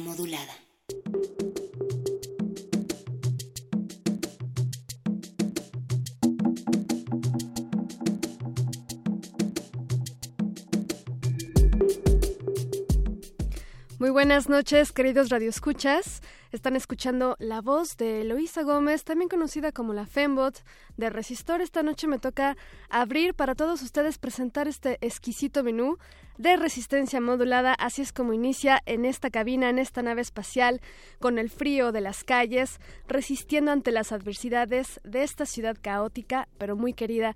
Modulada. Muy buenas noches, queridos radioescuchas. Están escuchando la voz de Eloísa Gómez, también conocida como la Fembot de Resistor. Esta noche me toca abrir para todos ustedes presentar este exquisito menú de resistencia modulada. Así es como inicia en esta cabina, en esta nave espacial, con el frío de las calles, resistiendo ante las adversidades de esta ciudad caótica, pero muy querida.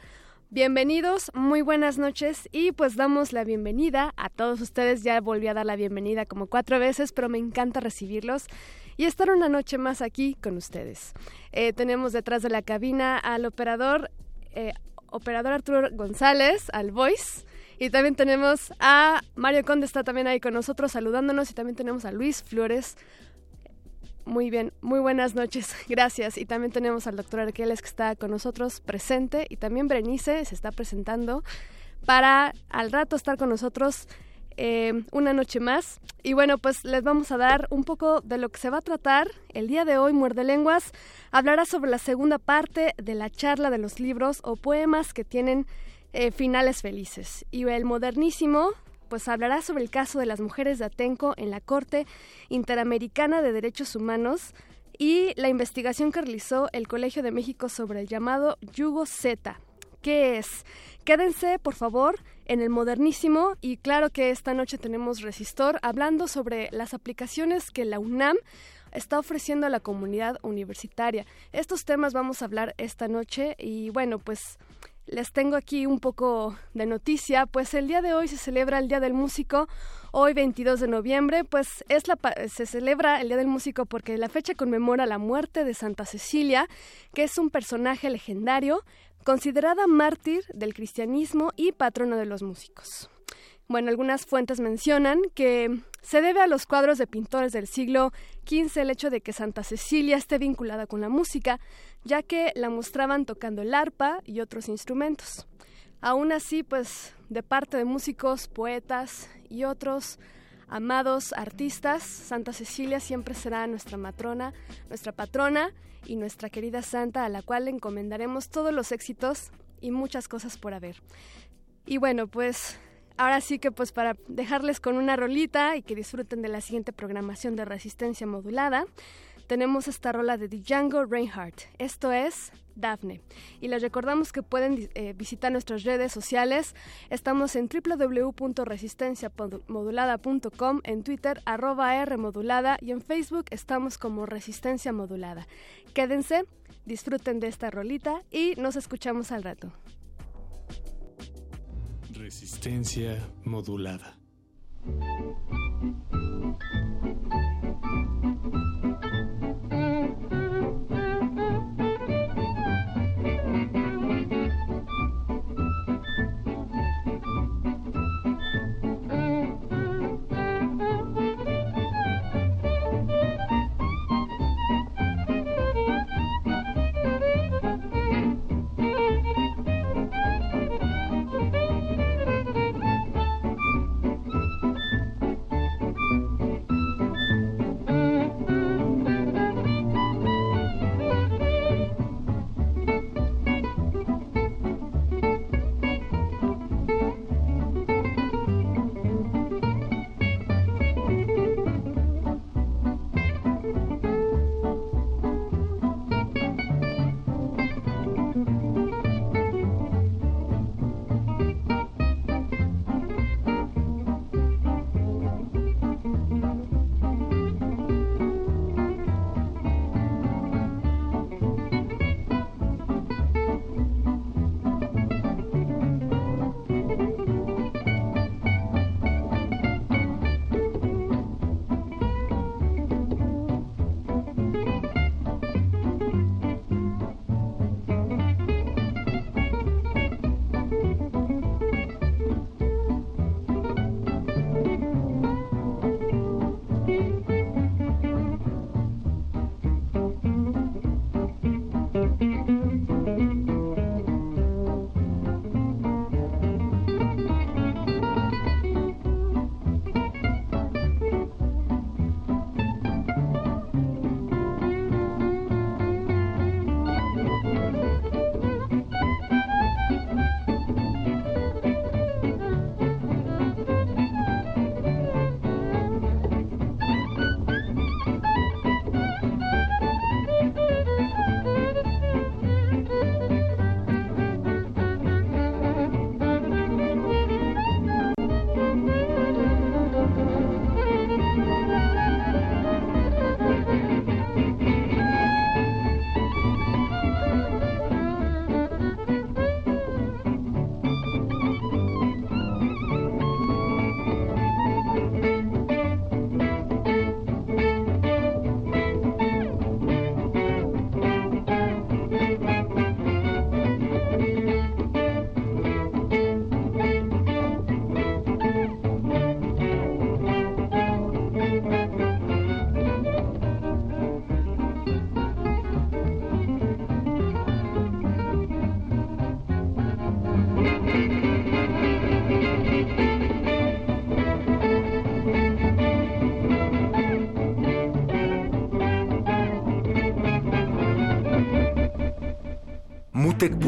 Bienvenidos, muy buenas noches y pues damos la bienvenida a todos ustedes. Ya volví a dar la bienvenida como cuatro veces, pero me encanta recibirlos y estar una noche más aquí con ustedes. Eh, tenemos detrás de la cabina al operador, eh, operador Arturo González, al Voice. Y también tenemos a Mario Conde, está también ahí con nosotros saludándonos. Y también tenemos a Luis Flores, muy bien, muy buenas noches, gracias. Y también tenemos al doctor Arqueles que está con nosotros presente y también Berenice se está presentando para al rato estar con nosotros eh, una noche más. Y bueno, pues les vamos a dar un poco de lo que se va a tratar. El día de hoy, Muerde Lenguas hablará sobre la segunda parte de la charla de los libros o poemas que tienen eh, finales felices. Y el modernísimo pues hablará sobre el caso de las mujeres de Atenco en la Corte Interamericana de Derechos Humanos y la investigación que realizó el Colegio de México sobre el llamado Yugo Z. ¿Qué es? Quédense, por favor, en el modernísimo y claro que esta noche tenemos Resistor hablando sobre las aplicaciones que la UNAM está ofreciendo a la comunidad universitaria. Estos temas vamos a hablar esta noche y bueno, pues les tengo aquí un poco de noticia, pues el día de hoy se celebra el Día del Músico, hoy 22 de noviembre, pues es la, se celebra el Día del Músico porque la fecha conmemora la muerte de Santa Cecilia, que es un personaje legendario, considerada mártir del cristianismo y patrona de los músicos. Bueno, algunas fuentes mencionan que se debe a los cuadros de pintores del siglo XV el hecho de que Santa Cecilia esté vinculada con la música, ya que la mostraban tocando el arpa y otros instrumentos. Aún así, pues de parte de músicos, poetas y otros amados artistas, Santa Cecilia siempre será nuestra matrona, nuestra patrona y nuestra querida santa a la cual encomendaremos todos los éxitos y muchas cosas por haber. Y bueno, pues ahora sí que pues para dejarles con una rolita y que disfruten de la siguiente programación de resistencia modulada, tenemos esta rola de Django Reinhardt. Esto es Daphne. Y les recordamos que pueden eh, visitar nuestras redes sociales. Estamos en www.resistenciamodulada.com, en Twitter arroba Rmodulada y en Facebook estamos como Resistencia Modulada. Quédense, disfruten de esta rolita y nos escuchamos al rato. Resistencia modulada.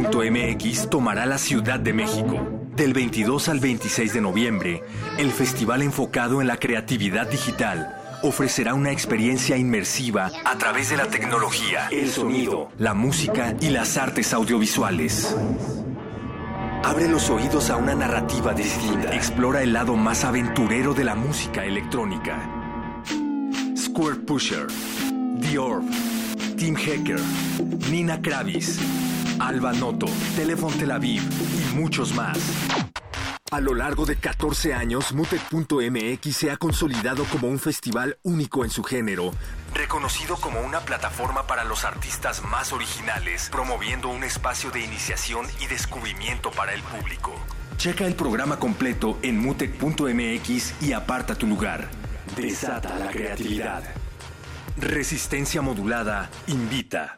Mutec.mx tomará la Ciudad de México. Del 22 al 26 de noviembre, el festival enfocado en la creatividad digital ofrecerá una experiencia inmersiva a través de la tecnología, el sonido, la música y las artes audiovisuales. Abre los oídos a una narrativa distinta. Explora el lado más aventurero de la música electrónica. Square Pusher, The Orb, Team Hacker, Nina Kravis, Alba Noto, Telefon Tel Aviv y muchos más. A lo largo de 14 años, Mutec.mx se ha consolidado como un festival único en su género, reconocido como una plataforma para los artistas más originales, promoviendo un espacio de iniciación y descubrimiento para el público. Checa el programa completo en Mutec.mx y aparta tu lugar. Desata la creatividad. Resistencia modulada invita.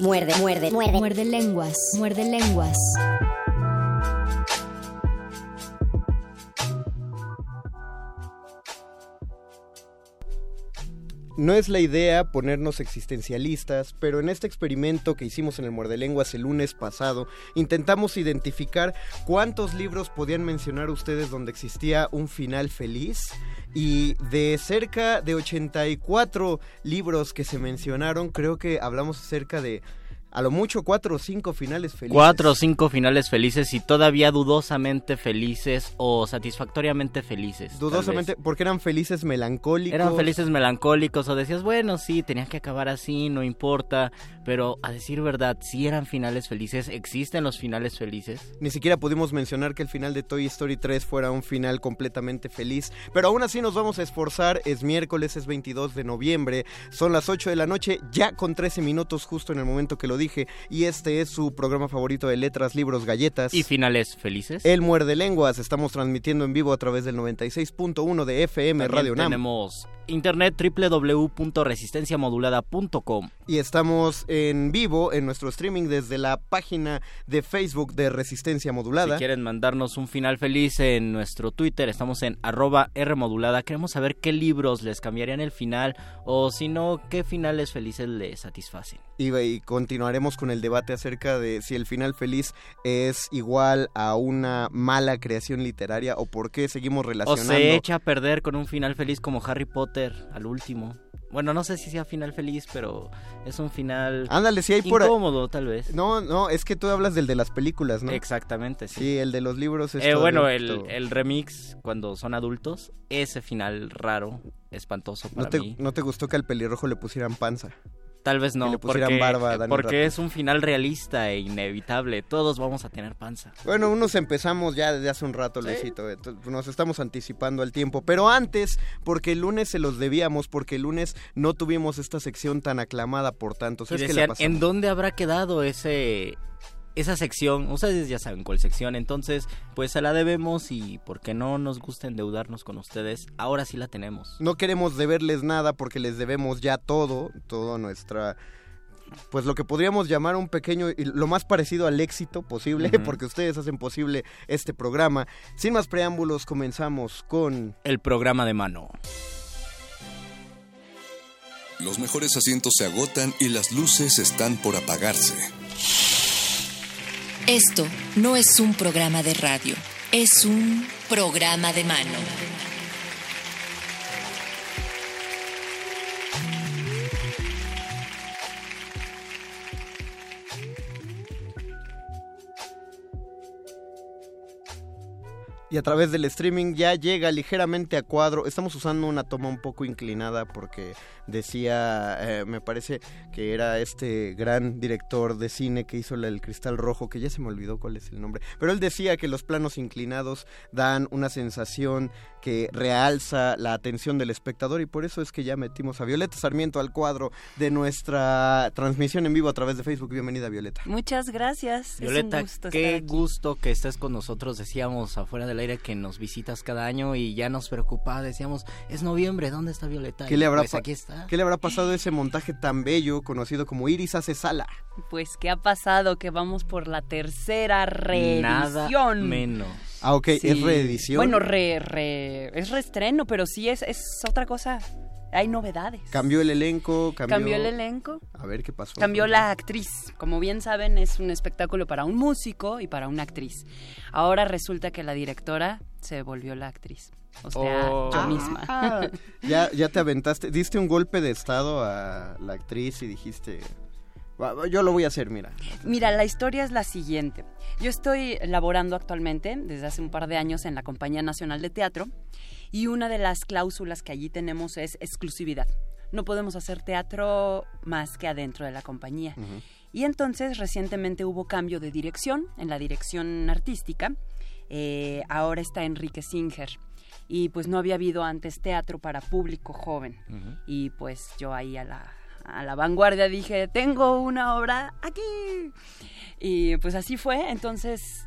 Muerde, muerde, muerde. Muerde lenguas, muerde lenguas. No es la idea ponernos existencialistas, pero en este experimento que hicimos en el Muerde Lenguas el lunes pasado, intentamos identificar cuántos libros podían mencionar ustedes donde existía un final feliz. Y de cerca de 84 libros que se mencionaron, creo que hablamos acerca de a lo mucho cuatro o cinco finales felices. Cuatro o cinco finales felices y todavía dudosamente felices o satisfactoriamente felices. Dudosamente, porque eran felices melancólicos. Eran felices melancólicos o decías, bueno, sí, tenía que acabar así, no importa. Pero a decir verdad, sí eran finales felices, existen los finales felices. Ni siquiera pudimos mencionar que el final de Toy Story 3 fuera un final completamente feliz. Pero aún así nos vamos a esforzar. Es miércoles, es 22 de noviembre. Son las 8 de la noche, ya con 13 minutos justo en el momento que lo dije. Y este es su programa favorito de letras, libros, galletas. ¿Y finales felices? El Muerde Lenguas. Estamos transmitiendo en vivo a través del 96.1 de FM También Radio NAM. Tenemos internet www.resistenciamodulada.com. Y estamos en vivo en nuestro streaming desde la página de Facebook de Resistencia Modulada. Si quieren mandarnos un final feliz en nuestro Twitter, estamos en arroba Rmodulada. Queremos saber qué libros les cambiarían el final o si no, qué finales felices les satisfacen. Y, y continuaremos con el debate acerca de si el final feliz es igual a una mala creación literaria o por qué seguimos O relacionando. se echa a perder con un final feliz como Harry Potter al último. Bueno, no sé si sea final feliz, pero es un final Ándale, sí hay por ahí- incómodo, tal vez. No, no, es que tú hablas del de las películas, ¿no? Exactamente, sí. Sí, el de los libros es Eh, todo bueno, el, el remix, cuando son adultos, ese final raro, espantoso para ¿No te, mí. ¿No te gustó que al pelirrojo le pusieran panza? Tal vez no, porque, barba porque es un final realista e inevitable. Todos vamos a tener panza. Bueno, unos empezamos ya desde hace un rato, Luisito. entonces, Nos estamos anticipando al tiempo. Pero antes, porque el lunes se los debíamos, porque el lunes no tuvimos esta sección tan aclamada por tantos. ¿en dónde habrá quedado ese esa sección? Ustedes ya saben cuál sección, entonces pues se la debemos y porque no nos gusta endeudarnos con ustedes, ahora sí la tenemos. No queremos deberles nada porque les debemos ya todo, todo nuestra... Pues lo que podríamos llamar un pequeño, y lo más parecido al éxito posible, porque ustedes hacen posible este programa. Sin más preámbulos, comenzamos con... El programa de mano. Los mejores asientos se agotan y las luces están por apagarse. Esto no es un programa de radio, es un programa de mano. Y a través del streaming ya llega ligeramente a cuadro. Estamos usando una toma un poco inclinada porque decía, eh, me parece que era este gran director de cine que hizo El Cristal Rojo, que ya se me olvidó cuál es el nombre. Pero él decía que los planos inclinados dan una sensación que realza la atención del espectador y por eso es que ya metimos a Violeta Sarmiento al cuadro de nuestra transmisión en vivo a través de Facebook. Bienvenida, Violeta. Muchas gracias. Violeta, es un gusto qué estar aquí. gusto que estés con nosotros. Decíamos afuera del aire que nos visitas cada año y ya nos preocupaba. Decíamos, es noviembre, ¿dónde está Violeta? ¿Qué le, habrá pues pa- aquí está. ¿Qué le habrá pasado a ese montaje tan bello conocido como Iris hace sala? Pues, ¿qué ha pasado? Que vamos por la tercera Nada reedición. menos. Ah, ok, Sí. es reedición. Bueno, re, re- es reestreno, pero sí es, es otra cosa. Hay novedades. Cambió el elenco, cambió... Cambió el elenco. A ver qué pasó. Cambió la actriz. Como bien saben, es un espectáculo para un músico y para una actriz. Ahora resulta que la directora se volvió la actriz. O sea, Oh. yo Ah. misma. ya, ya te aventaste, diste un golpe de estado a la actriz y dijiste, "Va, va, yo lo voy a hacer, mira. Mira, la historia es la siguiente. Yo estoy laborando actualmente, desde hace un par de años, en la Compañía Nacional de Teatro y una de las cláusulas que allí tenemos es exclusividad. No podemos hacer teatro más que adentro de la compañía. Y entonces recientemente hubo cambio de dirección en la dirección artística. Eh, ahora está Enrique Singer. Y pues no había habido antes teatro para público joven. Y pues yo ahí a la, a la vanguardia dije, tengo una obra aquí. Y pues así fue. Entonces,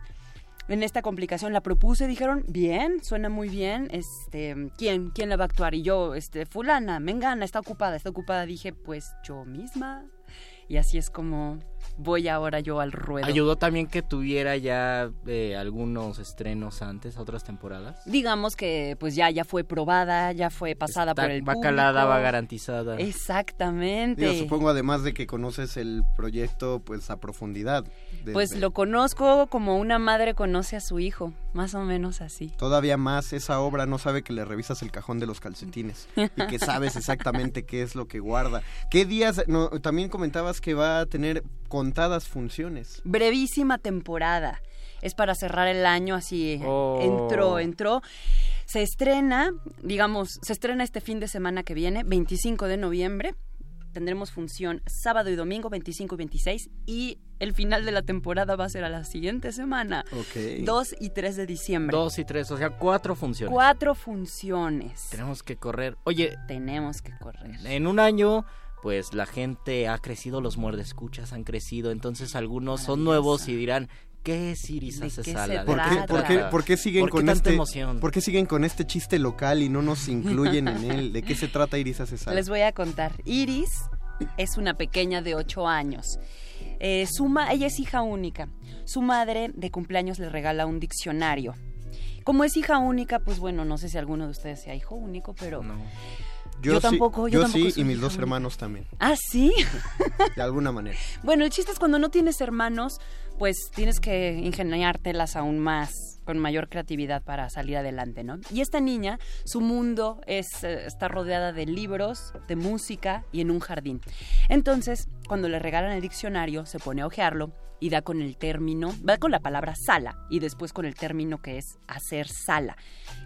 en esta complicación la propuse, dijeron, bien, suena muy bien. Este, ¿quién, quién la va a actuar? Y yo, este, fulana, mengana, está ocupada, está ocupada. Dije, pues yo misma. Y así es como voy ahora yo al ruedo. Ayudó también que tuviera ya eh, algunos estrenos antes, otras temporadas. Digamos que pues ya, ya fue probada, ya fue pasada Está- por el va público. calada, va garantizada. Exactamente. Digo, supongo además de que conoces el proyecto pues a profundidad. desde- Pues lo conozco como una madre conoce a su hijo, más o menos así. Todavía más esa obra no sabe que le revisas el cajón de los calcetines y que sabes exactamente qué es lo que guarda. ¿Qué días? No, también comentabas que va a tener contadas funciones. Brevísima temporada. Es para cerrar el año así. Oh. Entró, entró. Se estrena, digamos, se estrena este fin de semana que viene, 25 de noviembre. Tendremos función sábado y domingo, 25 y 26. Y el final de la temporada va a ser a la siguiente semana, Ok. 2 y 3 de diciembre. Dos y tres, o sea, cuatro funciones. Cuatro funciones. Tenemos que correr. Oye, Tenemos que correr. en un año, pues la gente ha crecido, los muerdescuchas han crecido, entonces algunos son nuevos y dirán, ¿qué es Iris ¿De hace qué sala? se ¿De ¿Por qué por qué- trata? por qué siguen ¿Por qué con tanta este emoción? ¿Por qué siguen con este chiste local y no nos incluyen en él? ¿De qué se trata Iris Acesal? Les voy a contar. Iris es una pequeña de 8 años. Eh, su ma- ella es hija única. Su madre de cumpleaños le regala un diccionario. Como es hija única, pues bueno, no sé si alguno de ustedes sea hijo único, pero... No. Yo, yo sí- tampoco, yo tampoco sí y mis hija dos hermanos también, Ah, sí. de alguna manera. Bueno, el chiste es cuando no tienes hermanos, pues tienes que ingeniártelas aún más, con mayor creatividad para salir adelante, ¿no? Y esta niña, su mundo es, eh, está rodeada de libros, de música y en un jardín. Entonces, cuando le regalan el diccionario, se pone a hojearlo y da con el término, va con la palabra sala y después con el término que es hacer sala,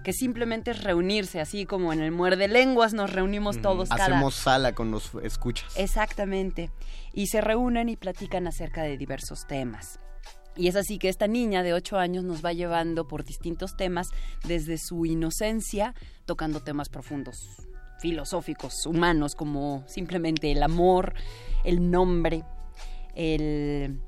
que simplemente es reunirse, así como en el muerde lenguas nos reunimos todos cada Hacemos sala con los escuchas. Exactamente. Y se reúnen y platican acerca de diversos temas. Y es así que esta niña de 8 años nos va llevando por distintos temas desde su inocencia, tocando temas profundos, filosóficos, humanos, como simplemente el amor, el nombre, el,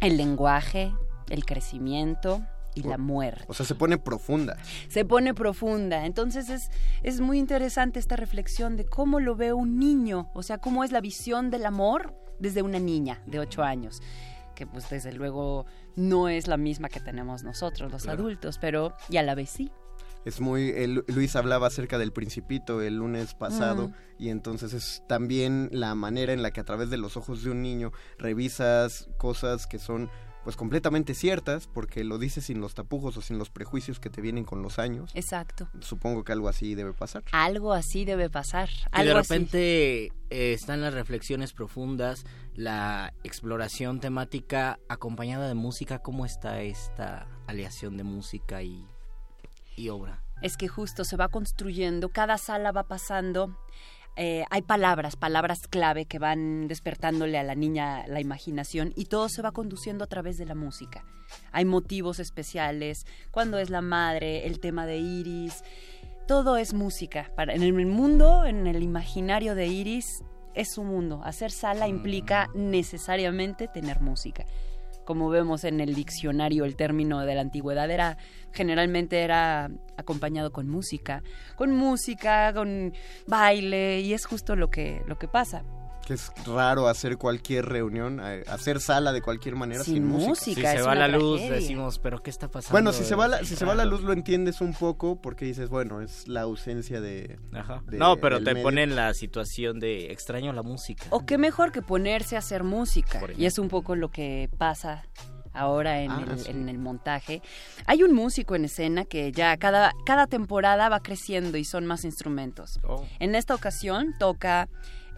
el lenguaje, el crecimiento y la muerte O sea, se pone profunda. se pone profunda. Entonces es, es muy interesante esta reflexión de cómo lo ve un niño, o sea, cómo es la visión del amor desde una niña de 8 años, que pues desde luego no es la misma que tenemos nosotros los Claro. adultos, pero y a la vez sí. Es muy. el- Luis hablaba acerca del Principito el lunes pasado, Mm. y entonces es también la manera en la que a través de los ojos de un niño revisas cosas que son pues completamente ciertas, porque lo dices sin los tapujos o sin los prejuicios que te vienen con los años. Exacto. Supongo que algo así debe pasar. Algo así debe pasar. Y de repente eh, están las reflexiones profundas, la exploración temática acompañada de música. ¿Cómo está esta aleación de música y y obra. Es que justo se va construyendo, cada sala va pasando eh, hay palabras, palabras clave que van despertándole a la niña la imaginación y todo se va conduciendo a través de la música. Hay motivos especiales, cuando es la madre, el tema de Iris, todo es música. Para, en el mundo, en el imaginario de Iris, es su mundo. Hacer sala implica necesariamente tener música como vemos en el diccionario el término de la antigüedad era generalmente era acompañado con música, con música, con baile y es justo lo que lo que pasa que es raro hacer cualquier reunión, hacer sala de cualquier manera sin, música. Si se va la luz, decimos, pero ¿qué está pasando? Bueno, si se va la, si se va la luz lo entiendes un poco porque dices, bueno, es la ausencia de... no, pero te pone en la situación de extraño la música. O qué mejor que ponerse a hacer música. Y es un poco lo que pasa ahora en, ah, el, en, el, montaje. Hay un músico en escena que ya cada, cada temporada va creciendo y son más instrumentos. Oh. En esta ocasión toca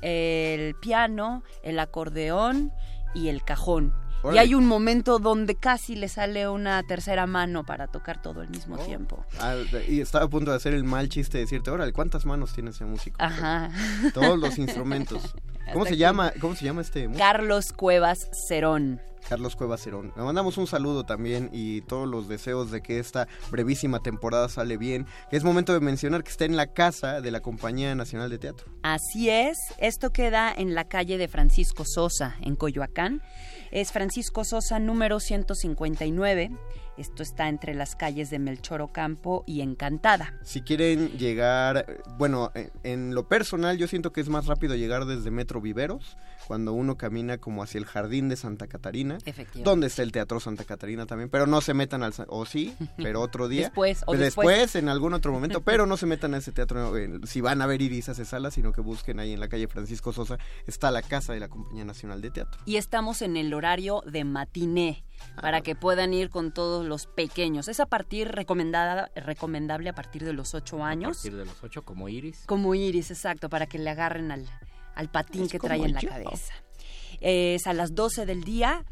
el piano, el acordeón y el cajón. Y hay un momento donde casi le sale una tercera mano para tocar todo al mismo oh. tiempo. Ah, y estaba a punto de hacer el mal chiste de decirte, órale, ¿cuántas manos tiene ese músico? Ajá. Todos los instrumentos. ¿Cómo se llama? ¿Cómo se llama este músico? Carlos Cuevas Cerón. Carlos Cuevas Cerón. Le mandamos un saludo también y todos los deseos de que esta brevísima temporada sale bien. Es momento de mencionar que está en la casa de la Compañía Nacional de Teatro. Así es, esto queda en la calle de Francisco Sosa, en Coyoacán. Es Francisco Sosa número 159. Esto está entre las calles de Melchor Ocampo y Encantada. Si quieren llegar, bueno, en lo personal yo siento que es más rápido llegar desde Metro Viveros, cuando uno camina como hacia el jardín de Santa Catarina, donde está el Teatro Santa Catarina también, pero no se metan al, o sí, pero otro día. después, o después. en algún otro momento, pero no se metan a ese teatro si van a ver Iris hace sala, sino que busquen ahí en la calle Francisco Sosa, está la casa de la Compañía Nacional de Teatro. Y estamos en el horario de matiné para que puedan ir con todos los pequeños. Es a partir recomendada, recomendable a partir de los ocho años. A partir de los ocho, como Iris. Como Iris, exacto, para que le agarren al, al patín que trae en la cabeza. Es a las 12 del día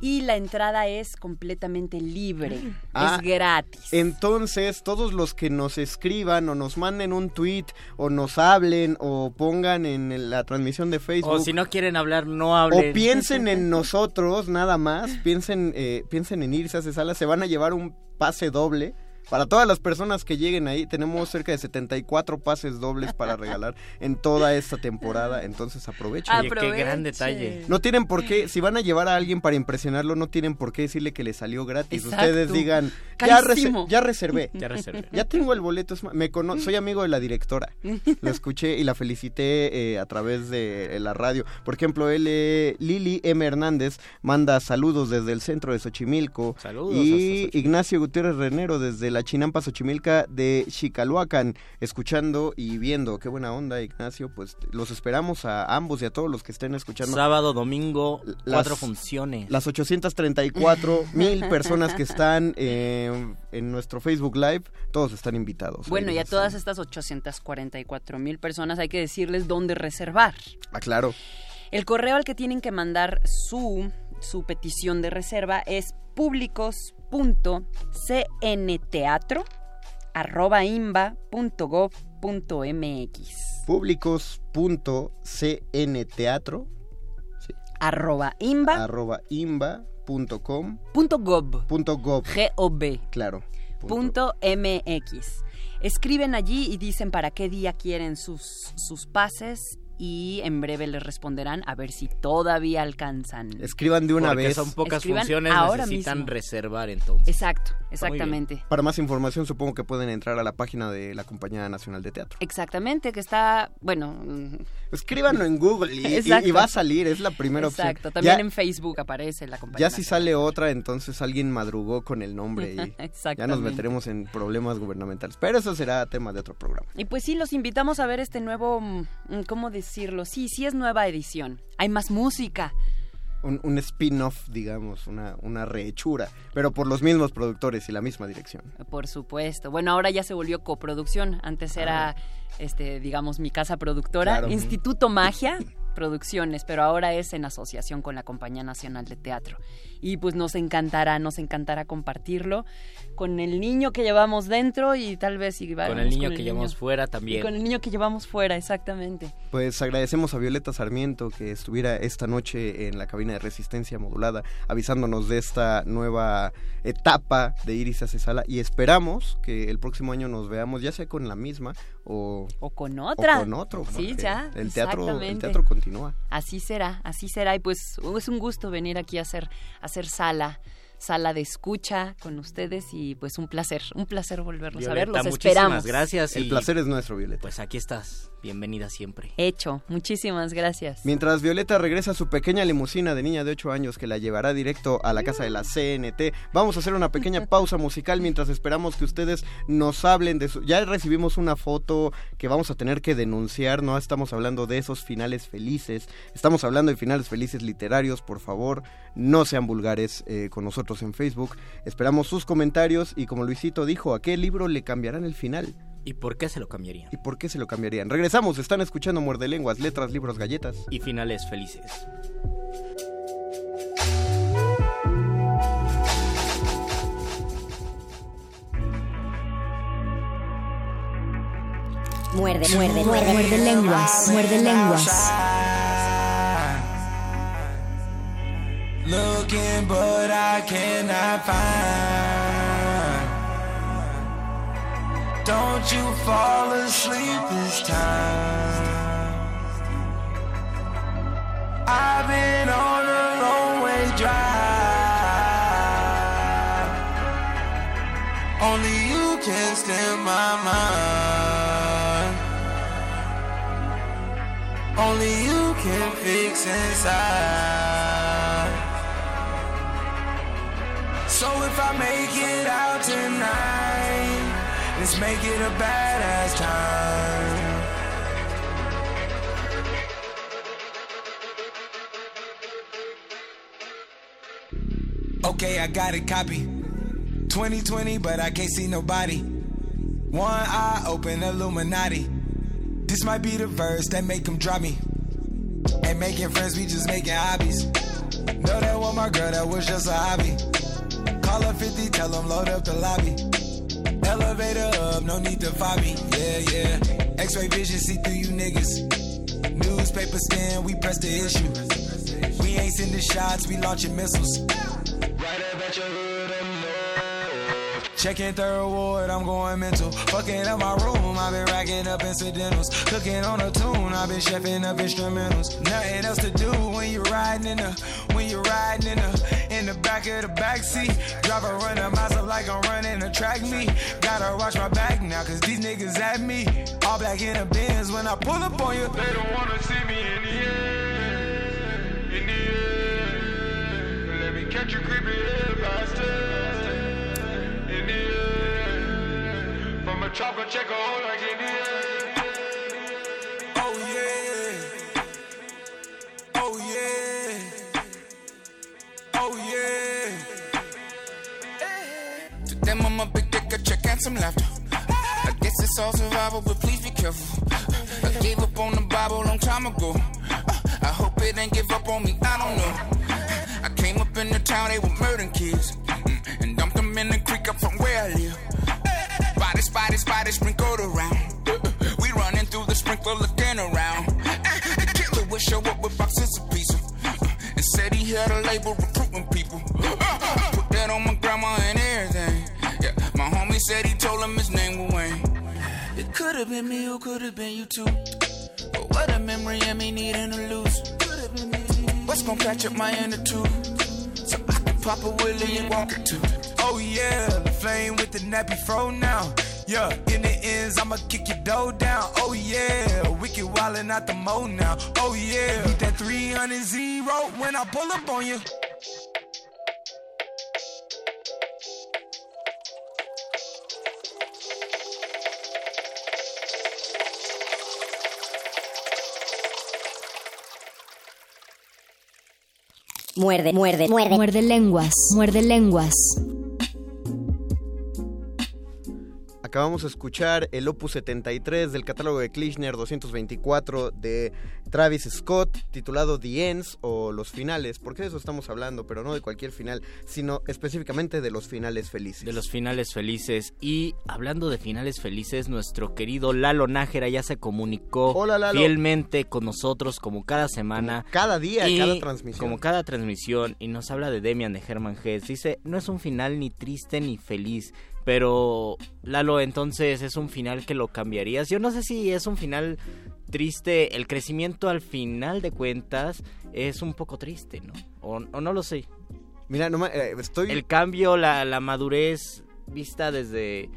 y la entrada es completamente libre, ah, es gratis. Entonces, todos los que nos escriban o nos manden un tweet o nos hablen o pongan en la transmisión de Facebook. O si no quieren hablar, no hablen. O piensen en nosotros, nada más, piensen, eh, piensen en irse a esa sala, se van a llevar un pase doble para todas las personas que lleguen ahí, tenemos cerca de 74 pases dobles para regalar en toda esta temporada. Entonces aprovechen. qué gran detalle. No tienen por qué, si van a llevar a alguien para impresionarlo, no tienen por qué decirle que le salió gratis. Ustedes digan, ya, ya, reservé. Ya reservé. Ya tengo el boleto. Me soy amigo de la directora. Lo escuché y la felicité eh, a través de la radio. Por ejemplo, él, eh, Lili M. Hernández, manda saludos desde el centro de Xochimilco. Saludos. Y Ignacio Gutiérrez Renero desde la Chinampa Xochimilca de Xicaluacan, escuchando y viendo. Qué buena onda, Ignacio. Pues los esperamos a ambos y a todos los que estén escuchando. Sábado, domingo, cuatro funciones. Las 834 mil personas que están eh, en nuestro Facebook Live, todos están invitados. Bueno, y a todas estas 844 mil personas hay que decirles dónde reservar. Ah, claro. El correo al que tienen que mandar su, su petición de reserva es públicos públicos.cnteatro.gov.mx públicos.cnteatro sí. arroba imba. Arroba imba punto com. Punto gov. Punto gov. G-O-B. claro. Punto mx escriben allí y dicen para qué día quieren sus, sus pases y en breve les responderán a ver si todavía alcanzan. Escriban de una Porque vez. son pocas funciones, ahora necesitan reservar entonces. Exacto, exactamente. Para más información supongo que pueden entrar a la página de la Compañía Nacional de Teatro. Exactamente, que está, bueno... Mm, Escríbanlo en Google y, va a salir, es la primera opción. Exacto, también en Facebook aparece la compañía. Ya si sale otra, entonces alguien madrugó con el nombre y ya nos meteremos en problemas gubernamentales. Pero eso será tema de otro programa. Y pues sí, los invitamos a ver este nuevo, mm, ¿cómo decirlo? Sí, sí es nueva edición. Hay más música. Un, spin-off, digamos, una, una rehechura, pero por los mismos productores y la misma dirección. Por supuesto. Bueno, ahora ya se volvió coproducción. Antes era, ah. este, digamos, mi casa productora, Instituto Magia. producciones, pero ahora es en asociación con la Compañía Nacional de Teatro. Y pues nos encantará, nos encantará compartirlo con el niño que llevamos dentro y tal vez si Con el niño que llevamos fuera también. con el niño que llevamos fuera, exactamente. Pues agradecemos a Violeta Sarmiento que estuviera esta noche en la cabina de resistencia modulada avisándonos de esta nueva etapa de Iris hace sala y esperamos que el próximo año nos veamos ya sea con la misma o, con otra. o con otro. Sí, ya. El teatro, el teatro continúa. Así será, así será. Y pues es un gusto venir aquí a hacer, a hacer sala sala de escucha con ustedes y pues un placer, un placer volverlos a ver, Violeta, los muchísimas esperamos. gracias. El y, placer es nuestro, Violeta. Pues aquí estás, bienvenida siempre. Hecho, muchísimas gracias. Mientras Violeta regresa a su pequeña limusina de niña de 8 años que la llevará directo a la casa de la CNT, vamos a hacer una pequeña pausa musical mientras esperamos que ustedes nos hablen de su... Ya recibimos una foto que vamos a tener que denunciar, no estamos hablando de esos finales felices, estamos hablando de finales felices literarios, por favor, no sean vulgares eh, con nosotros en Facebook. Esperamos sus comentarios y como Luisito dijo, ¿a qué libro le cambiarán el final? ¿Y por qué se lo cambiarían? ¿Y por qué se lo cambiarían? Regresamos, están escuchando Muerde Lenguas, Letras, Libros, Galletas. Y finales felices. Muerde, muerde, muerde, muerde lenguas, muerde lenguas. Looking, but I cannot find. Don't you fall asleep this time. I've been on a long way drive. Only you can stand my mind. Only you can fix inside. So if I make it out tonight, let's make it a badass time. Okay, I got it copy. 2020, but I can't see nobody. One eye open, Illuminati. This might be the verse that make them drop me. Ain't making friends, we just making hobbies. Know that one, my girl, that was just a hobby. Call her 50, tell them load up the lobby. Elevator up, no need to find me. Yeah, yeah. X-ray vision, see through you niggas. Newspaper scan, we press the issue. We ain't sending shots, we launching missiles. Right up at your hood. Checking third ward, I'm going mental. Fucking up my room, I've been racking up incidentals. Cooking on a tune, I've been chefing up instrumentals. Nothing else to do when you're riding in the, when you're riding in the, in the back of the back seat. Drive a runner myself like I'm running a track me. Gotta watch my back now, cause these niggas at me. All black in the bins when I pull up on you. They don't wanna see me in the air, in the air. Let me catch you creeping faster. In the air. From a chopper check a hole like in the air. To them I'm a big dick, a check and some laughter. I guess it's all survival, but please be careful. I gave up on the Bible a long time ago. I hope it ain't give up on me, I don't know. I came up in the town, they were murdering kids. Mm, And dumped them in the creek up from where I live. Bodies, bodies, bodies sprinkled around. We running through the sprinkler looking around. The killer would show up with boxes of And had a label recruiting people. Put that on my grandma and everything. Yeah, my homie said he told him his name was Wayne. It could have been me or could have been you too. But what a memory of me needing to lose. What's gonna catch up my inner tube? So I can pop a willie and walk it too. Oh yeah, flame with the nappy fro now. Yeah, in the ends, I'ma kick your dough down. Oh yeah, wicked wildin' out the mo now. Oh yeah, beat that 300 zero when I pull up on you. Muerde, muerde, muerde. Muerde lenguas, muerde lenguas. Acabamos de escuchar el Opus 73 del catálogo de Klishner 224 de Travis Scott, titulado The Ends o Los Finales, porque de eso estamos hablando, pero no de cualquier final, sino específicamente de los finales felices. De los finales felices. Y hablando de finales felices, nuestro querido Lalo Nájera ya se comunicó Hola, Lalo. fielmente con nosotros como cada semana. Cada día, y cada transmisión. Como cada transmisión. Y nos habla de Demian de Herman Hesse. Dice, no es un final ni triste ni feliz. Pero, Lalo, entonces es un final que lo cambiarías. Yo no sé si es un final triste. El crecimiento al final de cuentas es un poco triste, ¿no? O, o no lo sé. Mira, no, eh, estoy... El cambio, la, la madurez vista desde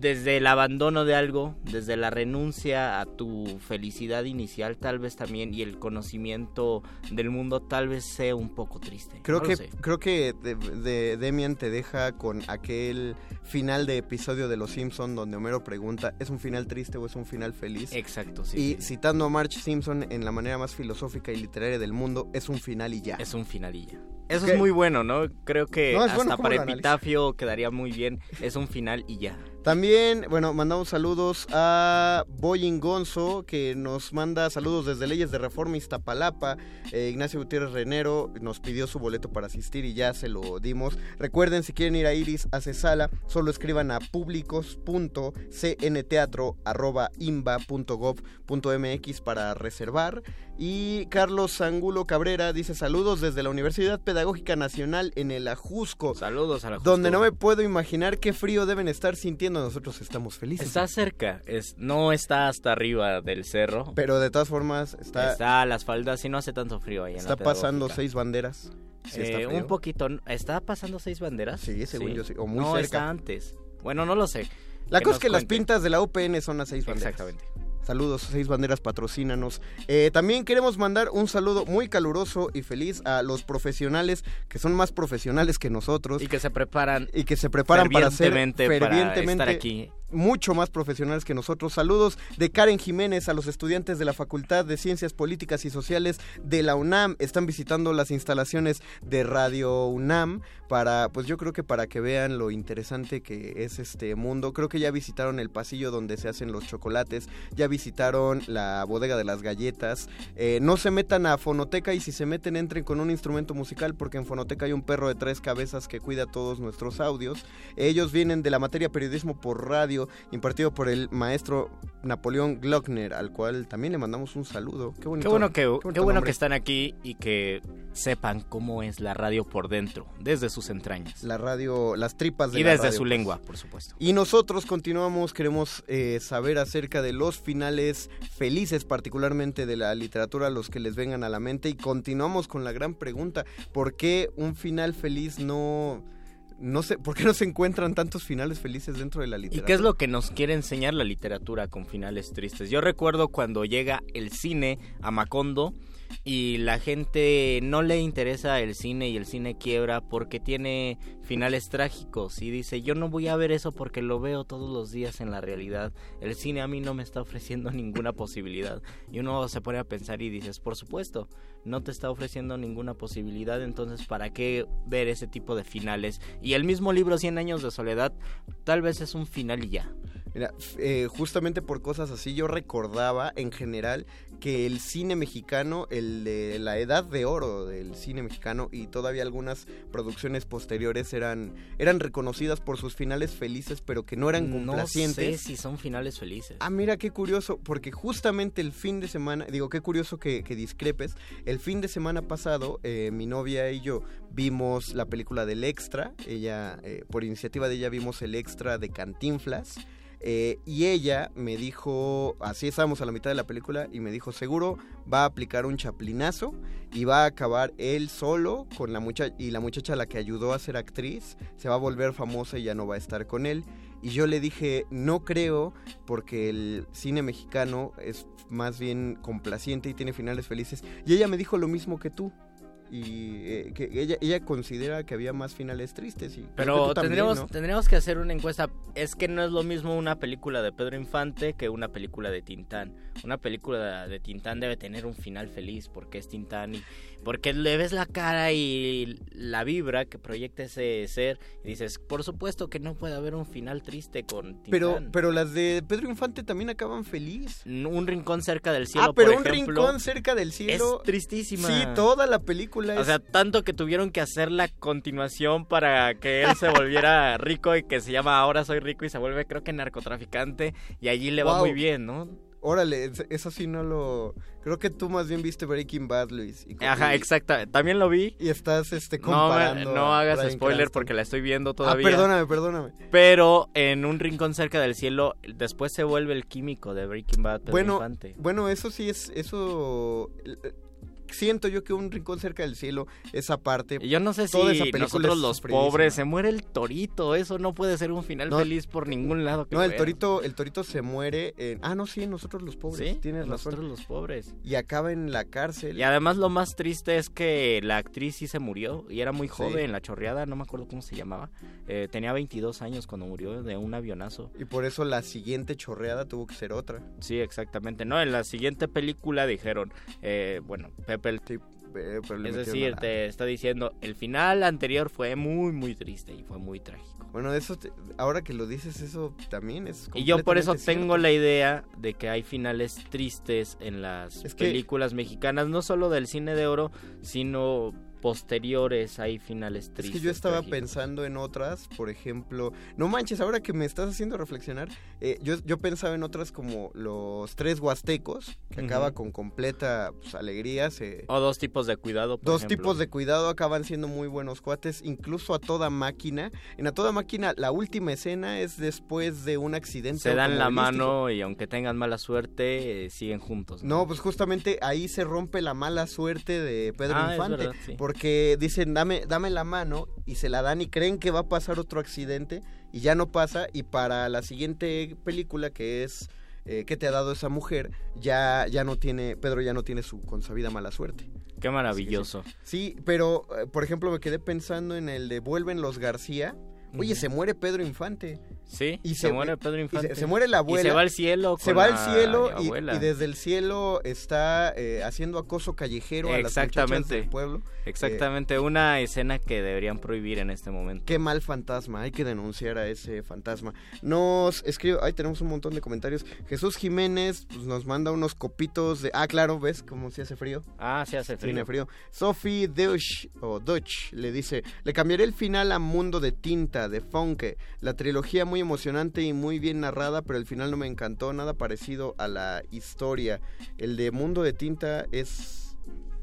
desde el abandono de algo, desde la renuncia a tu felicidad inicial tal vez también y el conocimiento del mundo tal vez sea un poco triste. Creo No que creo que de, de- Demian te deja con aquel final de episodio de Los Simpson donde Homero pregunta ¿es un final triste o es un final feliz? Exacto, sí. y sí. citando a Marge Simpson en la manera más filosófica y literaria del mundo, es un final y ya. Es un final y ya. Eso es muy bueno, ¿no? Creo que No, hasta bueno para epitafio quedaría muy bien. Es un final y ya. También, bueno, mandamos saludos a Boyin Gonzo, que nos manda saludos desde Leyes de Reforma Iztapalapa. Eh, Ignacio Gutiérrez Renero nos pidió su boleto para asistir y ya se lo dimos. Recuerden, si quieren ir a Iris hace sala, solo escriban a públicos.cnteatro.imba.gov.mx para reservar. Y Carlos Angulo Cabrera dice saludos desde la Universidad Pedagógica Nacional en el Ajusco. Saludos a la Ajusco. Donde no me puedo imaginar qué frío deben estar sintiendo. Nosotros estamos felices. Está cerca, es, no está hasta arriba del cerro. Pero de todas formas está, Está a las faldas y no hace tanto frío ahí en está la pasando seis banderas. Sí Eh, un poquito. ¿Está pasando seis banderas? Sí, según yo sí, o muy no, cerca. está antes. Bueno, no lo sé. La cosa es que las pintas de la UPN son a seis banderas. Exactamente. Saludos, seis banderas, patrocínanos. Eh, también queremos mandar un saludo muy caluroso y feliz a los profesionales que son más profesionales que nosotros Y que se preparan y que se preparan para ser fervientemente para estar aquí. Mucho más profesionales que nosotros. Saludos de Karen Jiménez a los estudiantes de la Facultad de Ciencias Políticas y Sociales de la UNAM. Están visitando las instalaciones de Radio UNAM para, pues yo creo que para que vean lo interesante que es este mundo. Creo que ya visitaron el pasillo donde se hacen los chocolates, ya visitaron la bodega de las galletas. Eh, no se metan a Fonoteca y si se meten entren con un instrumento musical porque en Fonoteca hay un perro de tres cabezas que cuida todos nuestros audios. Ellos vienen de la materia periodismo por radio impartido por el maestro Napoleón Glockner, al cual también le mandamos un saludo. Qué, bonito, Qué bueno que, bonito qué bueno nombre. que están aquí y que sepan cómo es la radio por dentro, desde sus entrañas. La radio, las tripas de y la desde radio, su pues. lengua, por supuesto. Y nosotros continuamos, queremos eh, saber acerca de los finales felices, particularmente de la literatura, los que les vengan a la mente. Y continuamos con la gran pregunta, ¿por qué un final feliz no... No sé, ¿por qué no se encuentran tantos finales felices dentro de la ¿Y literatura? qué es lo que nos quiere enseñar la literatura con finales tristes? Yo recuerdo cuando llega el cine a Macondo y la gente no le interesa el cine y el cine quiebra porque tiene finales trágicos y dice yo no voy a ver eso porque lo veo todos los días en la realidad. El cine a mí no me está ofreciendo ninguna posibilidad. Y uno se pone a pensar y dices, por supuesto, no te está ofreciendo ninguna posibilidad, entonces ¿para qué ver ese tipo de finales? Y el mismo libro 100 años de soledad tal vez es un final y ya. Mira, eh, justamente por cosas así yo recordaba en general que el cine mexicano, el de la edad de oro del cine mexicano y todavía algunas producciones posteriores eran, eran reconocidas por sus finales felices pero que no eran No sé complacientes. si son finales felices. Ah, mira qué curioso, porque justamente el fin de semana, digo, qué curioso que, que discrepes, el fin de semana pasado eh, mi novia y yo vimos la película del extra, ella, eh, por iniciativa de ella vimos el extra de Cantinflas, eh, y ella me dijo, así estábamos a la mitad de la película, y me dijo, seguro va a aplicar un chaplinazo y va a acabar él solo con la muchacha, y la muchacha la que ayudó a ser actriz se va a volver famosa y ya no va a estar con él. Y yo le dije, no creo, porque el cine mexicano es más bien complaciente y tiene finales felices. Y ella me dijo lo mismo que tú. Y eh, que ella, ella considera que había más finales tristes. Y Pero también, tendríamos, ¿no? tendríamos que hacer una encuesta. es que no es lo mismo una película de Pedro Infante que una película de Tintán. Una película de Tintán debe tener un final feliz porque es Tintán y porque le ves la cara y la vibra que proyecta ese ser y dices, por supuesto que no puede haber un final triste con Tintán. Pero, pero las de Pedro Infante también acaban feliz. Un rincón cerca del cielo, Ah, pero por un ejemplo, rincón cerca del cielo. Es tristísima. Sí, toda la película es... O sea, tanto que tuvieron que hacer la continuación para que él se volviera rico y que se llama Ahora soy rico y se vuelve creo que narcotraficante y allí le va muy bien, ¿no? Órale, es- eso sí no lo... Creo que tú más bien viste Breaking Bad, Luis. y- Ajá, exacto. También lo vi. Y estás este, No, comparando no a hagas spoiler Cranston. porque la estoy viendo Ah, todavía. perdóname, perdóname. Pero en un rincón cerca del cielo, después se vuelve el químico de Breaking Bad, Pedro Bueno, Infante. bueno, eso sí es... Eso... Siento yo que un rincón cerca del cielo, esa parte... Yo no sé si toda esa película nosotros los pobres, se muere el torito, eso no puede ser un final No. feliz por ningún lado. que No, el torito, el torito se muere en... Ah, no, sí, nosotros los pobres, Sí, tienes nosotros razón. los pobres. Y acaba en la cárcel. Y además lo más triste es que la actriz sí se murió y era muy Sí. joven, la chorreada, no me acuerdo cómo se llamaba. Eh, tenía 22 años cuando murió de un avionazo. Y por eso la siguiente chorreada tuvo que ser otra. Sí, exactamente. No, en la siguiente película dijeron, eh, bueno, Pepe Eh, pero Es decir, te está diciendo, el final anterior fue muy, muy triste y fue muy trágico. Bueno, eso te- ahora que lo dices, eso también es Y yo por eso tengo la idea de que hay finales tristes en las Es que- películas mexicanas, no solo del cine de oro, sino posteriores hay finales Es tristes. que yo estaba trágicos. pensando en otras, por ejemplo, no manches, ahora que me estás haciendo reflexionar, eh, yo, yo pensaba en otras como los tres huastecos, que acaba con completa pues, alegría, se- O dos tipos de cuidado. por Dos ejemplo. tipos de cuidado acaban siendo muy buenos cuates, incluso a toda máquina. En a toda máquina, la última escena es después de un accidente. Se dan la mano y aunque tengan mala suerte, eh, siguen juntos. No, pues justamente ahí se rompe la mala suerte de Pedro Ah, es Infante. verdad, sí. Porque dicen, dame, dame la mano y se la dan y creen que va a pasar otro accidente y ya no pasa. Y para la siguiente película que es eh, ¿Qué te ha dado esa mujer? Ya, ya no tiene, Pedro ya no tiene su consabida mala suerte. Qué maravilloso. Sí, pero eh, por ejemplo me quedé pensando en el de Vuelven los García. Oye, se muere Pedro Infante. Sí, Y se, se- muere Pedro Infante. se, se muere la abuela. Y se va al cielo. Se va al cielo y, desde el cielo está eh, haciendo acoso callejero a las muchachas del pueblo. Exactamente, una escena que deberían prohibir en este momento. Qué mal fantasma, hay que denunciar a ese fantasma. Nos escribe, ahí tenemos un montón de comentarios. Jesús Jiménez pues, nos manda unos copitos de... Ah, claro, ¿ves cómo se hace frío? Ah, se hace frío. Tiene frío. Sophie Deutsch, o Deutsch, le dice, le cambiaré el final a Mundo de Tinta, de Funke. La trilogía muy emocionante y muy bien narrada, pero el final no me encantó, nada parecido a la historia. El de Mundo de Tinta es...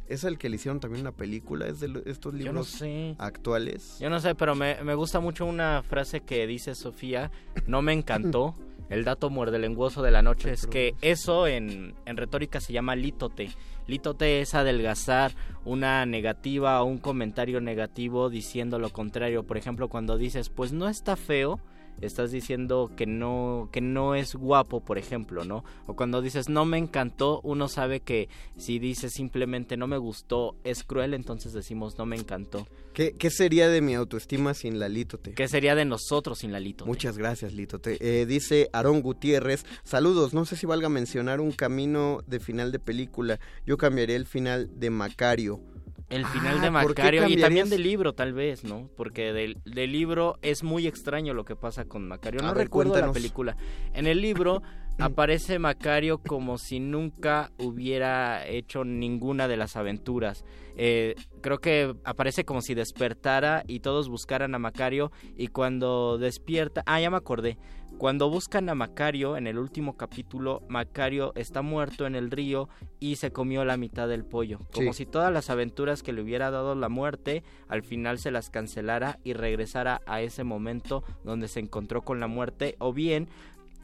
¿Es el que le hicieron también una película? ¿Es de lo- estos Yo no libros sé. actuales? Yo no sé, pero me, me gusta mucho una frase que dice Sofía, no me encantó. El dato muerde lenguoso de la noche es que eso en, en retórica se llama lítote. Lítote es adelgazar una negativa o un comentario negativo diciendo lo contrario. Por ejemplo, cuando dices, pues no está feo, estás diciendo que no que no es guapo, por ejemplo, ¿no? O cuando dices no me encantó, uno sabe que si dices simplemente no me gustó, es cruel, entonces decimos no me encantó. ¿Qué, qué sería de mi autoestima sin la Lítote? ¿Qué sería de nosotros sin la Lítote? Muchas gracias, Lítote. Eh, dice Aarón Gutiérrez, saludos, no sé si valga mencionar un camino de final de película. Yo cambiaría el final de Macario. El final Ah, de ¿por qué Macario y también del libro, tal vez, ¿no? Porque del, del libro es muy extraño lo que pasa con Macario. No ver, recuerdo la película. En el libro aparece Macario como si nunca hubiera hecho ninguna de las aventuras. Eh, creo que aparece como si despertara y todos buscaran a Macario y cuando despierta... Ah, ya me acordé. Cuando buscan a Macario en el último capítulo, Macario está muerto en el río y se comió la mitad del pollo. Como Sí. si todas las aventuras que le hubiera dado la muerte al final se las cancelara y regresara a ese momento donde se encontró con la muerte o bien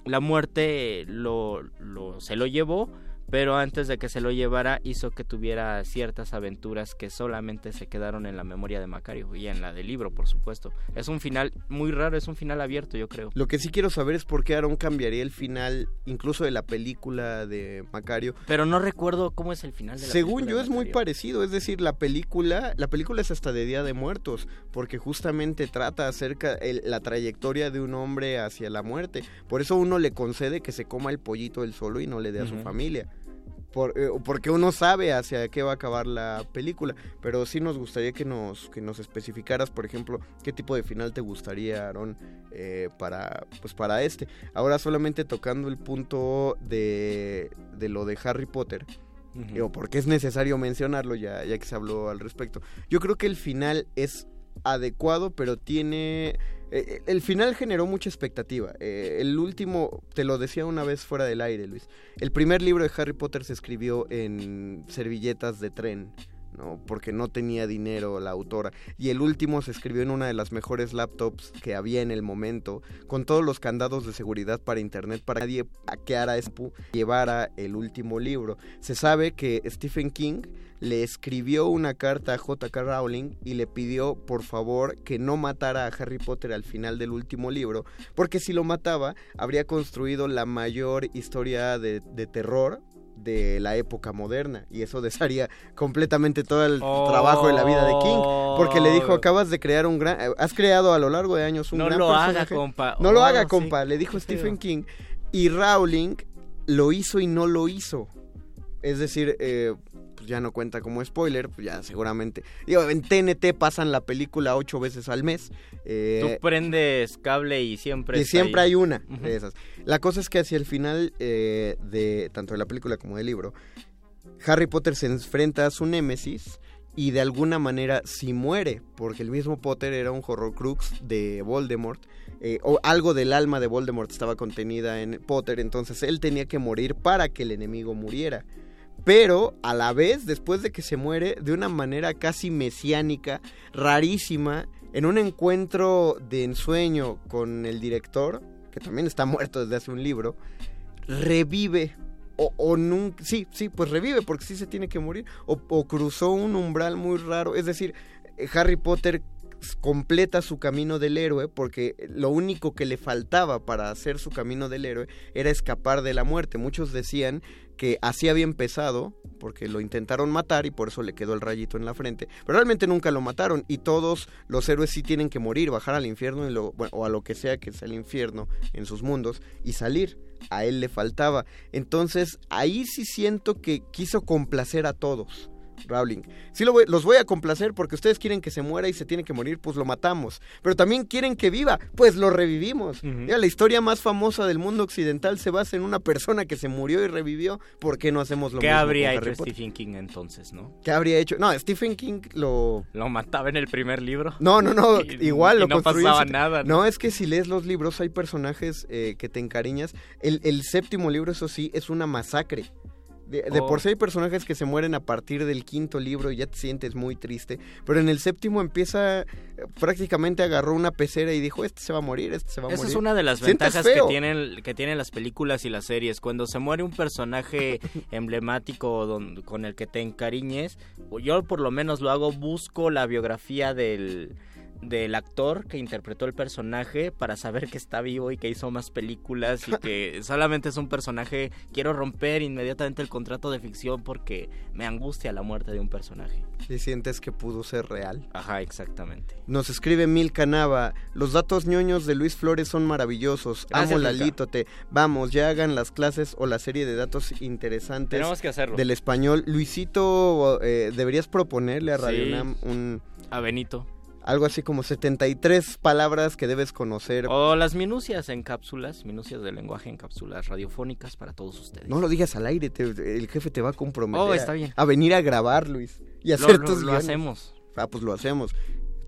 la muerte lo, lo- se lo llevó pero antes de que se lo llevara hizo que tuviera ciertas aventuras que solamente se quedaron en la memoria de Macario y en la del libro, por supuesto. Es un final muy raro, es un final abierto, yo creo. Lo que sí quiero saber es por qué Aaron cambiaría el final, incluso de la película de Macario. Pero no recuerdo cómo es el final de la Según película yo de es muy parecido, es decir, la película, la película es hasta de Día de Muertos, porque justamente trata acerca el- la trayectoria de un hombre hacia la muerte. Por eso uno le concede que se coma el pollito él solo y no le dé a su familia. Por- eh, porque uno sabe hacia qué va a acabar la película, pero sí nos gustaría que nos que nos especificaras, por ejemplo, qué tipo de final te gustaría, Aaron, eh, para pues para este. Ahora solamente tocando el punto de, de lo de Harry Potter. Digo, porque es necesario mencionarlo ya, ya que se habló al respecto. Yo creo que el final es adecuado, pero tiene... eh, el final generó mucha expectativa. Eh, el último, te lo decía una vez fuera del aire, Luis. El primer libro de Harry Potter se escribió en servilletas de tren. ¿no? porque no tenía dinero la autora. Y el último se escribió en una de las mejores laptops que había en el momento, con todos los candados de seguridad para internet para que nadie hackeara llevara el último libro. Se sabe que Stephen King le escribió una carta a J.K. Rowling y le pidió por favor que no matara a Harry Potter al final del último libro, porque si lo mataba habría construido la mayor historia de, de terror de la época moderna y eso desharía completamente todo el trabajo de la vida de King porque le dijo acabas de crear un gran has creado a lo largo de años un No gran lo haga, compa. no lo Oh, haga sí. compa le dijo Stephen. King y Rowling lo hizo y no lo hizo es decir eh, pues ya no cuenta como spoiler pues ya seguramente digo en TNT pasan la película ocho veces al mes eh, Tú prendes cable y siempre y siempre ahí. hay una de esas. La cosa es que hacia el final eh, de tanto de la película como del libro, Harry Potter se enfrenta a su némesis y de alguna manera si muere, porque el mismo Potter era un horrocrux de Voldemort, eh, o algo del alma de Voldemort estaba contenida en Potter, entonces él tenía que morir para que el enemigo muriera. Pero a la vez, después de que se muere, de una manera casi mesiánica, rarísima, en un encuentro de ensueño con el director, que también está muerto desde hace un libro, revive. O, o nunca, sí, sí, pues revive porque sí se tiene que morir. O, o cruzó un umbral muy raro. Es decir, Harry Potter completa su camino del héroe porque lo único que le faltaba para hacer su camino del héroe era escapar de la muerte. Muchos decían que así había empezado porque lo intentaron matar y por eso le quedó el rayito en la frente, pero realmente nunca lo mataron y todos los héroes sí tienen que morir, bajar al infierno y o a lo que sea que sea el infierno en sus mundos y salir. A él le faltaba. Entonces ahí sí siento que quiso complacer a todos. Rowling. Sí lo voy- los voy a complacer porque ustedes quieren que se muera y se tiene que morir, pues lo matamos. Pero también quieren que viva, pues lo revivimos. Mira, la historia más famosa del mundo occidental se basa en una persona que se murió y revivió. ¿Por qué no hacemos lo ¿Qué mismo habría con hecho Potter? Stephen King entonces, no? ¿Qué habría hecho? No, Stephen King lo... ¿Lo mataba en el primer libro? No, no, no, Y- igual y lo no construyó pasaba nada. No, es que si lees los libros hay personajes eh, que te encariñas. El, el séptimo libro, eso sí, es una masacre. De, de Oh. por sí hay personajes que se mueren a partir del quinto libro y ya te sientes muy triste. Pero en el séptimo empieza, eh, prácticamente agarró una pecera y dijo, este se va a morir, este se va a Esa morir. es una de las ventajas que tienen, que tienen las películas y las series. Cuando se muere un personaje emblemático don- con el que te encariñes, yo por lo menos lo hago, busco la biografía del, del actor que interpretó el personaje para saber que está vivo y que hizo más películas y que solamente es un personaje. Quiero romper inmediatamente el contrato de ficción porque me angustia la muerte de un personaje. Y sientes que pudo ser real. Ajá, exactamente. Nos escribe Mil Canava. Los datos ñoños de Luis Flores son maravillosos. Gracias, Amo. Lalítote. Vamos, ya hagan las clases o la serie de datos interesantes. Tenemos que hacerlo. Del español. Luisito, eh, deberías proponerle a Radio Sí. UNAM un. A Benito. Algo así como 73 palabras que debes conocer. O las minucias en cápsulas, minucias del lenguaje en cápsulas radiofónicas para todos ustedes. No lo digas al aire, te- el jefe te va a comprometer. Oh, está bien. A, a venir a grabar, Luis. Y Lo- hacer lo- tus lo hacemos. Ah, pues lo hacemos.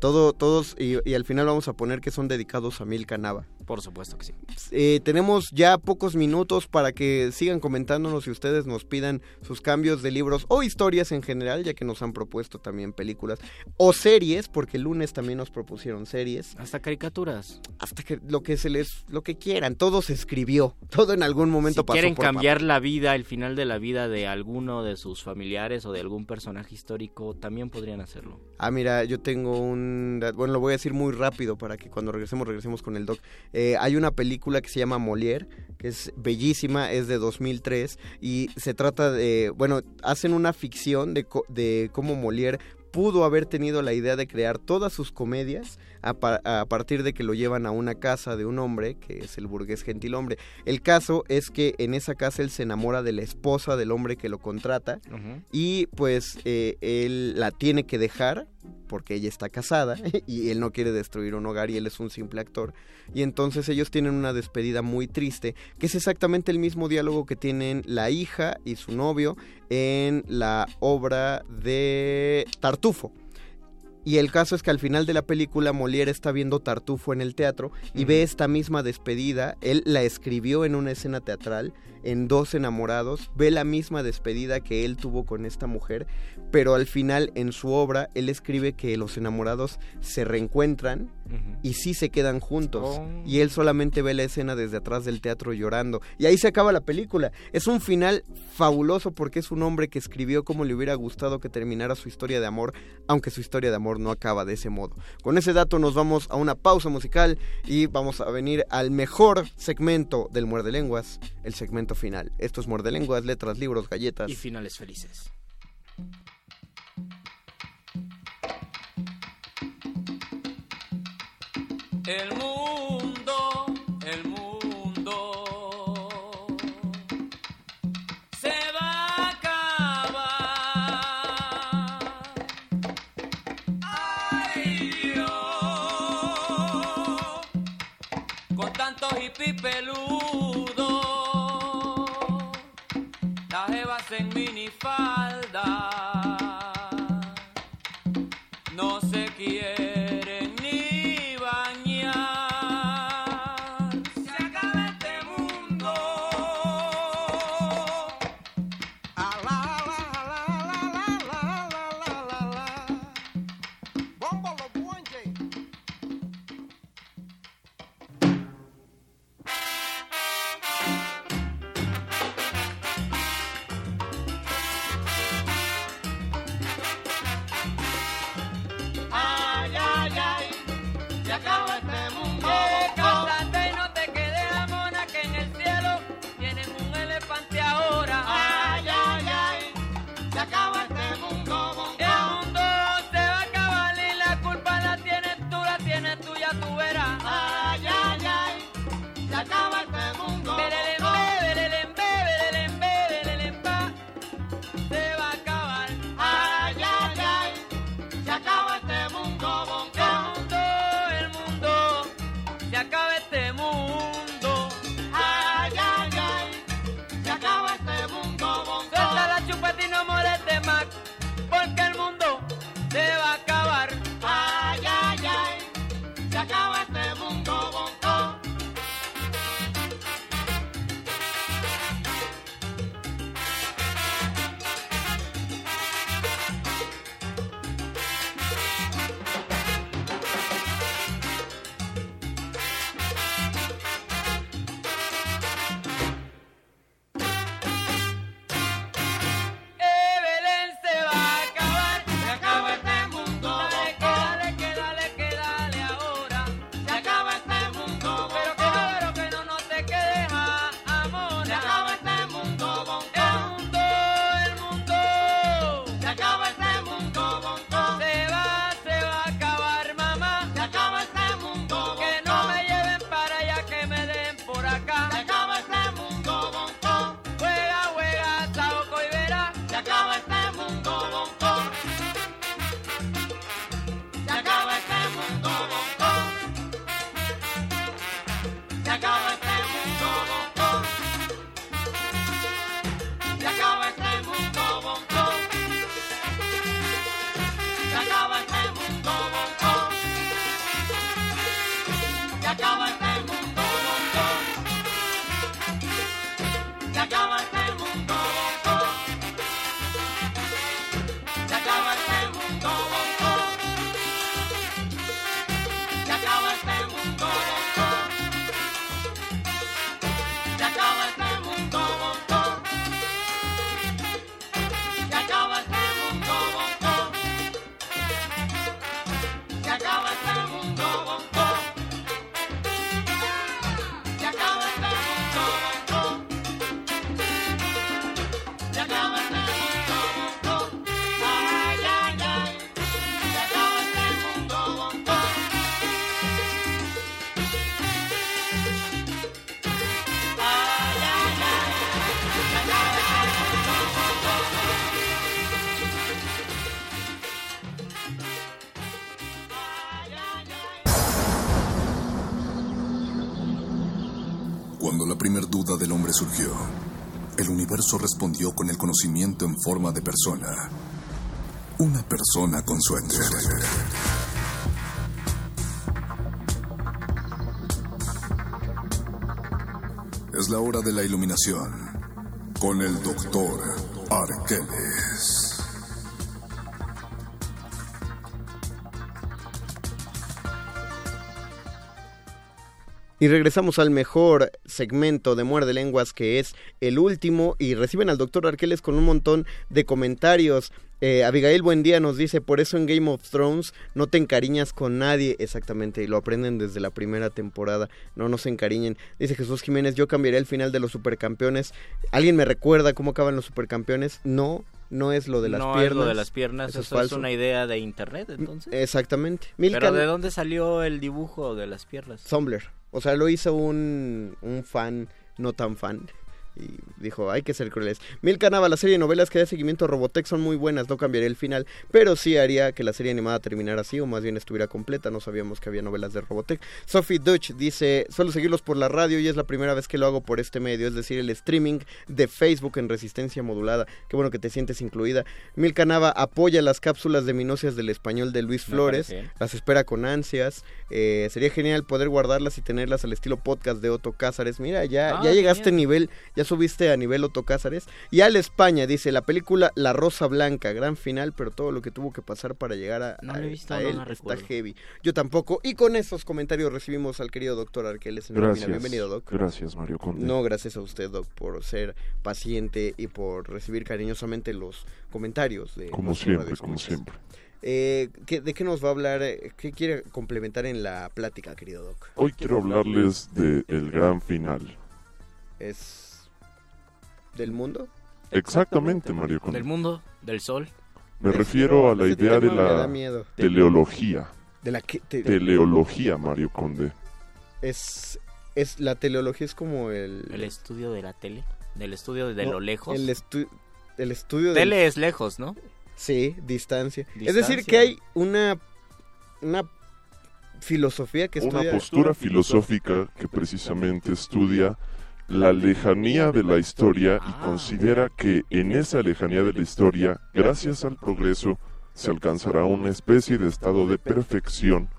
Todo, todos, y, y al final vamos a poner que son dedicados a Mil Canava. Por supuesto que sí. Eh, tenemos ya pocos minutos para que sigan comentándonos y ustedes nos pidan sus cambios de libros o historias en general, ya que nos han propuesto también películas o series, porque el lunes también nos propusieron series. Hasta caricaturas. Hasta que lo que se les, lo que quieran, todo se escribió, todo en algún momento si pasó quieren por cambiar la vida, el final de la vida de alguno de sus familiares o de algún personaje histórico, también podrían hacerlo. Ah, mira, yo tengo un... Bueno, lo voy a decir muy rápido para que cuando regresemos, regresemos con el doc. Eh, hay una película que se llama Molière, que es bellísima, es de 2003, y se trata de... Bueno, hacen una ficción de, de cómo Molière pudo haber tenido la idea de crear todas sus comedias a, pa- a partir de que lo llevan a una casa de un hombre, que es el burgués gentilhombre. El caso es que en esa casa él se enamora de la esposa del hombre que lo contrata y pues eh, él la tiene que dejar porque ella está casada y él no quiere destruir un hogar y él es un simple actor. Y entonces ellos tienen una despedida muy triste, que es exactamente el mismo diálogo que tienen la hija y su novio en la obra de Tartufo. Y el caso es que al final de la película Molière está viendo Tartufo en el teatro y ve esta misma despedida. Él la escribió en una escena teatral en Dos enamorados. Ve la misma despedida que él tuvo con esta mujer, pero al final en su obra él escribe que los enamorados se reencuentran y sí se quedan juntos. Oh. Y él solamente ve la escena desde atrás del teatro llorando. Y ahí se acaba la película. Es un final fabuloso porque es un hombre que escribió como le hubiera gustado que terminara su historia de amor, aunque su historia de amor no acaba de ese modo. Con ese dato nos vamos a una pausa musical y vamos a venir al mejor segmento del Muerde Lenguas, el segmento final. Esto es Muerde Lenguas, letras, libros, galletas. Y finales felices. El surgió, el universo respondió con el conocimiento en forma de persona. Una persona con suerte. Es la hora de la iluminación con el doctor Arqueles. Y regresamos al mejor segmento de Muerde Lenguas, que es el último, y reciben al doctor Arqueles con un montón de comentarios. Eh, Abigail Buendía nos dice, por eso en Game of Thrones no te encariñas con nadie, exactamente, y lo aprenden desde la primera temporada, no nos encariñen. Dice Jesús Jiménez, yo cambiaría el final de los supercampeones. ¿Alguien me recuerda cómo acaban los supercampeones? No, no es lo de las no piernas. es lo de las piernas, Eso eso, es una idea de internet, entonces. Exactamente. Pero Milkan- ¿de dónde salió el dibujo de las piernas? Tumblr. O sea, lo hizo un, un fan no tan fan. Y dijo, hay que ser crueles. Milka Nava, la serie de novelas que da seguimiento a Robotech son muy buenas, no cambiaría el final, pero sí haría que la serie animada terminara así, o más bien estuviera completa, no sabíamos que había novelas de Robotech. Sophie Dutch dice, suelo seguirlos por la radio y es la primera vez que lo hago por este medio, es decir, el streaming de Facebook en resistencia modulada. Qué bueno que te sientes incluida. Milka Nava apoya las cápsulas de minocias del español de Luis Flores, las espera con ansias. Eh, sería genial poder guardarlas y tenerlas al estilo podcast de Otto Cázares. Mira, ya, Ah, ya llegaste a nivel, ya subiste a nivel Otto Cázares. Y al España dice, la película La Rosa Blanca, gran final, pero todo lo que tuvo que pasar para llegar a, No a- he visto, a no él la está heavy. Yo tampoco. Y con esos comentarios recibimos al querido doctor Arqueles Gracias. Bienvenido, Doc. Gracias, Mario Conde. No, gracias a usted, Doc, por ser paciente y por recibir cariñosamente los comentarios de Como siempre, como siempre. Eh, ¿qué- ¿De qué nos va a hablar? ¿Qué quiere complementar en la plática, querido Doc? Hoy quiero hablarles del gran final. ¿Es del mundo? Exactamente, Mario Conde. Del mundo, del sol. Me refiero a la idea de la teleología. ¿De la qué? Te- Teleología, Mario Conde. Es, es la teleología es como el... El estudio de la tele. Del estudio de no, lo lejos. El, estu- el estudio del- Tele es lejos, ¿no? Sí, distancia. Es decir, que hay una, una filosofía que Una estudia... postura filosófica que precisamente estudia la lejanía de la historia y considera que en esa lejanía de la historia, gracias al progreso, se alcanzará una especie de estado de perfección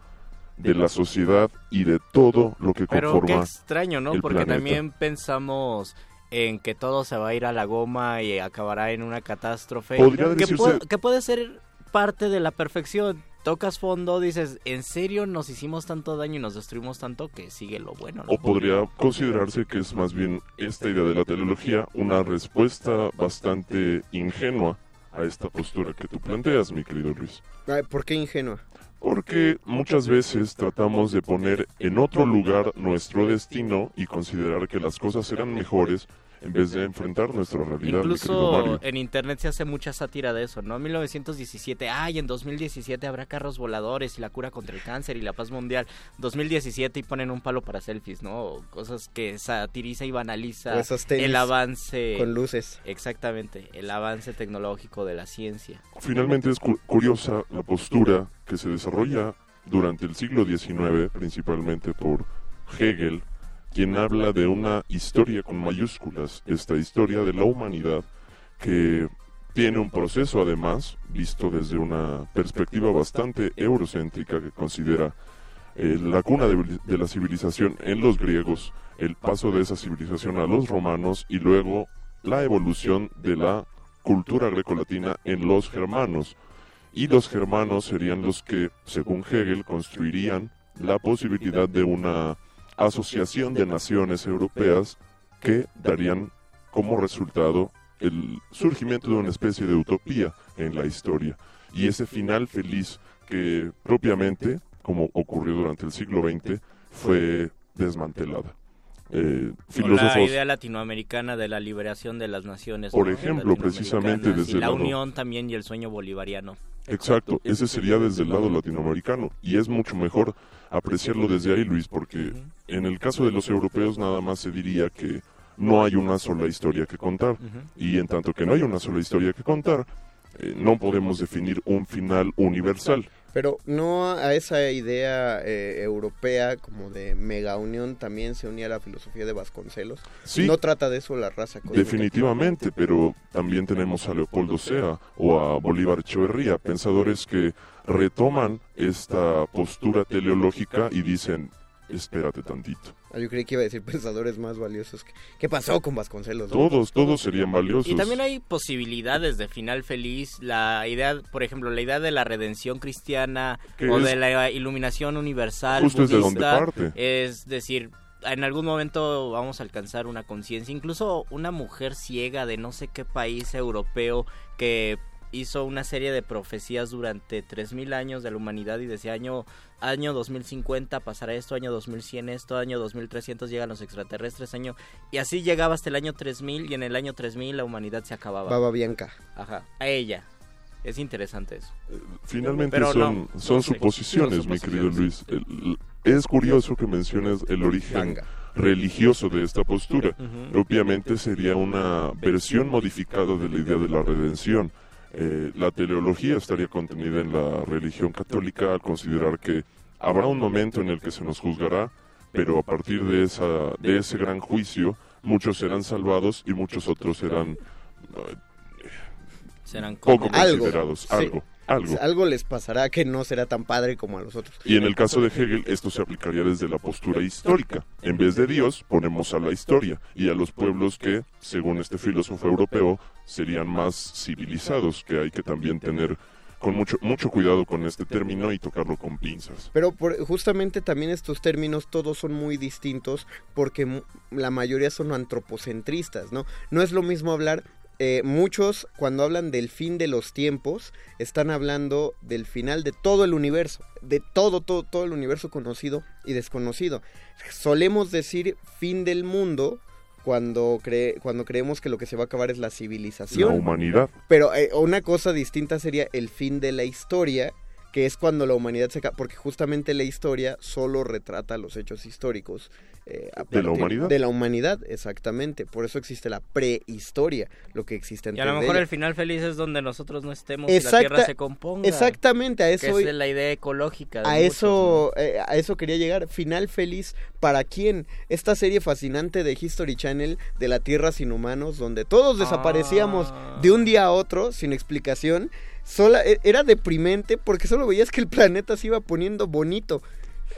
de la sociedad y de todo lo que Pero qué conforma extraño, ¿no? Porque planeta. también pensamos en que todo se va a ir a la goma y acabará en una catástrofe. Podría que, decirse- pu- que puede ser parte de la perfección. Tocas fondo, dices, ¿en serio nos hicimos tanto daño y nos destruimos tanto que sigue lo bueno? ¿no? O podría considerarse que es más bien esta idea de la teleología una respuesta bastante ingenua a esta postura que tú planteas, mi querido Luis. Ay, ¿Por qué ingenua? Porque muchas veces tratamos de poner en otro lugar nuestro destino y considerar que las cosas serán mejores en vez de enfrentar nuestra realidad, Incluso en internet se hace mucha sátira de eso, ¿no? 1917, ay, en 2017 habrá carros voladores y la cura contra el cáncer y la paz mundial. 2017 y ponen un palo para selfies, ¿no? O cosas que satiriza y banaliza O esos tenis el avance. con luces. Exactamente, el avance tecnológico de la ciencia. Finalmente es cu- curiosa la postura que se desarrolla durante el siglo XIX, principalmente por Hegel, quien habla de una historia con mayúsculas, esta historia de la humanidad que tiene un proceso además, visto desde una perspectiva bastante eurocéntrica que considera eh, la cuna de, de la civilización en los griegos, el paso de esa civilización a los romanos y luego la evolución de la cultura grecolatina en los germanos. Y los germanos serían los que, según Hegel, construirían la posibilidad de una asociación de naciones europeas que darían como resultado el surgimiento de una especie de utopía en la historia. Y ese final feliz que propiamente, como ocurrió durante el siglo XX, fue desmantelada. Eh, filósofos, La idea latinoamericana de la liberación de las naciones. Por ¿no? ejemplo, precisamente desde y la lado- unión también y el sueño bolivariano. Exacto, ese sería desde el lado latinoamericano y es mucho mejor apreciarlo desde ahí, Luis, porque en el caso de los europeos nada más se diría que no hay una sola historia que contar y en tanto que no hay una sola historia que contar, eh, no podemos definir un final universal. Pero no a esa idea eh, europea como de mega unión también se unía la filosofía de Vasconcelos. Sí. No trata de eso la raza cósmica. Definitivamente, pero también tenemos a Leopoldo Sea o a Bolívar Echeverría, pensadores que retoman esta postura teleológica y dicen, espérate tantito. Ah, Yo creí que iba a decir pensadores más valiosos. que- ¿Qué pasó con Vasconcelos? no? Todos, todos serían valiosos. Y también hay posibilidades de final feliz. La idea, por ejemplo, la idea de la redención cristiana o es- de la iluminación universal Justo es de donde budista, parte. es decir, en algún momento vamos a alcanzar una conciencia. Incluso una mujer ciega de no sé qué país europeo que hizo una serie de profecías durante 3000 años de la humanidad y decía año año 2050 pasará esto, año 2100 esto, año 2300 llegan los extraterrestres, año y así llegaba hasta el año 3000 y en el año 3000 la humanidad se acababa. Baba Bianca. Ajá, a ella. Es interesante eso. Finalmente Pero son, no, son no suposiciones, mi querido. Luis. El- es curioso que menciones el origen Ganga. religioso de esta postura. Obviamente sería una versión modificada de la idea de la redención. Eh, la teleología estaría contenida en la religión católica al considerar que habrá un momento en el que se nos juzgará, pero a partir de, esa, de ese gran juicio muchos serán salvados y muchos otros serán eh, Serán poco Algo, considerados. sí. Algo, algo. Algo les pasará que no será tan padre como a los otros. Y en el caso de Hegel, esto se aplicaría desde la postura histórica. En vez de Dios, ponemos a la historia y a los pueblos que, según este filósofo europeo, serían más civilizados, que hay que también tener con mucho, mucho cuidado con este término y tocarlo con pinzas. Pero por- justamente también estos términos todos son muy distintos porque la mayoría son antropocentristas, ¿no? No es lo mismo hablar, eh, muchos cuando hablan del fin de los tiempos están hablando del final de todo el universo, de todo, todo, todo el universo conocido y desconocido. Solemos decir fin del mundo cuando, cree, cuando creemos que lo que se va a acabar es la civilización. La humanidad. Pero eh, una cosa distinta sería el fin de la historia, que es cuando la humanidad se acaba, porque justamente la historia solo retrata los hechos históricos. eh, a ¿De la humanidad? De la humanidad, exactamente. Por eso existe la prehistoria, lo que existe Y a antes lo mejor ella. el final feliz es donde nosotros no estemos y la Exacta- tierra se componga. Exactamente, a eso... Que es la idea ecológica. de A muchos, eso, eh, a eso quería llegar. Final feliz para quién? Esta serie fascinante de History Channel de la Tierra sin humanos, donde todos desaparecíamos Ah. de un día a otro sin explicación. Sola, e- era deprimente porque solo veías que el planeta se iba poniendo bonito.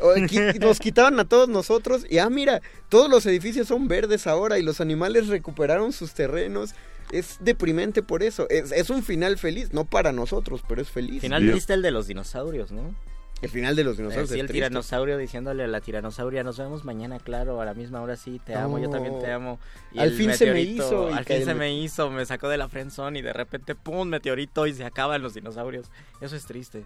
Nos quitaban a todos nosotros y ah mira, todos los edificios son verdes ahora y los animales recuperaron sus terrenos. Es deprimente por eso. Es, es un final feliz, no para nosotros, pero es feliz. Final triste el de los dinosaurios, ¿no? El final de los dinosaurios. Eh, sí, el triste. tiranosaurio diciéndole a la tiranosauria, nos vemos mañana, claro, a la misma hora sí, te amo, yo también te amo. Al fin se me hizo Al fin el se me hizo, me sacó de la friendzone y de repente, pum, meteorito y se acaban los dinosaurios. Eso es triste.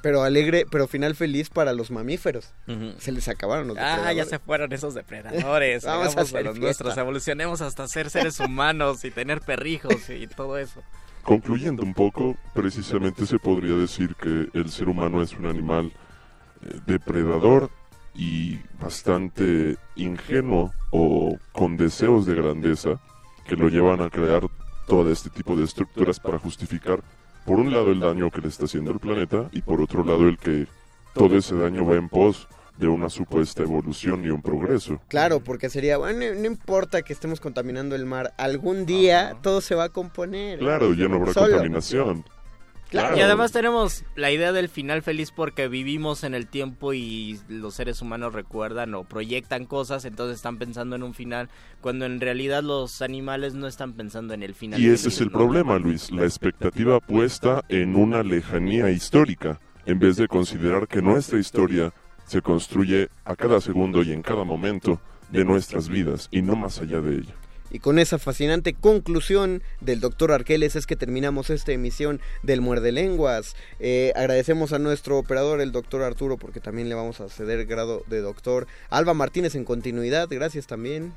Pero alegre, pero final feliz para los mamíferos. Se les acabaron los Ah, ya depredadores. se fueron esos depredadores. Vamos a los nuestros, evolucionemos hasta ser seres humanos y tener perrijos y todo eso. Concluyendo un poco, precisamente se podría decir que el ser humano es un animal eh, depredador y bastante ingenuo o con deseos de grandeza que lo llevan a crear todo este tipo de estructuras para justificar, por un lado, el daño que le está haciendo al planeta y por otro lado, el que todo ese daño va en pos de una supuesta evolución y un progreso. Claro, porque sería, bueno, no importa que estemos contaminando el mar, algún día todo se va a componer. Claro, ya no habrá Solo. contaminación. Claro. Y además tenemos la idea del final feliz porque vivimos en el tiempo y los seres humanos recuerdan o proyectan cosas, entonces están pensando en un final, cuando en realidad los animales no están pensando en el final. Y ese feliz, es el ¿no? problema, Luis, la expectativa puesta en una lejanía histórica, en vez de considerar que nuestra historia se construye a cada segundo y en cada momento de nuestras vidas y no más allá de ella. Y con esa fascinante conclusión del doctor Arqueles es que terminamos esta emisión del Muerde Lenguas. Eh, agradecemos a nuestro operador, el doctor Arturo, porque también le vamos a ceder grado de doctor. Alba Martínez en continuidad, gracias también.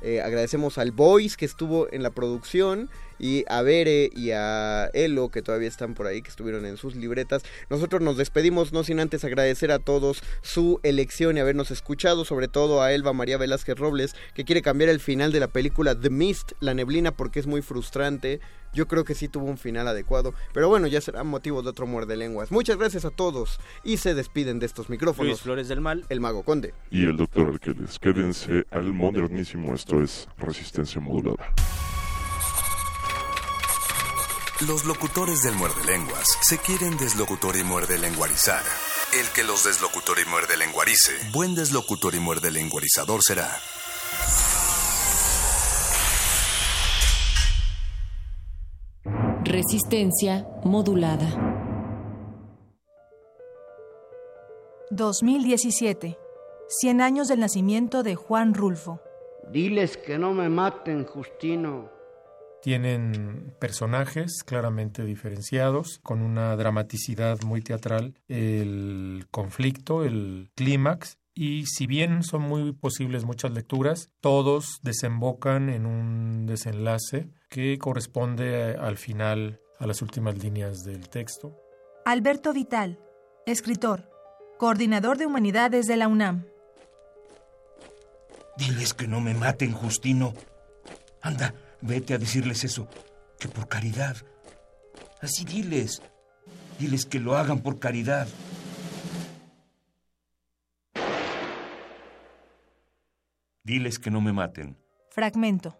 Eh, agradecemos al Boys que estuvo en la producción y a Bere y a Elo que todavía están por ahí, que estuvieron en sus libretas. Nosotros nos despedimos no sin antes agradecer a todos su elección y habernos escuchado, sobre todo a Elba María Velázquez Robles, que quiere cambiar el final de la película The Mist, La Neblina, porque es muy frustrante. Yo creo que sí tuvo un final adecuado, pero bueno, ya será motivo de otro muerde lenguas. Muchas gracias a todos y se despiden de estos micrófonos. Luis Flores del Mal, el Mago Conde. Y el doctor Arqueles. Quédense al modernísimo, esto es Resistencia Modulada. Los locutores del muerde lenguas se quieren deslocutor y muerde lenguarizar. El que los deslocutor y muerde lenguarice, buen deslocutor y muerde lenguarizador será. Resistencia modulada. 2017. 100 años del nacimiento de Juan Rulfo. Diles que no me maten, Justino. Tienen personajes claramente diferenciados, con una dramaticidad muy teatral, el conflicto, el clímax, y si bien son muy posibles muchas lecturas, todos desembocan en un desenlace que corresponde al final, a las últimas líneas del texto. Alberto Vital, escritor, coordinador de humanidades de la UNAM. Diles que no me maten, Justino. Anda, vete a decirles eso, que por caridad. Así diles. Diles que lo hagan por caridad. Diles que no me maten. Fragmento.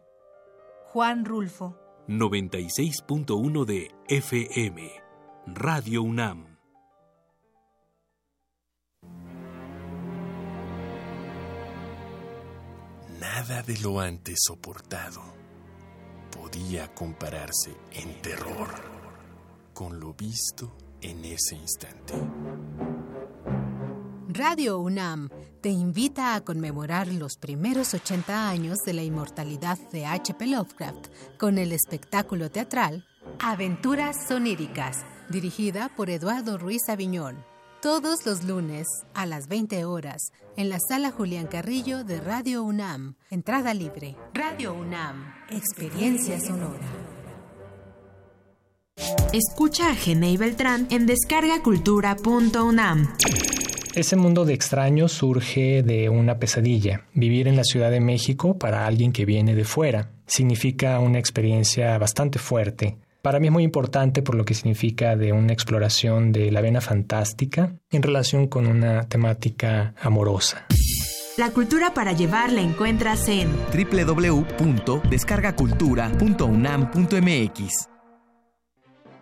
Juan Rulfo. 96.1 de FM. Radio UNAM. Nada de lo antes soportado podía compararse en terror con lo visto en ese instante. Radio UNAM te invita a conmemorar los primeros 80 años de la inmortalidad de H.P. Lovecraft con el espectáculo teatral Aventuras Soníricas, dirigida por Eduardo Ruiz Aviñón. Todos los lunes a las 20 horas en la sala Julián Carrillo de Radio UNAM. Entrada libre. Radio UNAM. Experiencia sonora. Escucha a Genei Beltrán en descargacultura.unam. Ese mundo de extraños surge de una pesadilla. Vivir en la Ciudad de México para alguien que viene de fuera significa una experiencia bastante fuerte. Para mí es muy importante por lo que significa de una exploración de la vena fantástica en relación con una temática amorosa. La cultura para llevar la encuentras en www.descargacultura.unam.mx.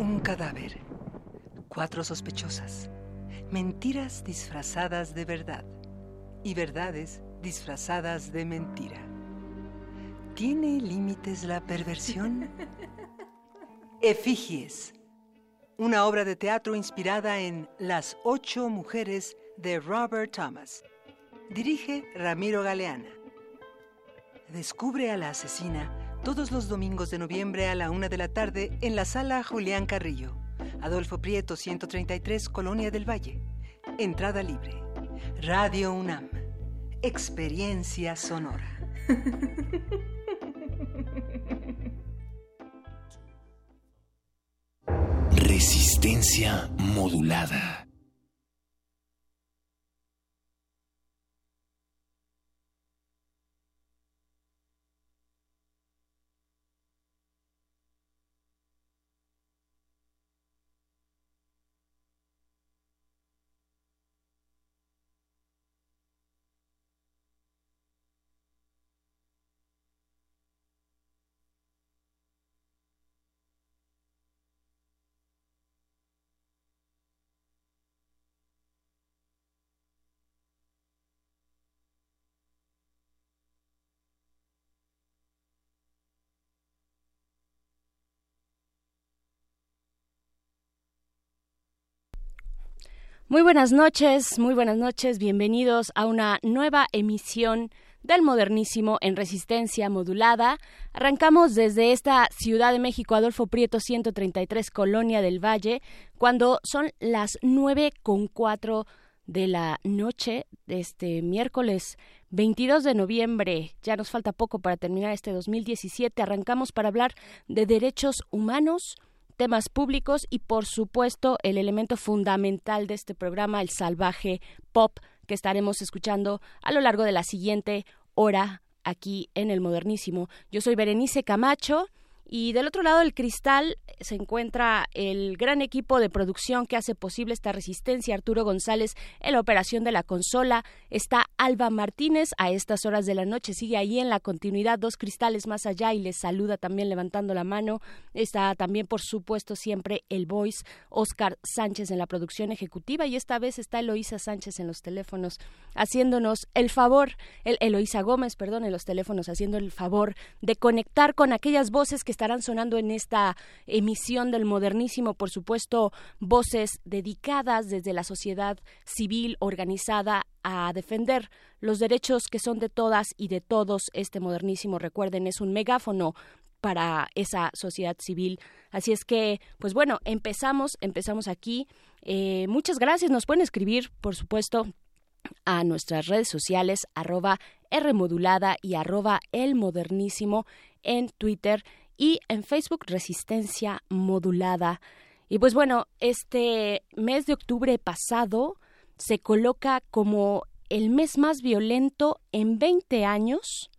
Un cadáver. Cuatro sospechosas. Mentiras disfrazadas de verdad. Y verdades disfrazadas de mentira. ¿Tiene límites la perversión? Efigies. Una obra de teatro inspirada en Las ocho mujeres de Robert Thomas. Dirige Ramiro Galeana. Descubre a la asesina todos los domingos de noviembre a la una de la tarde en la sala Julián Carrillo. Adolfo Prieto 133, Colonia del Valle. Entrada libre. Radio UNAM. Experiencia sonora. Resistencia modulada. Muy buenas noches, muy buenas noches, bienvenidos a una nueva emisión del modernísimo en resistencia modulada. Arrancamos desde esta Ciudad de México, Adolfo Prieto 133, Colonia del Valle, cuando son las nueve con cuatro de la noche este miércoles 22 de noviembre. Ya nos falta poco para terminar este 2017. Arrancamos para hablar de derechos humanos, temas públicos y, por supuesto, el elemento fundamental de este programa, el salvaje pop que estaremos escuchando a lo largo de la siguiente hora aquí en el Modernísimo. Yo soy Berenice Camacho y del otro lado del cristal se encuentra el gran equipo de producción que hace posible esta resistencia. Arturo González en la operación de la consola. Está Alba Martínez a estas horas de la noche. Sigue ahí en la continuidad, dos cristales más allá y les saluda también levantando la mano. Está también, por supuesto, siempre el voice Oscar Sánchez en la producción ejecutiva y esta vez está Eloísa Sánchez en los teléfonos haciéndonos el favor, el Eloísa Gómez, perdón, en los teléfonos haciendo el favor de conectar con aquellas voces que estarán sonando en esta emisión del modernísimo, por supuesto, voces dedicadas desde la sociedad civil organizada a defender los derechos que son de todas y de todos. Este modernísimo, recuerden, es un megáfono para esa sociedad civil. Así es que, pues bueno, empezamos, empezamos aquí. Eh, muchas gracias. Nos pueden escribir, por supuesto, a nuestras redes sociales, arroba Rmodulada y arroba El Modernísimo en Twitter y en Facebook Resistencia Modulada. Y pues bueno, este mes de octubre pasado se coloca como el mes más violento en 20 años.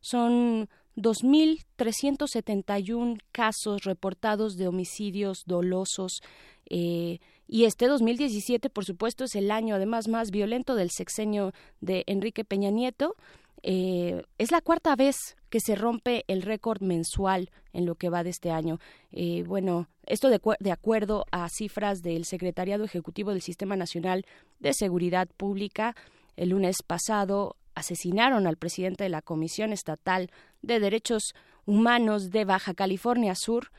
Son 2.371 casos reportados de homicidios dolosos. Eh, y este 2017, por supuesto, es el año además más violento del sexenio de Enrique Peña Nieto. Eh, es la cuarta vez que se rompe el récord mensual en lo que va de este año. Eh, bueno, esto de, de, acuerdo a cifras del Secretariado Ejecutivo del Sistema Nacional de Seguridad Pública. El lunes pasado asesinaron al presidente de la Comisión Estatal de Derechos Humanos de Baja California Sur,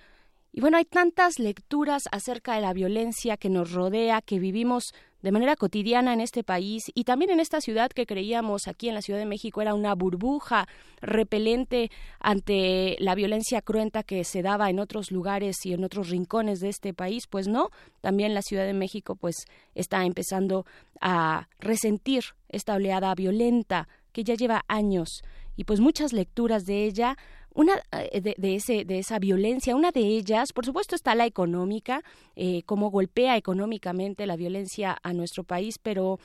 y bueno, hay tantas lecturas acerca de la violencia que nos rodea, que vivimos de manera cotidiana en este país y también en esta ciudad que creíamos aquí en la Ciudad de México era una burbuja repelente ante la violencia cruenta que se daba en otros lugares y en otros rincones de este país, pues no, también la Ciudad de México pues está empezando a resentir esta oleada violenta que ya lleva años y pues muchas lecturas de ella una eh, de, ese de esa violencia una de ellas por supuesto está la económica eh, cómo golpea económicamente la violencia a nuestro país pero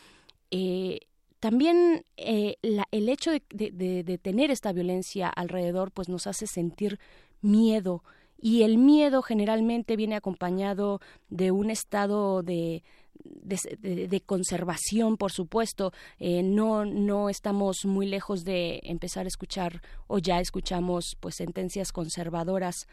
eh, también eh, el hecho de, de, de, tener esta violencia alrededor pues nos hace sentir miedo. Y el miedo generalmente viene acompañado de un estado de, de, conservación, por supuesto. Eh, no, no estamos muy lejos de empezar a escuchar o ya escuchamos pues sentencias conservadoras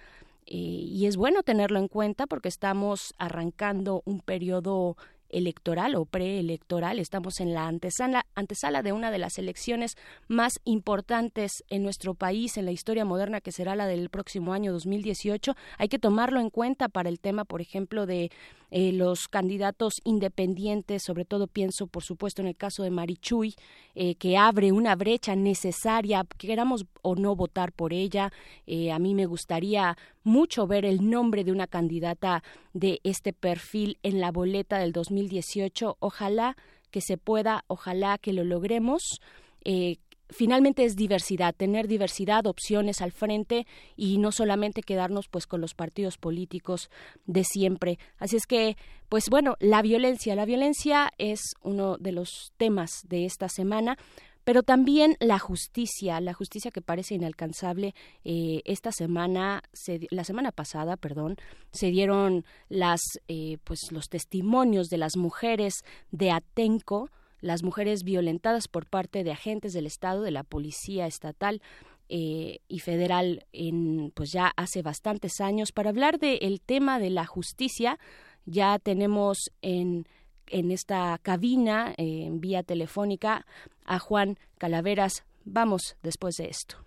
eh, y es bueno tenerlo en cuenta porque estamos arrancando un periodo electoral o preelectoral. Estamos en la antesala, antesala de una de las elecciones más importantes en nuestro país, en la historia moderna, que será la del próximo año 2018. Hay que tomarlo en cuenta para el tema, por ejemplo, de eh, los candidatos independientes, sobre todo pienso, por supuesto, en el caso de Marichuy, eh, que abre una brecha necesaria, queramos o no votar por ella. Eh, a mí me gustaría mucho ver el nombre de una candidata de este perfil en la boleta del 2018. Ojalá que se pueda, ojalá que lo logremos. Eh, finalmente es diversidad, tener diversidad, opciones al frente y no solamente quedarnos pues con los partidos políticos de siempre. Así es que, pues bueno, la violencia, la violencia es uno de los temas de esta semana pero también la justicia, la justicia que parece inalcanzable. Eh, esta semana, se, la semana pasada, perdón, se dieron las, eh, pues los testimonios de las mujeres de Atenco, las mujeres violentadas por parte de agentes del Estado, de la Policía Estatal. Eh, y federal en pues ya hace bastantes años para hablar del tema de la justicia ya tenemos en en esta cabina en vía telefónica a Juan Calaveras. Vamos después de esto.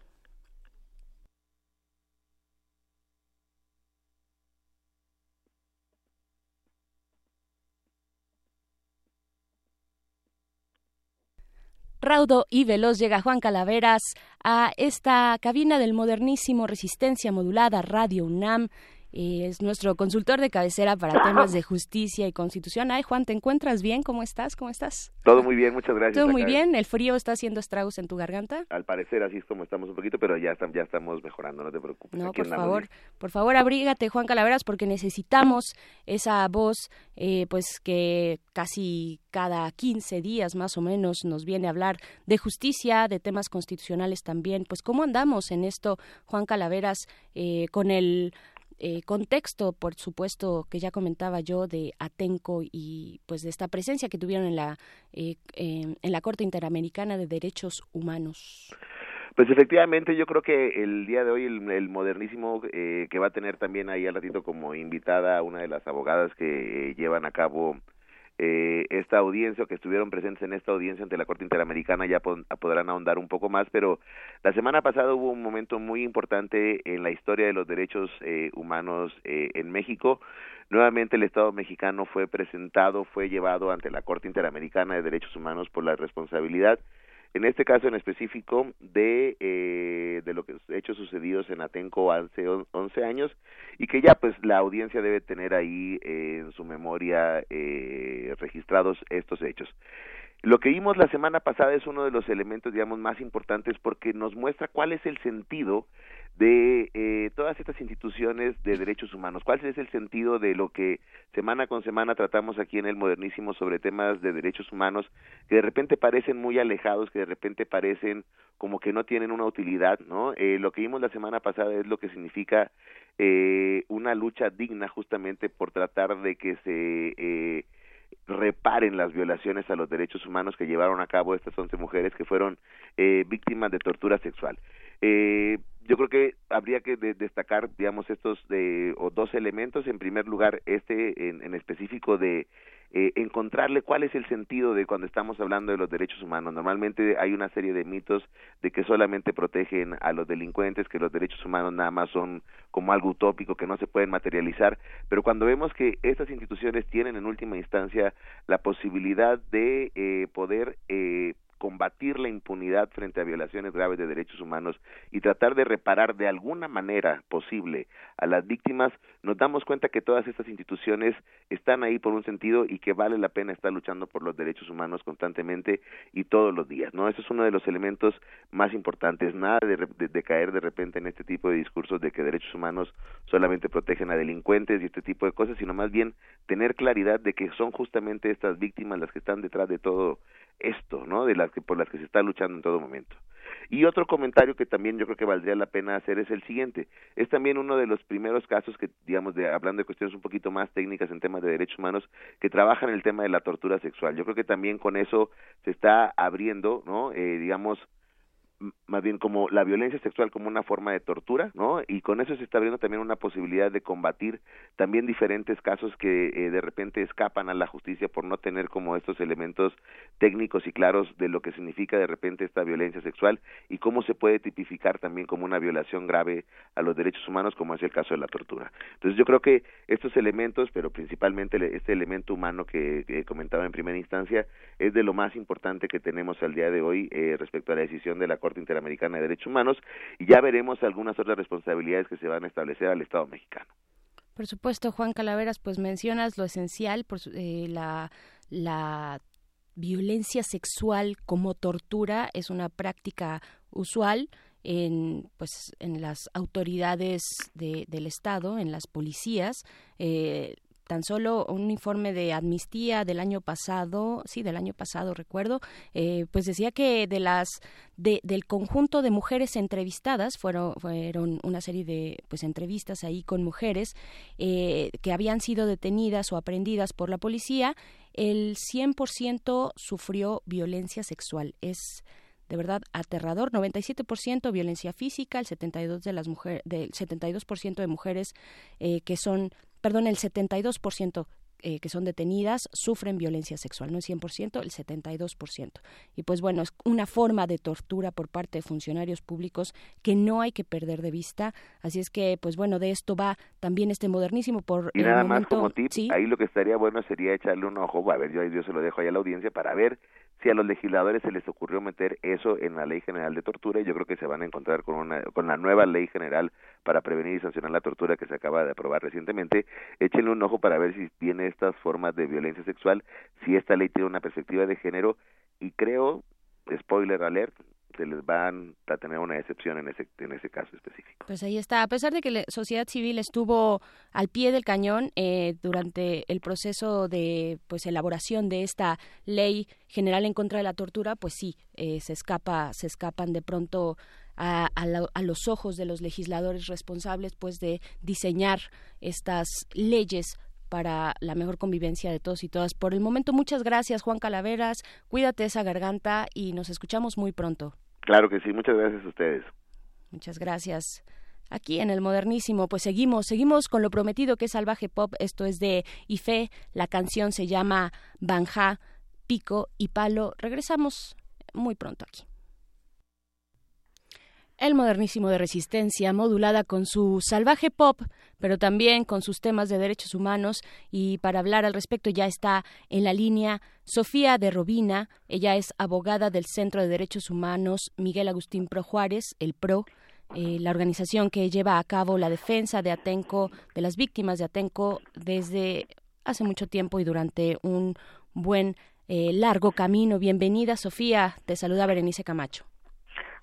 Raudo y veloz llega Juan Calaveras a esta cabina del modernísimo Resistencia Modulada Radio UNAM es nuestro consultor de cabecera para temas de justicia y constitución. Ay, Juan, ¿te encuentras bien? ¿Cómo estás? ¿Cómo estás? Todo muy bien, muchas gracias. Todo muy bien. ¿El frío está haciendo estragos en tu garganta? Al parecer así es como estamos un poquito, pero ya, ya estamos mejorando, no te preocupes. No, por favor, por favor, abrígate, Juan Calaveras, porque necesitamos esa voz, eh, pues que casi cada 15 días más o menos nos viene a hablar de justicia, de temas constitucionales también. Pues, ¿cómo andamos en esto, Juan Calaveras, eh, con el eh, contexto, por supuesto, que ya comentaba yo de Atenco y pues de esta presencia que tuvieron en la eh, en la Corte Interamericana de Derechos Humanos. Pues efectivamente, yo creo que el día de hoy el, modernísimo eh, que va a tener también ahí al ratito como invitada una de las abogadas que llevan a cabo eh, esta audiencia o que estuvieron presentes en esta audiencia ante la Corte Interamericana ya podrán ahondar un poco más, pero la semana pasada hubo un momento muy importante en la historia de los derechos eh, humanos eh, en México. Nuevamente el Estado mexicano fue presentado, fue llevado ante la Corte Interamericana de Derechos Humanos por la responsabilidad en este caso en específico de, eh, de lo que hechos sucedidos en Atenco hace 11 años y que ya pues la audiencia debe tener ahí eh, en su memoria eh, registrados estos hechos. Lo que vimos la semana pasada es uno de los elementos, digamos, más importantes porque nos muestra cuál es el sentido de eh, todas estas instituciones de derechos humanos. ¿Cuál es el sentido de lo que semana con semana tratamos aquí en el modernísimo sobre temas de derechos humanos que de repente parecen muy alejados, que de repente parecen como que no tienen una utilidad, ¿no? Eh, lo que vimos la semana pasada es lo que significa eh, una lucha digna justamente por tratar de que se eh, reparen las violaciones a los derechos humanos que llevaron a cabo estas once mujeres que fueron eh, víctimas de tortura sexual. Eh, yo creo que habría que destacar, digamos, estos de, o dos elementos. En primer lugar, este en, en específico de eh, encontrarle cuál es el sentido de cuando estamos hablando de los derechos humanos. Normalmente hay una serie de mitos de que solamente protegen a los delincuentes, que los derechos humanos nada más son como algo utópico, que no se pueden materializar, pero cuando vemos que estas instituciones tienen en última instancia la posibilidad de eh, poder eh, combatir la impunidad frente a violaciones graves de derechos humanos y tratar de reparar de alguna manera posible a las víctimas, nos damos cuenta que todas estas instituciones están ahí por un sentido y que vale la pena estar luchando por los derechos humanos constantemente y todos los días, ¿no? Eso es uno de los elementos más importantes, nada de, caer de repente en este tipo de discursos de que derechos humanos solamente protegen a delincuentes y este tipo de cosas, sino más bien tener claridad de que son justamente estas víctimas las que están detrás de todo esto, ¿no? De que por las que se está luchando en todo momento. Y otro comentario que también yo creo que valdría la pena hacer es el siguiente. Es también uno de los primeros casos que, digamos, de, hablando de cuestiones un poquito más técnicas en temas de derechos humanos, que trabajan el tema de la tortura sexual. Yo creo que también con eso se está abriendo, ¿no? Eh, digamos, más bien como la violencia sexual como una forma de tortura, ¿no? Y con eso se está abriendo también una posibilidad de combatir también diferentes casos que eh, de repente escapan a la justicia por no tener como estos elementos técnicos y claros de lo que significa de repente esta violencia sexual y cómo se puede tipificar también como una violación grave a los derechos humanos como es el caso de la tortura. Entonces yo creo que estos elementos, pero principalmente este elemento humano que, comentaba en primera instancia, es de lo más importante que tenemos al día de hoy eh, respecto a la decisión de la Corte Interamericana de Derechos Humanos y ya veremos algunas otras responsabilidades que se van a establecer al Estado mexicano. Por supuesto, Juan Calaveras, pues mencionas lo esencial, por eh, la, violencia sexual como tortura es una práctica usual en pues en las autoridades de, del estado en las policías eh, tan solo un informe de amnistía del año pasado, sí, del año pasado recuerdo, eh, pues decía que de las de, del conjunto de mujeres entrevistadas fueron fueron una serie de pues entrevistas ahí con mujeres eh, que habían sido detenidas o aprendidas por la policía, el 100% sufrió violencia sexual. Es de verdad aterrador, 97% violencia física, el 72 de las mujeres del 72% de mujeres eh, que son perdón, el 72% eh, que son detenidas sufren violencia sexual, no el 100%, el 72%. Y pues bueno, es una forma de tortura por parte de funcionarios públicos que no hay que perder de vista. Así es que, pues bueno, de esto va también este modernísimo por y nada más como tip, ahí lo que estaría bueno sería echarle un ojo, a ver, yo, yo se lo dejo ahí a la audiencia para ver si a los legisladores se les ocurrió meter eso en la Ley General de Tortura, yo creo que se van a encontrar con una con la nueva Ley General para prevenir y sancionar la tortura que se acaba de aprobar recientemente. Échenle un ojo para ver si tiene estas formas de violencia sexual, si esta ley tiene una perspectiva de género y creo, spoiler alert, se les van a tener una excepción en ese en ese caso específico. Pues ahí está. A pesar de que la sociedad civil estuvo al pie del cañón eh, durante el proceso de pues elaboración de esta ley general en contra de la tortura, pues sí, eh, se escapa, se escapan de pronto a, a la- a los ojos de los legisladores responsables, pues de diseñar estas leyes para la mejor convivencia de todos y todas. Por el momento, muchas gracias, Juan Calaveras. Cuídate esa garganta y nos escuchamos muy pronto. Claro que sí, muchas gracias a ustedes. Muchas gracias. Aquí en el modernísimo, pues seguimos, seguimos con lo prometido que es salvaje pop. Esto es de Ife, la canción se llama Banja, Pico y Palo. Regresamos muy pronto aquí. El modernísimo de resistencia, modulada con su salvaje pop, pero también con sus temas de derechos humanos. Y para hablar al respecto ya está en la línea Sofía de Robina. Ella es abogada del Centro de Derechos Humanos Miguel Agustín Pro Juárez, el PRO, eh, la organización que lleva a cabo la defensa de Atenco, de las víctimas de Atenco, desde hace mucho tiempo y durante un buen eh, largo camino. Bienvenida, Sofía. Te saluda Berenice Camacho.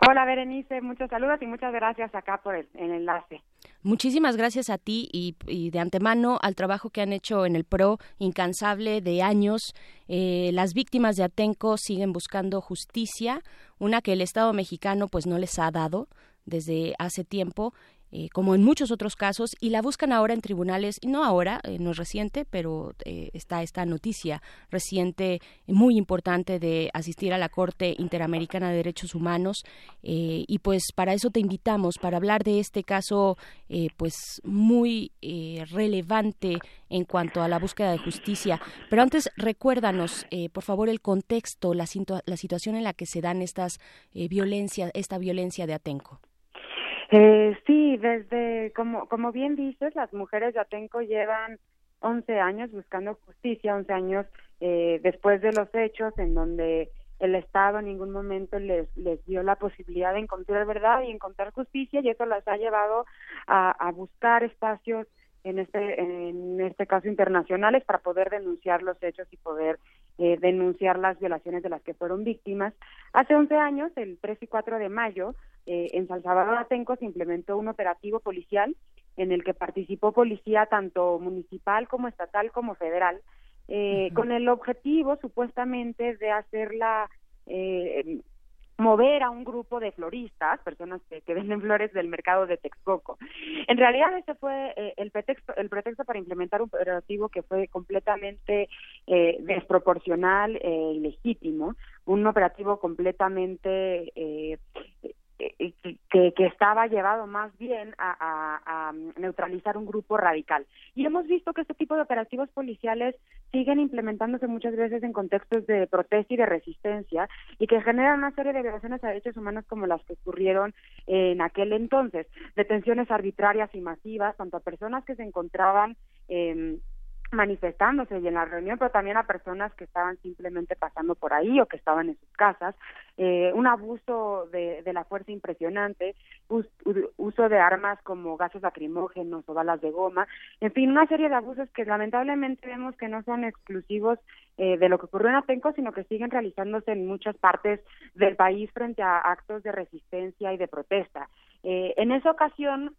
Hola Berenice, muchos saludos y muchas gracias acá por el, enlace. Muchísimas gracias a ti y, y de antemano al trabajo que han hecho en el PRO, incansable de años. Eh, las víctimas de Atenco siguen buscando justicia, una que el Estado mexicano pues no les ha dado desde hace tiempo. Eh, como en muchos otros casos, y la buscan ahora en tribunales, no ahora, eh, no es reciente, pero eh, está esta noticia reciente muy importante de asistir a la Corte Interamericana de Derechos Humanos, eh, y pues para eso te invitamos, para hablar de este caso eh, pues muy relevante en cuanto a la búsqueda de justicia. Pero antes, recuérdanos, por favor, el contexto, la, la situación en la que se dan estas violencias, esta violencia de Atenco. Eh, sí, desde, como, como bien dices, las mujeres de Atenco llevan 11 años buscando justicia, 11 años eh, después de los hechos en donde el Estado en ningún momento les, les dio la posibilidad de encontrar verdad y encontrar justicia y eso las ha llevado a, a buscar espacios en este en este caso internacionales para poder denunciar los hechos y poder eh, denunciar las violaciones de las que fueron víctimas. Hace 11 años, el 3 y 4 de mayo, eh, en Salvador Atenco se implementó un operativo policial en el que participó policía tanto municipal como estatal como federal, eh, con el objetivo supuestamente de hacerla eh, mover a un grupo de floristas, personas que, que venden flores del mercado de Texcoco. En realidad ese fue eh, el pretexto el pretexto para implementar un operativo que fue completamente eh, desproporcional e ilegítimo, un operativo completamente eh, eh, que, que estaba llevado más bien a, neutralizar un grupo radical. Y hemos visto que este tipo de operativos policiales siguen implementándose muchas veces en contextos de protesta y de resistencia y que generan una serie de violaciones a derechos humanos como las que ocurrieron en aquel entonces. Detenciones arbitrarias y masivas, tanto a personas que se encontraban eh, manifestándose y en la reunión, pero también a personas que estaban simplemente pasando por ahí o que estaban en sus casas, eh, un abuso de, de la fuerza impresionante, uso de armas como gases lacrimógenos o balas de goma, en fin, una serie de abusos que lamentablemente vemos que no son exclusivos eh, de lo que ocurrió en Atenco, sino que siguen realizándose en muchas partes del país frente a actos de resistencia y de protesta. Eh, en esa ocasión,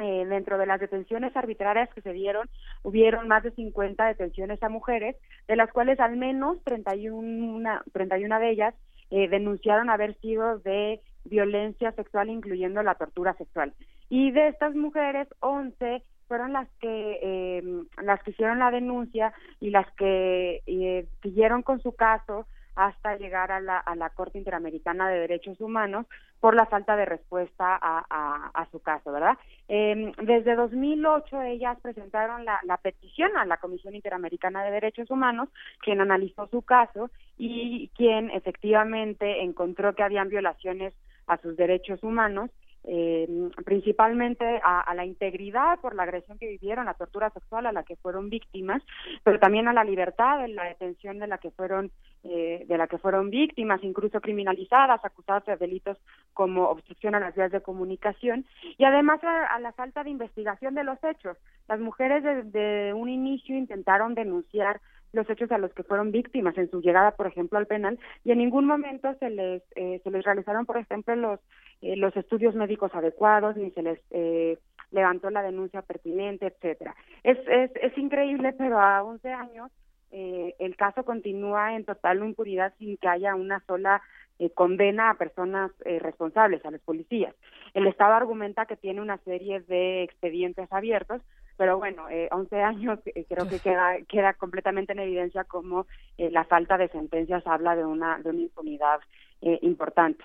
eh, dentro de las detenciones arbitrarias que se dieron, hubieron más de 50 detenciones a mujeres, de las cuales al menos 31, 31 de ellas eh, denunciaron haber sido de violencia sexual, incluyendo la tortura sexual. Y de estas mujeres, 11 fueron las que eh, las que hicieron la denuncia y las que eh, siguieron con su caso hasta llegar a la, a la Corte Interamericana de Derechos Humanos por la falta de respuesta a, a, su caso, ¿verdad? Eh, desde 2008 ellas presentaron la, la petición a la Comisión Interamericana de Derechos Humanos, quien analizó su caso y quien efectivamente encontró que habían violaciones a sus derechos humanos eh, principalmente a, la integridad por la agresión que vivieron, la tortura sexual a la que fueron víctimas, pero también a la libertad en la detención de la que fueron eh, de la que fueron víctimas, incluso criminalizadas, acusadas de delitos como obstrucción a las vías de comunicación y además a, la falta de investigación de los hechos. Las mujeres desde un inicio intentaron denunciar los hechos a los que fueron víctimas en su llegada, por ejemplo, al penal, y en ningún momento se les eh, se les realizaron, por ejemplo, los eh, los estudios médicos adecuados, ni se les eh, levantó la denuncia pertinente, etcétera. Es, es, es increíble, pero a 11 años eh, el caso continúa en total impunidad sin que haya una sola eh, condena a personas eh, responsables, a los policías. El Estado argumenta que tiene una serie de expedientes abiertos, pero bueno, eh, 11 años eh, creo que queda, queda completamente en evidencia cómo eh, la falta de sentencias habla de una, de una impunidad importante.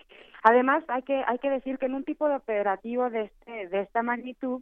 Además, hay que, hay que decir que en un tipo de operativo de, este, de esta magnitud,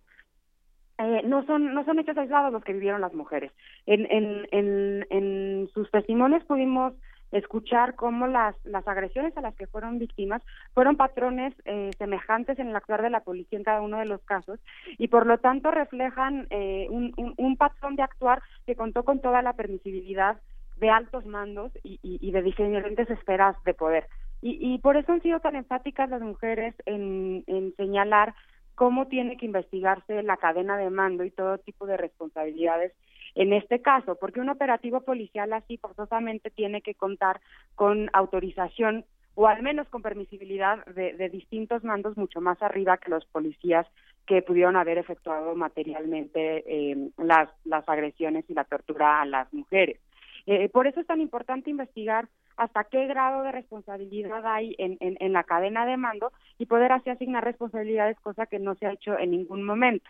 eh, no son no son hechos aislados los que vivieron las mujeres. En, en, en, en sus testimonios pudimos escuchar cómo las, agresiones a las que fueron víctimas fueron patrones eh, semejantes en el actuar de la policía en cada uno de los casos y por lo tanto reflejan eh, un, un, patrón de actuar que contó con toda la permisibilidad de altos mandos y, y, de diferentes esferas de poder. Y, y por eso han sido tan enfáticas las mujeres en, señalar cómo tiene que investigarse la cadena de mando y todo tipo de responsabilidades en este caso, porque un operativo policial así forzosamente tiene que contar con autorización o al menos con permisibilidad de, distintos mandos mucho más arriba que los policías que pudieron haber efectuado materialmente eh, las, las agresiones y la tortura a las mujeres. Eh, por eso es tan importante investigar hasta qué grado de responsabilidad hay en, en, la cadena de mando y poder así asignar responsabilidades, cosa que no se ha hecho en ningún momento.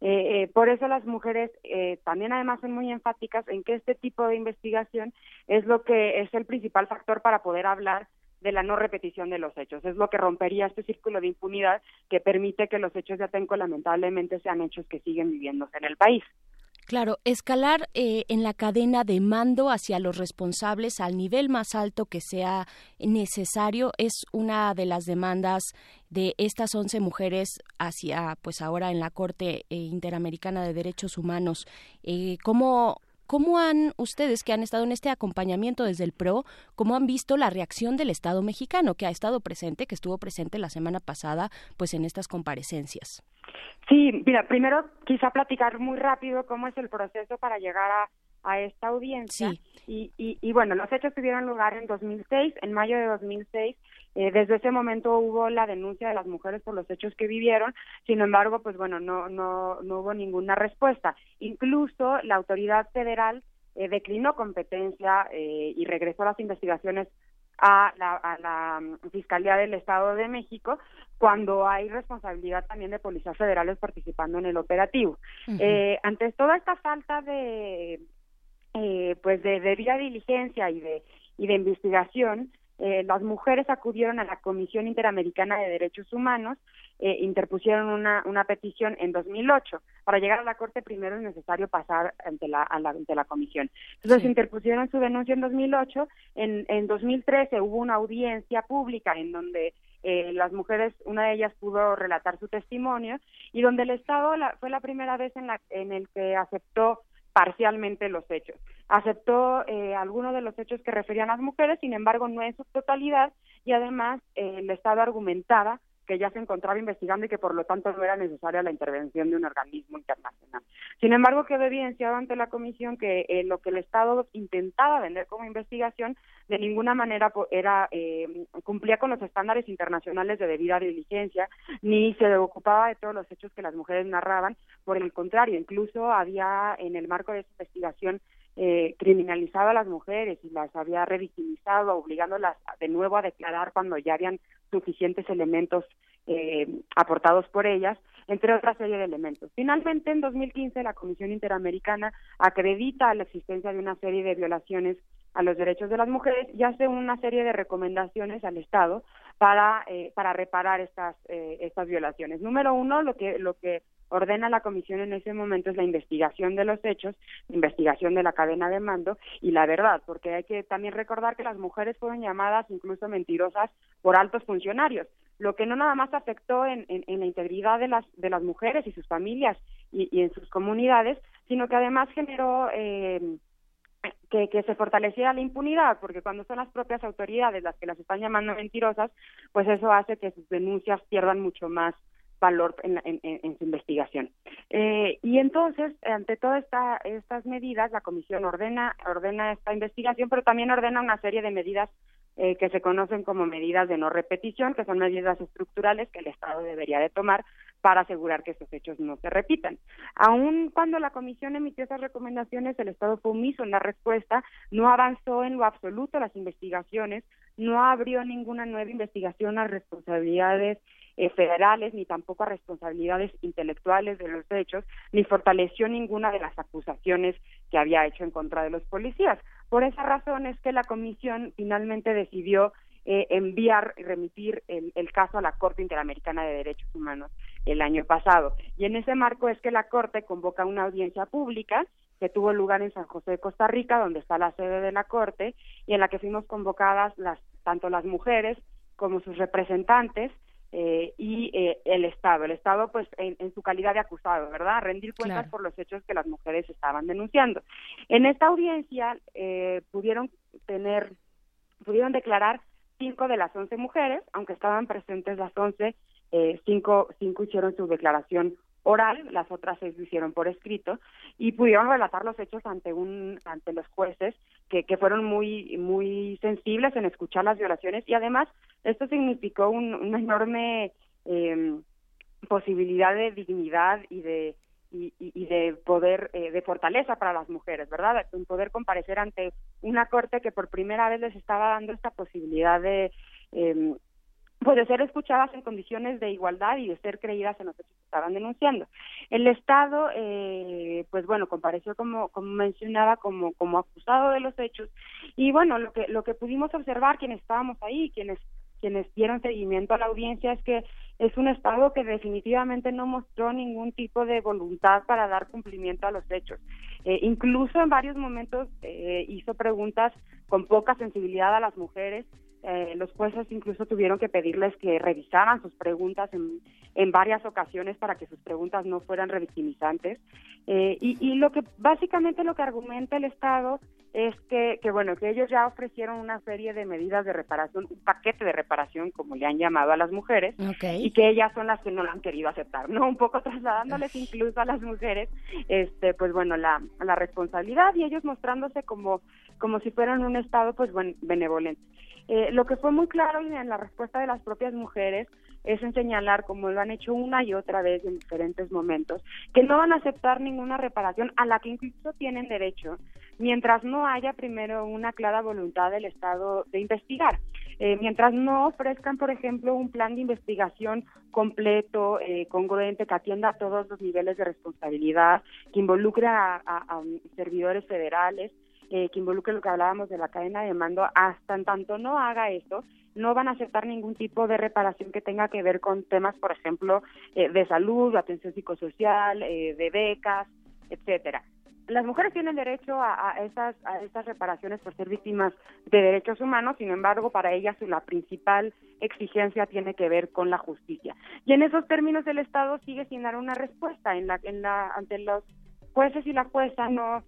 Eh, eh, por eso las mujeres eh, también además son muy enfáticas en que este tipo de investigación es lo que es el principal factor para poder hablar de la no repetición de los hechos. Es lo que rompería este círculo de impunidad que permite que los hechos de Atenco lamentablemente sean hechos que siguen viviéndose en el país. Claro, escalar eh, en la cadena de mando hacia los responsables al nivel más alto que sea necesario es una de las demandas de estas 11 mujeres hacia, pues ahora en la Corte eh, Interamericana de Derechos Humanos. Eh, ¿Cómo ¿Cómo han ustedes que han estado en este acompañamiento desde el PRO, cómo han visto la reacción del Estado mexicano que ha estado presente, que estuvo presente la semana pasada, pues en estas comparecencias? Sí, mira, primero quizá platicar muy rápido cómo es el proceso para llegar a, a esta audiencia. Y, y, y, bueno, los hechos tuvieron lugar en 2006, en mayo de 2006. Eh, desde ese momento hubo la denuncia de las mujeres por los hechos que vivieron. Sin embargo, pues bueno, no, no, no hubo ninguna respuesta. Incluso la autoridad federal eh, declinó competencia eh, y regresó las investigaciones a la, a la mm, Fiscalía del Estado de México cuando hay responsabilidad también de policías federales participando en el operativo. eh, ante toda esta falta de eh, pues de debida diligencia y de y de investigación eh, las mujeres acudieron a la Comisión Interamericana de Derechos Humanos, eh, interpusieron una, una petición en 2008. Para llegar a la Corte primero es necesario pasar ante la, ante la Comisión. Entonces interpusieron su denuncia en 2008. En, en 2013 hubo una audiencia pública en donde eh, las mujeres, una de ellas pudo relatar su testimonio y donde el Estado fue la primera vez en, la, en el que aceptó parcialmente los hechos. Aceptó eh, algunos de los hechos que referían las mujeres, sin embargo, no en su totalidad, y además eh, el Estado argumentaba que ya se encontraba investigando y que por lo tanto no era necesaria la intervención de un organismo internacional. Sin embargo, quedó evidenciado ante la comisión que eh, lo que el Estado intentaba vender como investigación de ninguna manera era eh, cumplía con los estándares internacionales de debida diligencia ni se ocupaba de todos los hechos que las mujeres narraban. Por el contrario, incluso había en el marco de esa investigación eh, criminalizado a las mujeres y las había revictimizado, obligándolas de nuevo a declarar cuando ya habían suficientes elementos eh, aportados por ellas, entre otra serie de elementos. Finalmente, en 2015, la Comisión Interamericana acredita la existencia de una serie de violaciones a los derechos de las mujeres y hace una serie de recomendaciones al Estado para eh, para reparar estas eh, estas violaciones. Número uno, lo que lo que ordena la comisión en ese momento es la investigación de los hechos, investigación de la cadena de mando y la verdad, porque hay que también recordar que las mujeres fueron llamadas incluso mentirosas por altos funcionarios, lo que no nada más afectó en, en, la integridad de las, de las mujeres y sus familias y, y en sus comunidades, sino que además generó eh, que, que, se fortaleciera la impunidad, porque cuando son las propias autoridades las que las están llamando mentirosas, pues eso hace que sus denuncias pierdan mucho más valor en, en, en su investigación. Eh, y entonces, ante todas esta, estas medidas, la comisión ordena, ordena esta investigación, pero también ordena una serie de medidas eh, que se conocen como medidas de no repetición, que son medidas estructurales que el Estado debería de tomar para asegurar que estos hechos no se repitan. Aun cuando la comisión emitió esas recomendaciones, el Estado fue omiso en la respuesta, no avanzó en lo absoluto las investigaciones, no abrió ninguna nueva investigación a responsabilidades eh, federales, ni tampoco a responsabilidades intelectuales de los hechos, ni fortaleció ninguna de las acusaciones que había hecho en contra de los policías. Por esa razón es que la comisión finalmente decidió eh, enviar y remitir el, el, caso a la Corte Interamericana de Derechos Humanos el año pasado. Y en ese marco es que la Corte convoca una audiencia pública que tuvo lugar en San José de Costa Rica, donde está la sede de la Corte, y en la que fuimos convocadas las, tanto las mujeres como sus representantes eh, y eh, el Estado. El Estado, pues, en, su calidad de acusado, ¿verdad? Rendir cuentas por los hechos que las mujeres estaban denunciando. En esta audiencia eh, pudieron tener, pudieron declarar cinco de las once mujeres, aunque estaban presentes las once, cinco, cinco hicieron su declaración oral, las otras seis lo hicieron por escrito y pudieron relatar los hechos ante un ante los jueces que, que fueron muy muy sensibles en escuchar las violaciones y además esto significó un, una enorme eh, posibilidad de dignidad y de y, y, de poder eh, de fortaleza para las mujeres, ¿verdad? Un poder comparecer ante una corte que por primera vez les estaba dando esta posibilidad de eh, pues de ser escuchadas en condiciones de igualdad y de ser creídas en los hechos que estaban denunciando. El Estado, eh, pues bueno, compareció como, como mencionaba, como, como acusado de los hechos y bueno, lo que, lo que pudimos observar quienes estábamos ahí, quienes quienes dieron seguimiento a la audiencia es que es un Estado que definitivamente no mostró ningún tipo de voluntad para dar cumplimiento a los hechos. Eh, incluso en varios momentos eh, hizo preguntas con poca sensibilidad a las mujeres eh, los jueces incluso tuvieron que pedirles que revisaran sus preguntas en, en varias ocasiones para que sus preguntas no fueran revictimizantes. Eh, y, y, lo que básicamente lo que argumenta el Estado es que, que, bueno, que ellos ya ofrecieron una serie de medidas de reparación, un paquete de reparación, como le han llamado a las mujeres, y que ellas son las que no lo han querido aceptar, ¿no? Un poco trasladándoles incluso a las mujeres, este, pues bueno, la, la responsabilidad y ellos mostrándose como, como si fueran un Estado, pues bueno, benevolente. Eh, lo que fue muy claro en la respuesta de las propias mujeres es en señalar, como lo han hecho una y otra vez en diferentes momentos, que no van a aceptar ninguna reparación a la que incluso tienen derecho, mientras no haya primero una clara voluntad del Estado de investigar. Eh, mientras no ofrezcan, por ejemplo, un plan de investigación completo, eh, congruente, que atienda a todos los niveles de responsabilidad, que involucre a servidores federales, eh, que involucre lo que hablábamos de la cadena de mando, hasta en tanto no haga eso, no van a aceptar ningún tipo de reparación que tenga que ver con temas, por ejemplo, eh, de salud, de atención psicosocial, eh, de becas, etcétera. Las mujeres tienen derecho a, estas, a estas reparaciones por ser víctimas de derechos humanos, sin embargo, para ellas la principal exigencia tiene que ver con la justicia. Y en esos términos el Estado sigue sin dar una respuesta en la, en la, ante los jueces y la jueza no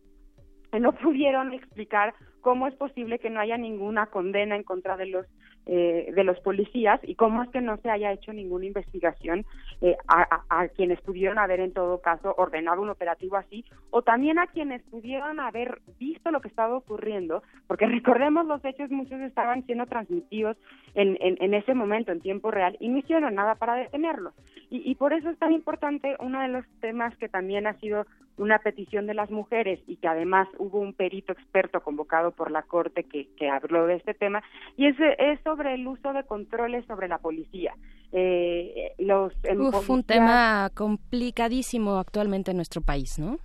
no pudieron explicar cómo es posible que no haya ninguna condena en contra de los eh, de los policías y cómo es que no se haya hecho ninguna investigación eh, a, quienes pudieron haber en todo caso ordenado un operativo así o también a quienes pudieron haber visto lo que estaba ocurriendo porque recordemos los hechos muchos estaban siendo transmitidos en, en, ese momento en tiempo real y no hicieron nada para detenerlos. Y por eso es tan importante uno de los temas que también ha sido una petición de las mujeres y que además hubo un perito experto convocado por la Corte que, que habló de este tema, y es, es sobre el uso de controles sobre la policía. Eh, los, Uf, un tema complicadísimo actualmente en nuestro país, ¿no?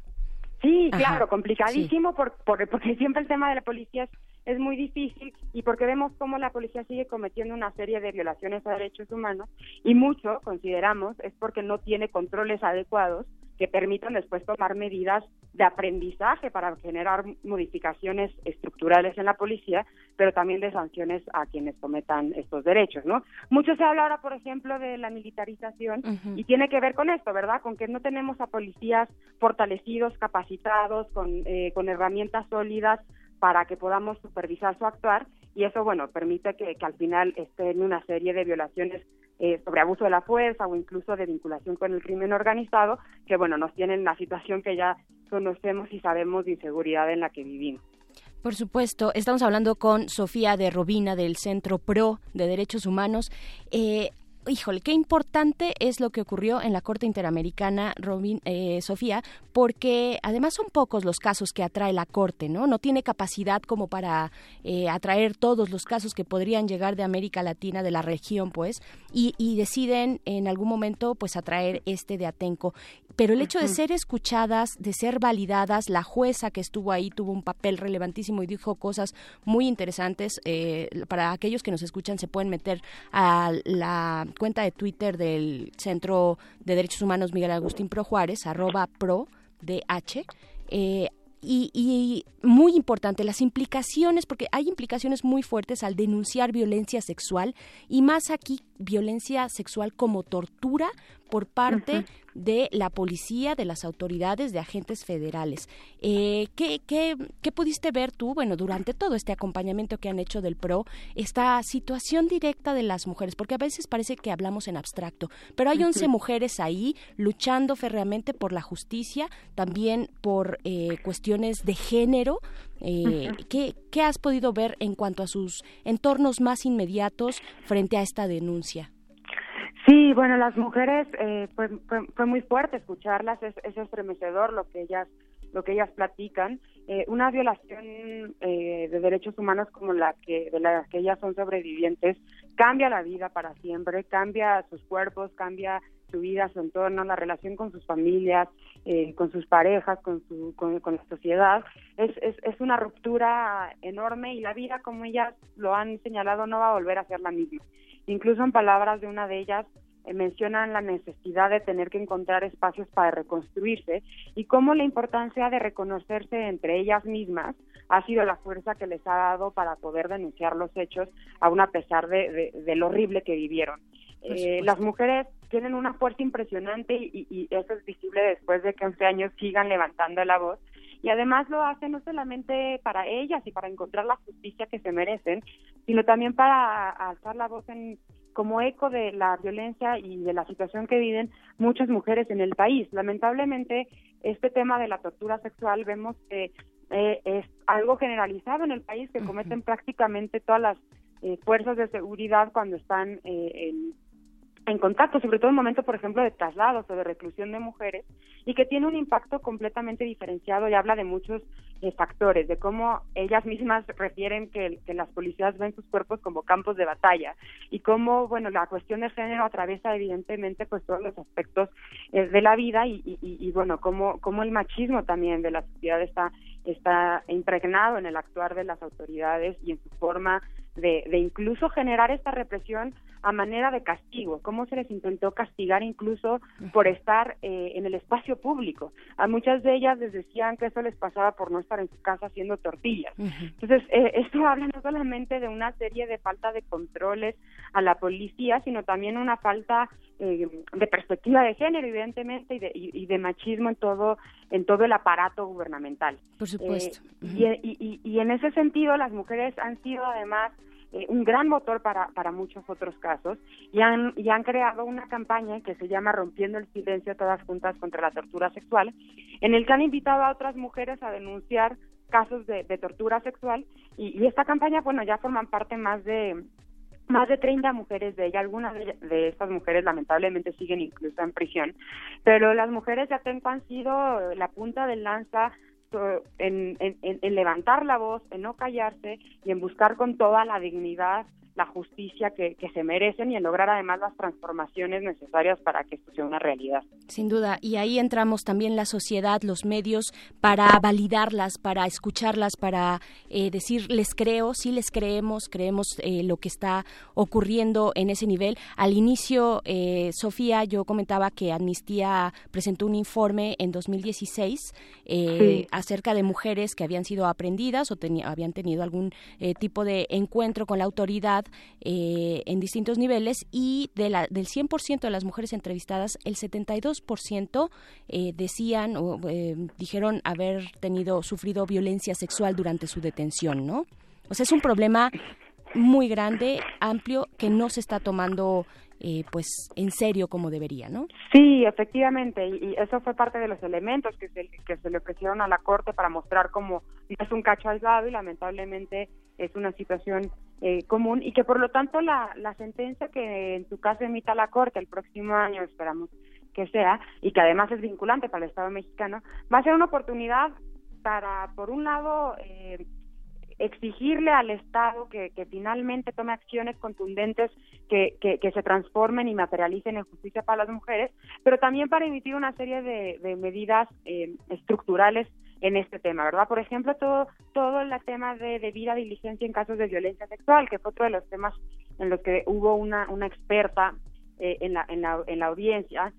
Sí, claro, complicadísimo por, por, porque siempre el tema de la policía es, es, muy difícil y porque vemos cómo la policía sigue cometiendo una serie de violaciones a derechos humanos y mucho, consideramos, es porque no tiene controles adecuados que permitan después tomar medidas de aprendizaje para generar modificaciones estructurales en la policía, pero también de sanciones a quienes cometan estos derechos, ¿no? Mucho se habla ahora, por ejemplo, de la militarización y tiene que ver con esto, ¿verdad? Con que no tenemos a policías fortalecidos, capacitados, con, eh, con herramientas sólidas para que podamos supervisar su actuar y eso, bueno, permite que, al final estén una serie de violaciones eh, sobre abuso de la fuerza o incluso de vinculación con el crimen organizado, que bueno, nos tienen la situación que ya conocemos y sabemos de inseguridad en la que vivimos. Por supuesto, estamos hablando con Sofía de Robina del Centro PRO de Derechos Humanos. Eh, híjole, qué importante es lo que ocurrió en la Corte Interamericana, Robin, eh, Sofía, porque además son pocos los casos que atrae la Corte, ¿no? No tiene capacidad como para eh, atraer todos los casos que podrían llegar de América Latina, de la región, pues, y, y deciden en algún momento, pues, atraer este de Atenco pero el hecho de ser escuchadas, de ser validadas, la jueza que estuvo ahí tuvo un papel relevantísimo y dijo cosas muy interesantes. Eh, para aquellos que nos escuchan, se pueden meter a la cuenta de Twitter del Centro de Derechos Humanos Miguel Agustín Pro Juárez, arroba pro DH. Eh, y, y, muy importante las implicaciones, porque hay implicaciones muy fuertes al denunciar violencia sexual y más aquí violencia sexual como tortura por parte de la policía, de las autoridades, de agentes federales. Eh, ¿qué, qué, qué, pudiste ver tú, bueno, durante todo este acompañamiento que han hecho del PRO, esta situación directa de las mujeres? Porque a veces parece que hablamos en abstracto, pero hay 11 mujeres ahí luchando férreamente por la justicia, también por eh, cuestiones de género. Eh, ¿qué, ¿Qué has podido ver en cuanto a sus entornos más inmediatos frente a esta denuncia? Sí, bueno, las mujeres eh, fue, fue, muy fuerte escucharlas, es, es, estremecedor lo que ellas lo que ellas platican. Eh, una violación eh, de derechos humanos como la que de la que ellas son sobrevivientes cambia la vida para siempre, cambia sus cuerpos, cambia su vida, su entorno, la relación con sus familias, eh, con sus parejas, con, su, con, con la sociedad. Es, es, es una ruptura enorme y la vida, como ellas lo han señalado, no va a volver a ser la misma. Incluso en palabras de una de ellas eh, mencionan la necesidad de tener que encontrar espacios para reconstruirse y cómo la importancia de reconocerse entre ellas mismas ha sido la fuerza que les ha dado para poder denunciar los hechos, aún a pesar de, de, lo horrible que vivieron. Eh, las mujeres tienen una fuerza impresionante y, y, eso es visible después de que 11 años sigan levantando la voz y además lo hacen no solamente para ellas y para encontrar la justicia que se merecen, sino también para alzar la voz en como eco de la violencia y de la situación que viven muchas mujeres en el país. Lamentablemente, este tema de la tortura sexual vemos que eh, es algo generalizado en el país que cometen prácticamente todas las eh, fuerzas de seguridad cuando están eh, en en contacto, sobre todo en momentos, por ejemplo, de traslados o de reclusión de mujeres, y que tiene un impacto completamente diferenciado y habla de muchos eh, factores, de cómo ellas mismas refieren que, las policías ven sus cuerpos como campos de batalla y cómo, bueno, la cuestión de género atraviesa evidentemente pues todos los aspectos eh, de la vida y, y, y, bueno, cómo, cómo el machismo también de la sociedad está, está impregnado en el actuar de las autoridades y en su forma de, de incluso generar esta represión a manera de castigo, cómo se les intentó castigar incluso por estar eh, en el espacio público. A muchas de ellas les decían que eso les pasaba por no estar en su casa haciendo tortillas. Entonces, eh, esto habla no solamente de una serie de falta de controles a la policía, sino también una falta eh, de perspectiva de género, evidentemente, y de, y, de, machismo en todo en todo el aparato gubernamental. Por supuesto. Eh, y, y, en ese sentido, las mujeres han sido además eh, un gran motor para, para muchos otros casos y han, y han creado una campaña que se llama Rompiendo el Silencio Todas Juntas contra la Tortura Sexual, en el que han invitado a otras mujeres a denunciar casos de, de tortura sexual y, y esta campaña, bueno, ya forman parte más de más de 30 mujeres de ella, algunas de, estas mujeres lamentablemente siguen incluso en prisión, pero las mujeres de Atenco han sido la punta de lanza en, en, en, levantar la voz, en no callarse y en buscar con toda la dignidad la justicia que, que, se merecen y en lograr además las transformaciones necesarias para que esto sea una realidad. Sin duda, y ahí entramos también la sociedad, los medios, para validarlas, para escucharlas, para eh, decir, les creo, sí les creemos, creemos eh, lo que está ocurriendo en ese nivel. Al inicio, eh, Sofía, yo comentaba que Amnistía presentó un informe en 2016 sí. acerca de mujeres que habían sido aprendidas o habían tenido algún tipo de encuentro con la autoridad eh, en distintos niveles y de la, del 100% de las mujeres entrevistadas, el 72% eh, decían o eh, dijeron haber tenido, sufrido violencia sexual durante su detención, ¿no? O sea, es un problema muy grande, amplio, que no se está tomando eh, pues en serio como debería, ¿no? Sí, efectivamente, y, eso fue parte de los elementos que se, que se le ofrecieron a la Corte para mostrar cómo es un cacho aislado y lamentablemente es una situación eh, común y que por lo tanto la, la sentencia que en su caso emita la Corte el próximo año, esperamos que sea, y que además es vinculante para el Estado mexicano, va a ser una oportunidad para, por un lado, eh, exigirle al Estado que, finalmente tome acciones contundentes que, que, que, se transformen y materialicen en justicia para las mujeres, pero también para emitir una serie de, de medidas eh, estructurales en este tema, ¿verdad? Por ejemplo, todo todo el tema de debida diligencia en casos de violencia sexual, que fue otro de los temas en los que hubo una, una experta eh, en, la, en, la, en la audiencia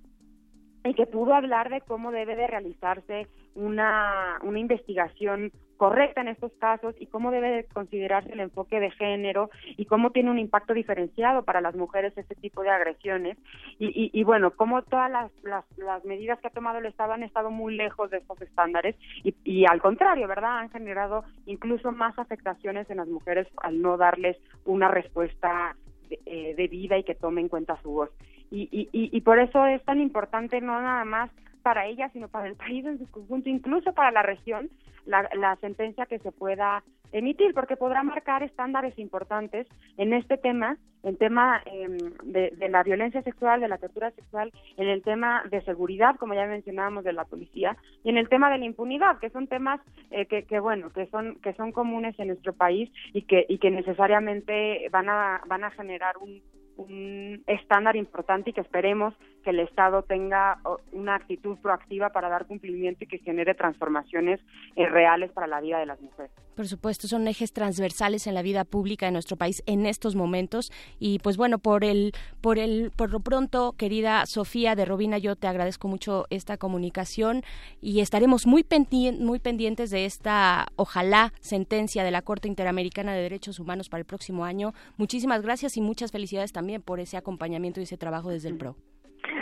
y que pudo hablar de cómo debe de realizarse una, una investigación correcta en estos casos y cómo debe de considerarse el enfoque de género y cómo tiene un impacto diferenciado para las mujeres este tipo de agresiones y, y, bueno, cómo todas las, las, las, medidas que ha tomado el Estado han estado muy lejos de estos estándares y, y al contrario, ¿verdad? Han generado incluso más afectaciones en las mujeres al no darles una respuesta de, eh, de vida y que tome en cuenta su voz. Y, y, por eso es tan importante no nada más para ella, sino para el país en su conjunto, incluso para la región, la, la sentencia que se pueda emitir, porque podrá marcar estándares importantes en este tema, en tema eh, de, de, la violencia sexual, de la tortura sexual, en el tema de seguridad, como ya mencionábamos, de la policía, y en el tema de la impunidad, que son temas eh, que, bueno, que son que son comunes en nuestro país y que y que necesariamente van a van a generar un un estándar importante y que esperemos que el Estado tenga una actitud proactiva para dar cumplimiento y que genere transformaciones eh, reales para la vida de las mujeres. Por supuesto, son ejes transversales en la vida pública de nuestro país en estos momentos y pues bueno, por el por el por lo pronto, querida Sofía de Robina, yo te agradezco mucho esta comunicación y estaremos muy pendientes muy pendientes de esta ojalá sentencia de la Corte Interamericana de Derechos Humanos para el próximo año. Muchísimas gracias y muchas felicidades también por ese acompañamiento y ese trabajo desde el PRO.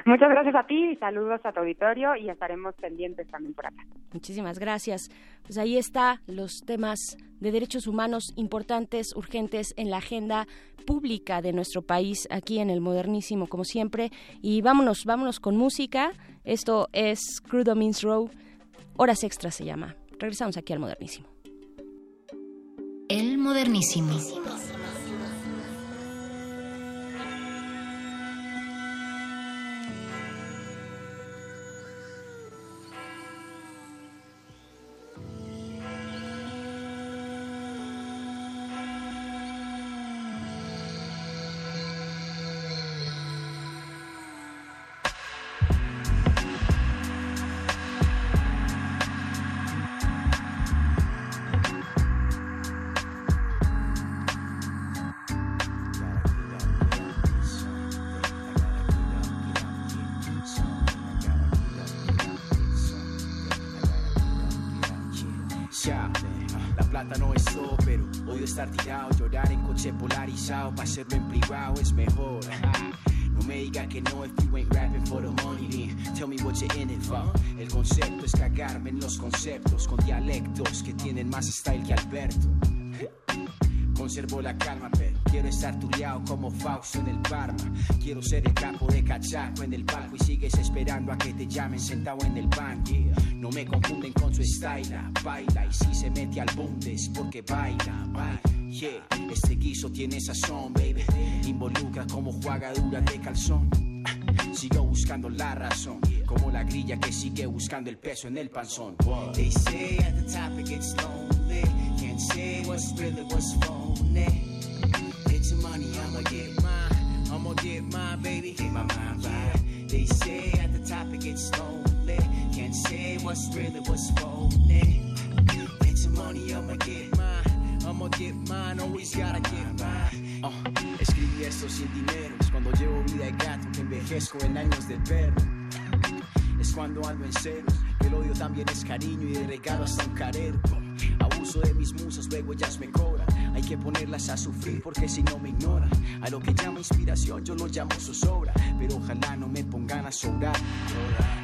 Muchas gracias a ti y saludos a tu auditorio y estaremos pendientes también por acá. Muchísimas gracias. Pues ahí está los temas de derechos humanos importantes, urgentes en la agenda pública de nuestro país aquí en el modernísimo como siempre y vámonos, vámonos con música. Esto es Crudo Means Row, horas extras se llama. Regresamos aquí al modernísimo. El modernísimo. Cachaco en el palco y sigues esperando a que te llamen sentado en el banco. No me confunden con su style, baila y si se mete al bundes porque baila, baila. Este guiso tiene sazón, baby. Involucra como jugadura de calzón. Sigo buscando la razón, como la grilla que sigue buscando el peso en el panzón. They say at the top it gets lonely. Can't say what's really what's phony. It's money was I'ma get mine, baby, hit my mind right. They say at the top it gets lonely. Can't say what's really what's rolling. Make some money, I'ma get mine. I'ma get mine, always gotta get mine. Uh, escribí esto sin dinero. Es cuando llevo vida de gato que envejezco en años de perro. Es cuando ando en ceros. El odio también es cariño y de regalo hasta un carero. Abuso de mis musas, luego ellas me cobran hay que ponerlas a sufrir porque si no me ignoran. A lo que llama inspiración yo lo llamo zozobra. Pero ojalá no me pongan a sobrar.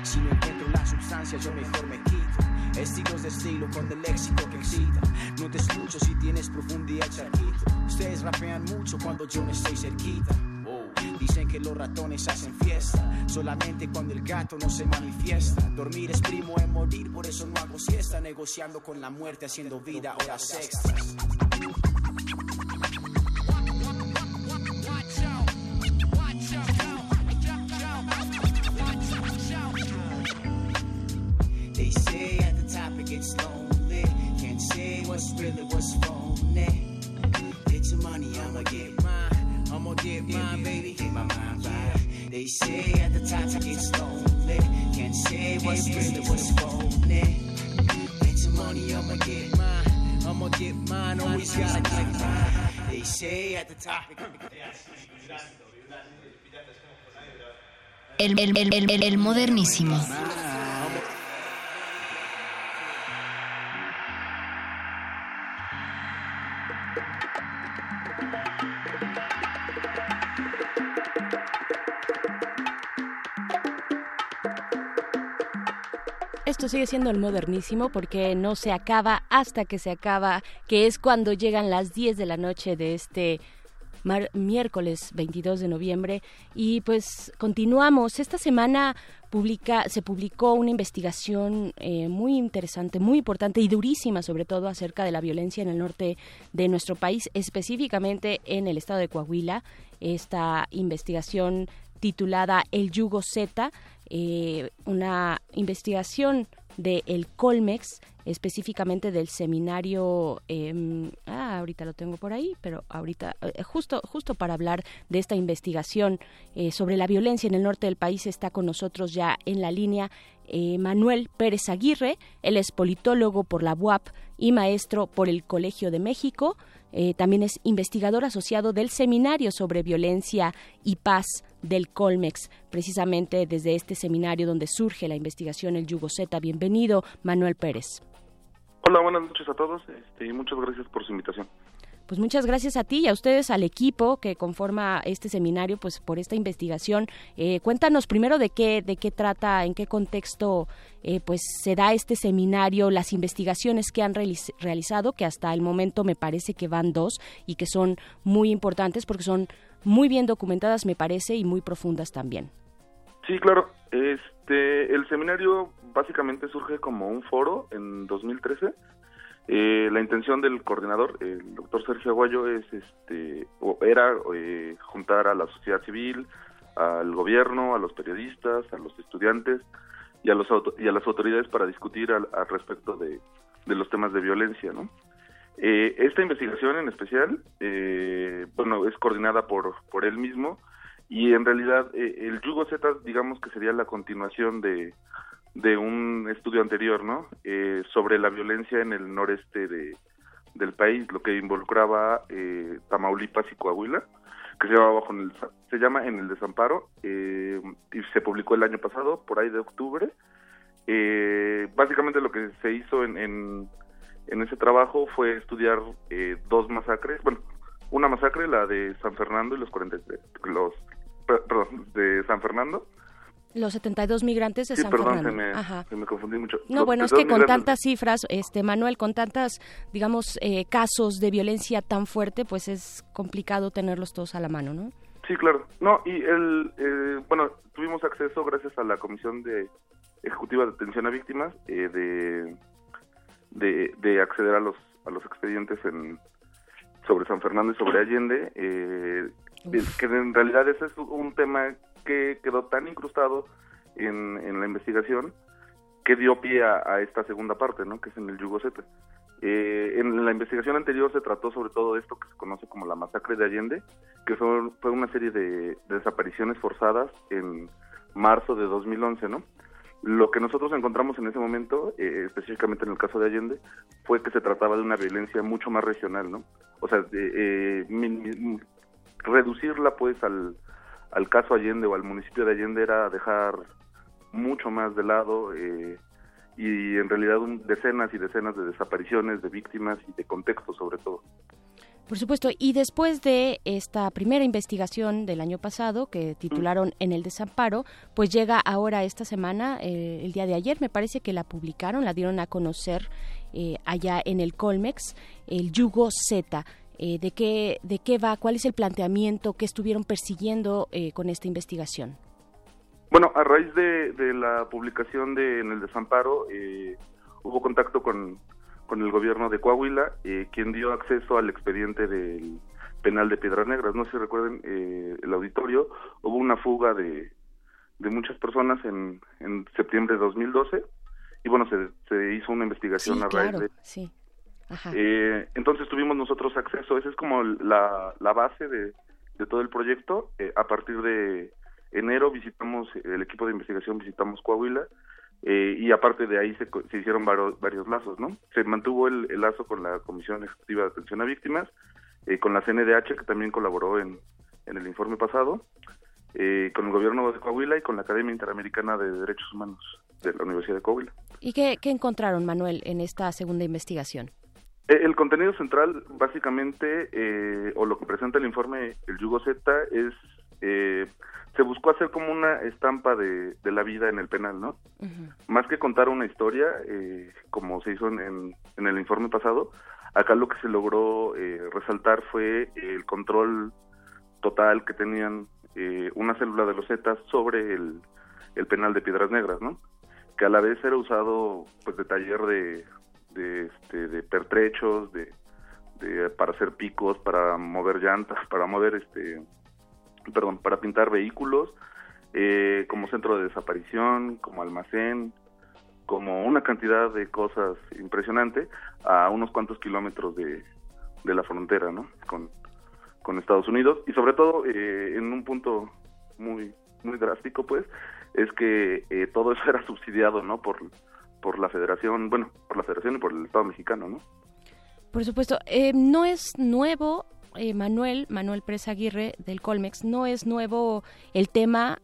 Si no encuentro la sustancia yo mejor me quito. Estilos de estilo con el léxico que excita. No te escucho si tienes profundidad charquito. Ustedes rapean mucho cuando yo no estoy cerquita. Dicen que los ratones hacen fiesta, solamente cuando el gato no se manifiesta. Dormir es primo de morir, por eso no hago siesta, negociando con la muerte, haciendo vida horas extras. They say at the top lonely. Can't say what's really what's phony. Get your money, I'ma get mine. I'ma get mine. Always gotta get mine. They say at the top. el, el, el, el- el modernísimo. Sigue siendo el modernísimo porque no se acaba hasta que se acaba, que es cuando llegan las 10 de la noche de este miércoles 22 de noviembre. Y pues continuamos. Esta semana publica, se publicó una investigación eh, muy interesante, muy importante y durísima sobre todo acerca de la violencia en el norte de nuestro país, específicamente en el estado de Coahuila. Esta investigación titulada El Yugo Z, eh, una investigación de el Colmex, específicamente del seminario, eh, ah, ahorita lo tengo por ahí, pero ahorita, eh, justo, justo para hablar de esta investigación eh, sobre la violencia en el norte del país, está con nosotros ya en la línea eh, Manuel Pérez Aguirre, él es politólogo por la UAP y maestro por el Colegio de México. Eh, también es investigador asociado del Seminario sobre Violencia y Paz del Colmex, precisamente desde este seminario donde surge la investigación El Yugo Z. Bienvenido, Manuel Pérez. Hola, buenas noches a todos este, y muchas gracias por su invitación. Pues muchas gracias a ti y a ustedes, al equipo que conforma este seminario, pues por esta investigación. Eh, cuéntanos primero de qué, de qué trata, en qué contexto eh, pues se da este seminario, las investigaciones que han realiz- realizado, que hasta el momento me parece que van dos y que son muy importantes porque son muy bien documentadas, me parece, y muy profundas también. Sí, claro. Este, el seminario básicamente surge como un foro en 2013. Eh, la intención del coordinador, el doctor Sergio Aguayo, es, este, o era eh, juntar a la sociedad civil, al gobierno, a los periodistas, a los estudiantes y a, los auto- y a las autoridades para discutir al, al respecto de, de los temas de violencia, ¿no? Eh, esta investigación en especial, eh, bueno, es coordinada por, por él mismo y en realidad eh, el Yugo Z, digamos que sería la continuación de, de un estudio anterior, ¿no? Eh, sobre la violencia en el noreste de, del país, lo que involucraba eh, Tamaulipas y Coahuila, que se llama, bajo en el, se llama En el Desamparo, eh, y se publicó el año pasado, por ahí de octubre. Eh, básicamente lo que se hizo en, en, en ese trabajo fue estudiar eh, dos masacres, bueno, una masacre, la de San Fernando y los 43, los, per- perdón, de San Fernando. Los 72 migrantes de Sí, San perdón, Fernando. se me, Ajá. se me confundí mucho. No, Los bueno, es 72 que con migrantes- tantas cifras, este Manuel, con tantas, digamos, eh, casos de violencia tan fuerte, pues es complicado tenerlos todos a la mano, ¿no? Sí, claro. No, y el, eh, bueno, tuvimos acceso gracias a la Comisión de Ejecutiva de Atención a Víctimas eh, de, de, de acceder a los a los expedientes en sobre San Fernando y sobre Allende, eh, que en realidad ese es un tema que quedó tan incrustado en, en la investigación que dio pie a, esta segunda parte, ¿no? Que es en el Yugo Z. Eh, en la investigación anterior se trató sobre todo esto que se conoce como la masacre de Allende, que fue, una serie de, de desapariciones forzadas en marzo de 2011, ¿no? Lo que nosotros encontramos en ese momento, eh, específicamente en el caso de Allende, fue que se trataba de una violencia mucho más regional, ¿no? O sea, eh, reducirla pues al, al caso Allende o al municipio de Allende era dejar mucho más de lado eh, y en realidad decenas y decenas de desapariciones, de víctimas y de contextos sobre todo. Por supuesto, y después de esta primera investigación del año pasado que titularon En el desamparo, pues llega ahora esta semana, eh, el día de ayer, me parece que la publicaron, la dieron a conocer eh, allá en el Colmex, el Yugo Z. Eh, ¿de, qué, ¿De qué va? ¿Cuál es el planteamiento que estuvieron persiguiendo con esta investigación? Bueno, a raíz de, de la publicación de En el desamparo, hubo contacto con con el gobierno de Coahuila, eh, quien dio acceso al expediente del penal de Piedras Negras. No sé si recuerden eh, el auditorio, hubo una fuga de, de muchas personas en, en septiembre de 2012 y bueno, se, se hizo una investigación a raíz de... Sí. Eh, entonces tuvimos nosotros acceso, esa es como la, la base de, de todo el proyecto. Eh, a partir de enero visitamos, el equipo de investigación visitamos Coahuila eh, y aparte de ahí se, se hicieron varios, varios, lazos, ¿no? Se mantuvo el, lazo con la Comisión Ejecutiva de Atención a Víctimas, eh, con la CNDH, que también colaboró en, en el informe pasado, con el gobierno de Coahuila y con la Academia Interamericana de Derechos Humanos de la Universidad de Coahuila. ¿Y qué, qué encontraron, Manuel, en esta segunda investigación? El contenido central, básicamente, o lo que presenta el informe El Yugo Z, es se buscó hacer como una estampa de, de la vida en el penal, ¿no? Más que contar una historia, eh, como se hizo en, en, el informe pasado, acá lo que se logró eh, resaltar fue el control total que tenían eh, una célula de los Zetas sobre el, el penal de Piedras Negras, ¿no? Que a la vez era usado pues de taller de, de, este, de pertrechos, de, de, para hacer picos, para mover llantas, para mover este perdón, para pintar vehículos, eh, como centro de desaparición, como almacén, como una cantidad de cosas impresionante a unos cuantos kilómetros de, de la frontera, ¿no? Con, con Estados Unidos y sobre todo eh, en un punto muy muy drástico, pues, es que eh, todo eso era subsidiado, ¿no? Por por la Federación, bueno, por la Federación y por el Estado Mexicano, ¿no? Por supuesto, no es nuevo eh, Manuel, Manuel Presa Aguirre del Colmex, no es nuevo el tema,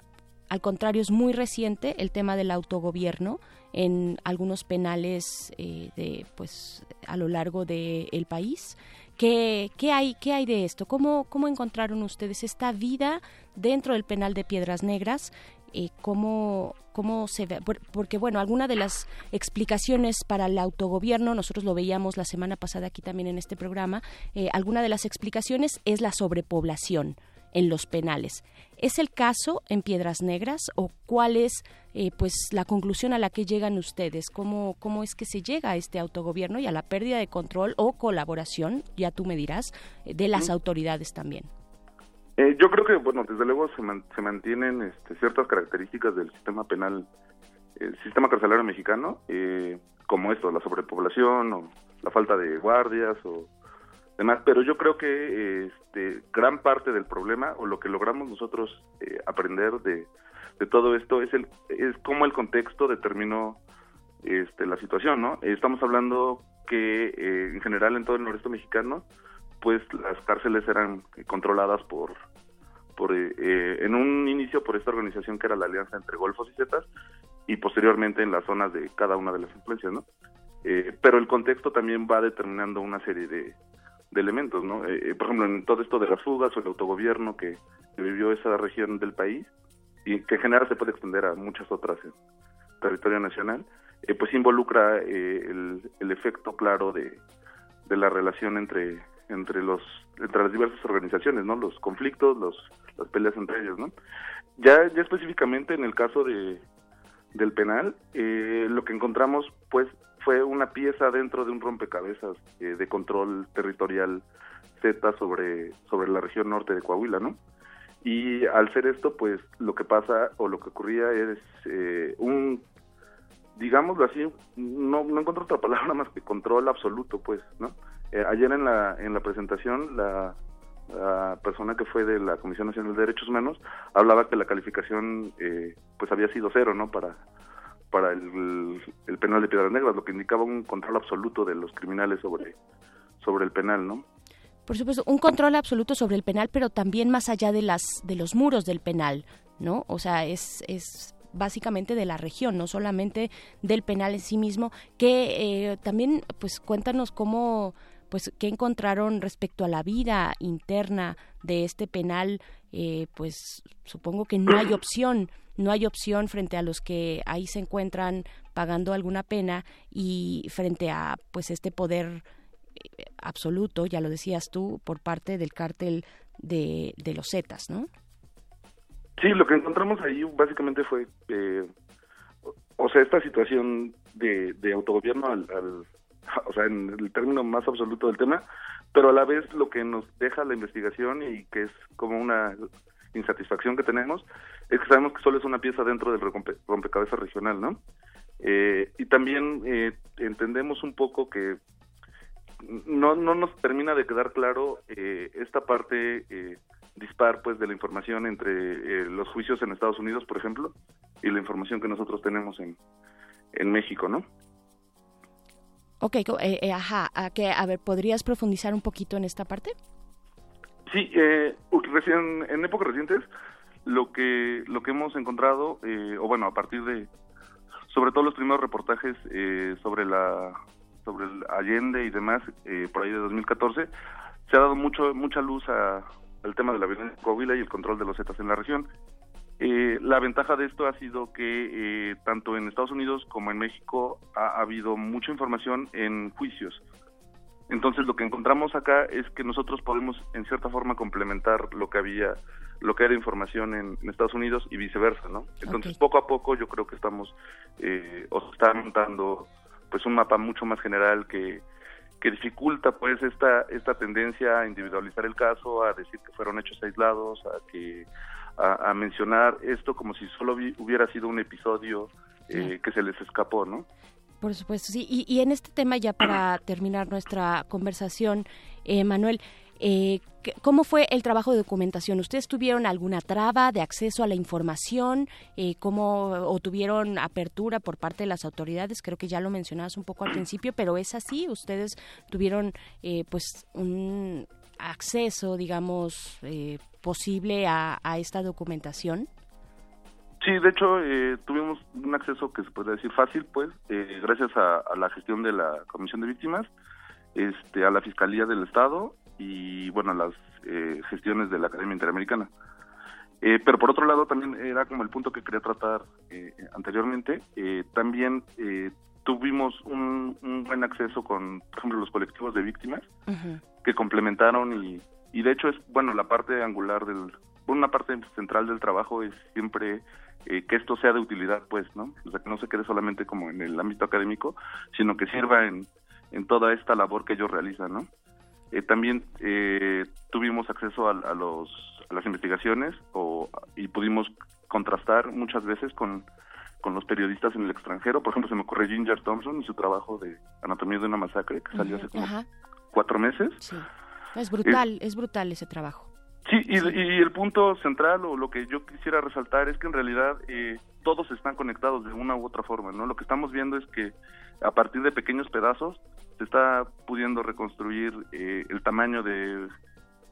al contrario, es muy reciente el tema del autogobierno en algunos penales eh, de, pues, a lo largo del país. ¿Qué, ¿Qué, hay, ¿Qué hay de esto? ¿Cómo, ¿Cómo encontraron ustedes esta vida dentro del penal de Piedras Negras? Eh, cómo, cómo se ve, porque bueno, alguna de las explicaciones para el autogobierno, nosotros lo veíamos la semana pasada aquí también en este programa, eh, alguna de las explicaciones es la sobrepoblación en los penales. ¿Es el caso en Piedras Negras o cuál es eh, pues la conclusión a la que llegan ustedes? ¿Cómo, ¿Cómo es que se llega a este autogobierno y a la pérdida de control o colaboración, ya tú me dirás, de las autoridades también? Eh, yo creo que, bueno, desde luego se, se mantienen este, ciertas características del sistema penal, el sistema carcelario mexicano, eh, como esto, la sobrepoblación o la falta de guardias o demás, pero yo creo que este, gran parte del problema o lo que logramos nosotros eh, aprender de, de, todo esto es el es cómo el contexto determinó este, la situación, ¿no? Estamos hablando que en general en todo el noreste mexicano pues las cárceles eran controladas por por, eh, en un inicio por esta organización que era la alianza entre Golfos y Zetas y posteriormente en las zonas de cada una de las influencias, ¿no? Eh, pero el contexto también va determinando una serie de, elementos, ¿no? Eh, por ejemplo, en todo esto de las fugas o el autogobierno que, vivió esa región del país y que en general se puede extender a muchas otras en territorio nacional, pues involucra el, el efecto claro de la relación entre entre los entre las diversas organizaciones, ¿no? Los conflictos, los las peleas entre ellos, ¿no? Ya ya específicamente en el caso de del penal, eh, lo que encontramos pues fue una pieza dentro de un rompecabezas eh, de control territorial Z sobre sobre la región norte de Coahuila, ¿no? Y al ser esto, pues lo que pasa o lo que ocurría es eh, un digámoslo así, no, no encuentro otra palabra más que control absoluto, pues, ¿no? Eh, ayer en la, en la presentación, la, persona que fue de la Comisión Nacional de Derechos Humanos hablaba que la calificación, eh, pues, había sido cero, ¿no? Para, para el, penal de Piedras Negras, lo que indicaba un control absoluto de los criminales sobre, sobre el penal, ¿no? Por supuesto, un control absoluto sobre el penal, pero también más allá de las de los muros del penal, ¿no? O sea, es, es básicamente de la región, no solamente del penal en sí mismo, que eh, también, pues cuéntanos cómo, pues, qué encontraron respecto a la vida interna de este penal, eh, pues supongo que no hay opción, no hay opción frente a los que ahí se encuentran pagando alguna pena y frente a, pues, este poder eh, absoluto, ya lo decías tú, por parte del cártel de, de los Zetas, ¿no? Sí, lo que encontramos ahí básicamente fue, eh, o sea, esta situación de, de autogobierno al, o sea, en el término más absoluto del tema, pero a la vez lo que nos deja la investigación y que es como una insatisfacción que tenemos es que sabemos que solo es una pieza dentro del rompecabezas regional, ¿no? Eh, y también eh, entendemos un poco que no, no nos termina de quedar claro eh, esta parte eh, dispar pues de la información entre eh, los juicios en Estados Unidos, por ejemplo, y la información que nosotros tenemos en, en México, ¿no? Ok, eh, eh, ajá, a, que, a ver, ¿podrías profundizar un poquito en esta parte? Sí, eh, recién, en épocas recientes, lo que lo que hemos encontrado, o bueno, a partir de, sobre todo los primeros reportajes sobre la sobre el Allende y demás, por ahí de 2014, se ha dado mucho mucha luz a, el tema de la violencia en Coahuila y el control de los Zetas en la región. Eh, la ventaja de esto ha sido que eh, tanto en Estados Unidos como en México ha, habido mucha información en juicios. Entonces lo que encontramos acá es que nosotros podemos en cierta forma complementar lo que había, lo que era información en, Estados Unidos y viceversa, ¿no? Entonces poco a poco yo creo que estamos eh, o está montando pues un mapa mucho más general que que dificulta pues esta esta tendencia a individualizar el caso, a decir que fueron hechos aislados, a que a, mencionar esto como si solo hubiera sido un episodio eh, que se les escapó, ¿no? Por supuesto, sí. Y, y en este tema ya para terminar nuestra conversación, eh, Manuel, eh, ¿Cómo fue el trabajo de documentación? ¿Ustedes tuvieron alguna traba de acceso a la información? Eh, ¿Cómo o tuvieron apertura por parte de las autoridades? Creo que ya lo mencionabas un poco al principio, pero es así. ¿Ustedes tuvieron eh, pues un acceso, digamos, eh, posible a, esta documentación? Sí, de hecho eh, tuvimos un acceso que se podría decir fácil, pues, eh, gracias a, a, la gestión de la Comisión de Víctimas, este, a la Fiscalía del Estado y bueno, las eh, gestiones de la Academia Interamericana. Eh, pero por otro lado, también era como el punto que quería tratar eh, anteriormente, también tuvimos un, buen acceso con, por ejemplo, los colectivos de víctimas que complementaron y, y de hecho es, bueno, la parte angular del, una parte central del trabajo es siempre que esto sea de utilidad, pues, ¿no? O sea, que no se quede solamente como en el ámbito académico, sino que sirva en, en toda esta labor que ellos realizan, ¿no? Eh, también eh, tuvimos acceso a, los, a las investigaciones o, y pudimos contrastar muchas veces con, con los periodistas en el extranjero. Por ejemplo, se me ocurre Ginger Thompson y su trabajo de Anatomía de una masacre, que salió hace como cuatro meses. Es brutal, es, brutal ese trabajo. Sí, y, y, el punto central o lo que yo quisiera resaltar es que en realidad eh, todos están conectados de una u otra forma, ¿no? Lo que estamos viendo es que a partir de pequeños pedazos se está pudiendo reconstruir eh, el tamaño de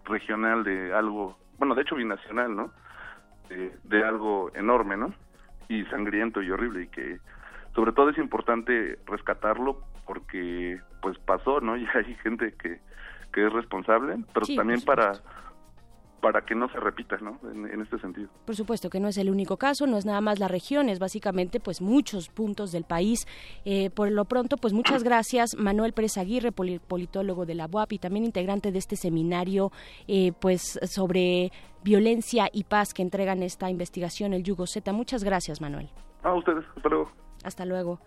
regional de algo, bueno, de hecho binacional, ¿no? De, algo enorme, ¿no? Y sangriento y horrible y que sobre todo es importante rescatarlo porque pues pasó, ¿no? Y hay gente que, que es responsable, pero también para para que no se repita, ¿no? En, este sentido. Por supuesto que no es el único caso, no es nada más la región, es básicamente pues muchos puntos del país. Eh, por lo pronto, pues muchas gracias, Manuel Pérez Aguirre, politólogo de la UAP y también integrante de este seminario, eh, pues sobre violencia y paz que entregan esta investigación, el Yugo Z. Muchas gracias, Manuel. A ustedes, hasta luego. Hasta luego.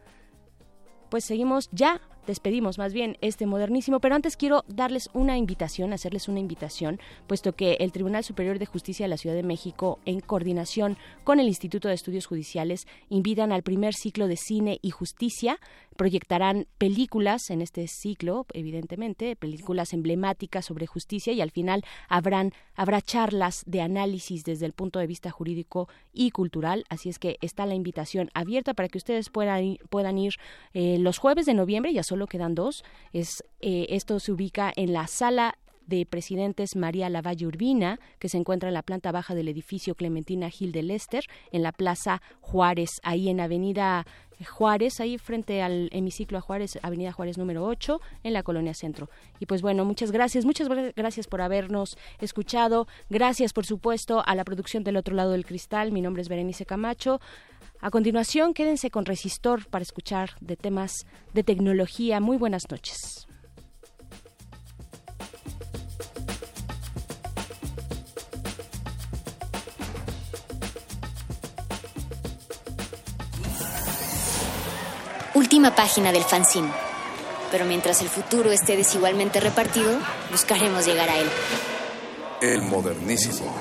Pues seguimos ya despedimos más bien este modernísimo, pero antes quiero darles una invitación, hacerles una invitación, puesto que el Tribunal Superior de Justicia de la Ciudad de México, en coordinación con el Instituto de Estudios Judiciales, invitan al primer ciclo de cine y justicia. Proyectarán películas en este ciclo, evidentemente, películas emblemáticas sobre justicia y al final habrán, habrá charlas de análisis desde el punto de vista jurídico y cultural. Así es que está la invitación abierta para que ustedes puedan ir, puedan ir eh, los jueves de noviembre, ya solo quedan dos. Es, eh, esto se ubica en la sala de Presidentes María Lavalle Urbina, que se encuentra en la planta baja del edificio Clementina Gil de Lester, en la Plaza Juárez, ahí en Avenida Juárez, ahí frente al hemiciclo a Juárez, Avenida Juárez número 8, en la Colonia Centro. Y pues bueno, muchas gracias, muchas gracias por habernos escuchado. Gracias, por supuesto, a la producción del otro lado del cristal. Mi nombre es Berenice Camacho. A continuación, quédense con Resistor para escuchar de temas de tecnología. Muy buenas noches. Última página del fanzine. Pero mientras el futuro esté desigualmente repartido, buscaremos llegar a él. El modernísimo.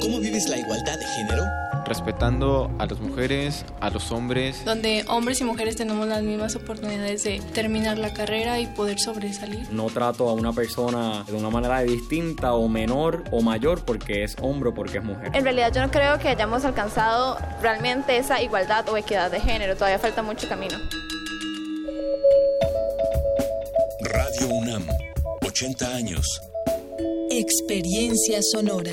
¿Cómo vives la igualdad de género? respetando a las mujeres, a los hombres. Donde hombres y mujeres tenemos las mismas oportunidades de terminar la carrera y poder sobresalir. No trato a una persona de una manera distinta o menor o mayor porque es hombre o porque es mujer. En realidad yo no creo que hayamos alcanzado realmente esa igualdad o equidad de género, todavía falta mucho camino. Radio UNAM, 80 años. Experiencia sonora.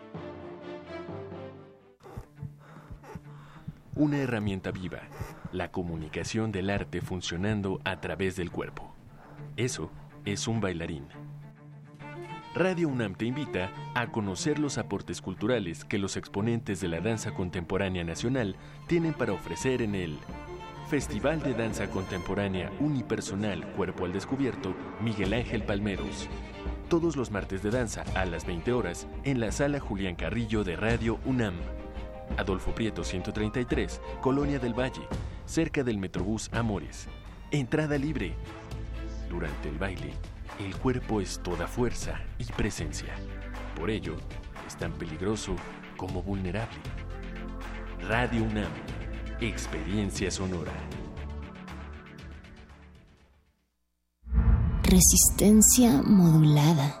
Una herramienta viva, la comunicación del arte funcionando a través del cuerpo. Eso es un bailarín. Radio UNAM te invita a conocer los aportes culturales que los exponentes de la danza contemporánea nacional tienen para ofrecer en el Festival de Danza Contemporánea Unipersonal Cuerpo al Descubierto Miguel Ángel Palmeros. Todos los martes de danza a las 20 horas en la sala Julián Carrillo de Radio UNAM. Adolfo Prieto 133, Colonia del Valle, cerca del Metrobús Amores. Entrada libre. Durante el baile, el cuerpo es toda fuerza y presencia. Por ello, es tan peligroso como vulnerable. Radio UNAM, Experiencia Sonora. Resistencia modulada.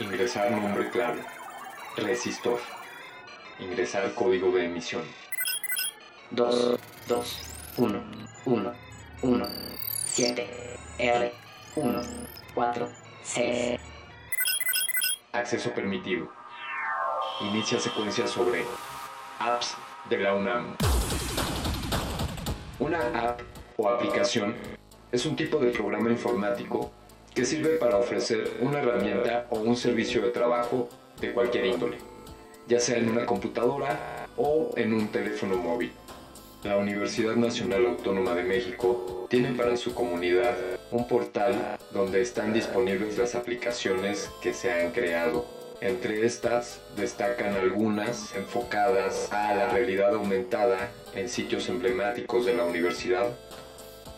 Ingresar nombre clave. Resistor. Ingresar código de emisión. 2, 2, 1, 1, 1, 7, R, 1, 4, 6. Acceso permitido. Inicia secuencia sobre apps de la UNAM. Una app o aplicación es un tipo de programa informático que sirve para ofrecer una herramienta o un servicio de trabajo de cualquier índole, ya sea en una computadora o en un teléfono móvil. La Universidad Nacional Autónoma de México tiene para su comunidad un portal donde están disponibles las aplicaciones que se han creado. Entre estas destacan algunas enfocadas a la realidad aumentada en sitios emblemáticos de la universidad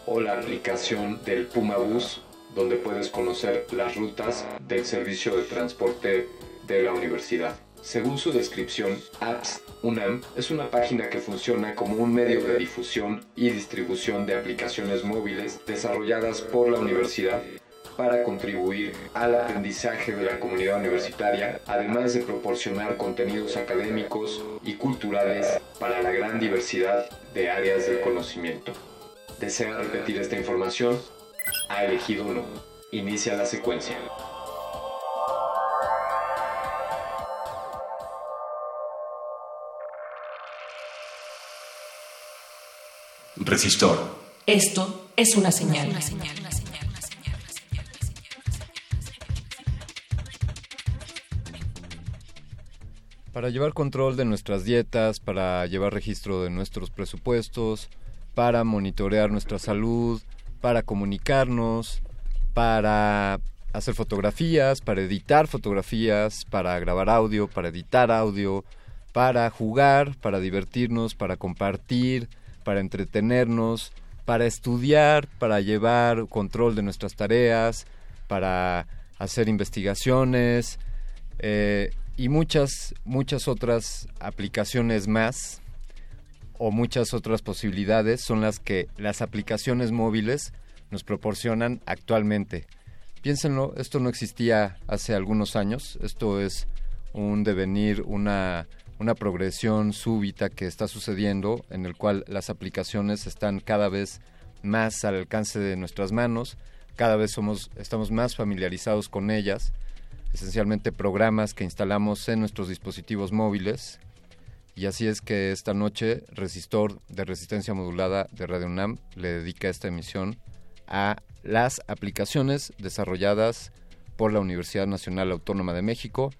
o la aplicación del Puma Bus donde puedes conocer las rutas del servicio de transporte de la universidad. Según su descripción, Apps UNAM es una página que funciona como un medio de difusión y distribución de aplicaciones móviles desarrolladas por la universidad para contribuir al aprendizaje de la comunidad universitaria, además de proporcionar contenidos académicos y culturales para la gran diversidad de áreas del conocimiento. ¿Desea repetir esta información? Ha elegido uno. Inicia la secuencia. Resistor. Esto es una señal. Para llevar control de nuestras dietas, para llevar registro de nuestros presupuestos, para monitorear nuestra salud, para comunicarnos, para hacer fotografías, para editar fotografías, para grabar audio, para editar audio, para jugar, para divertirnos, para compartir, para entretenernos, para estudiar, para llevar control de nuestras tareas, para hacer investigaciones eh, y muchas, muchas otras aplicaciones más o muchas otras posibilidades son las que las aplicaciones móviles nos proporcionan actualmente. Piénsenlo, esto no existía hace algunos años, esto es un devenir, una, una progresión súbita que está sucediendo en el cual las aplicaciones están cada vez más al alcance de nuestras manos, cada vez somos, estamos más familiarizados con ellas, esencialmente programas que instalamos en nuestros dispositivos móviles, y así es que esta noche Resistor de Resistencia Modulada de Radio UNAM le dedica esta emisión a las aplicaciones desarrolladas por la Universidad Nacional Autónoma de México.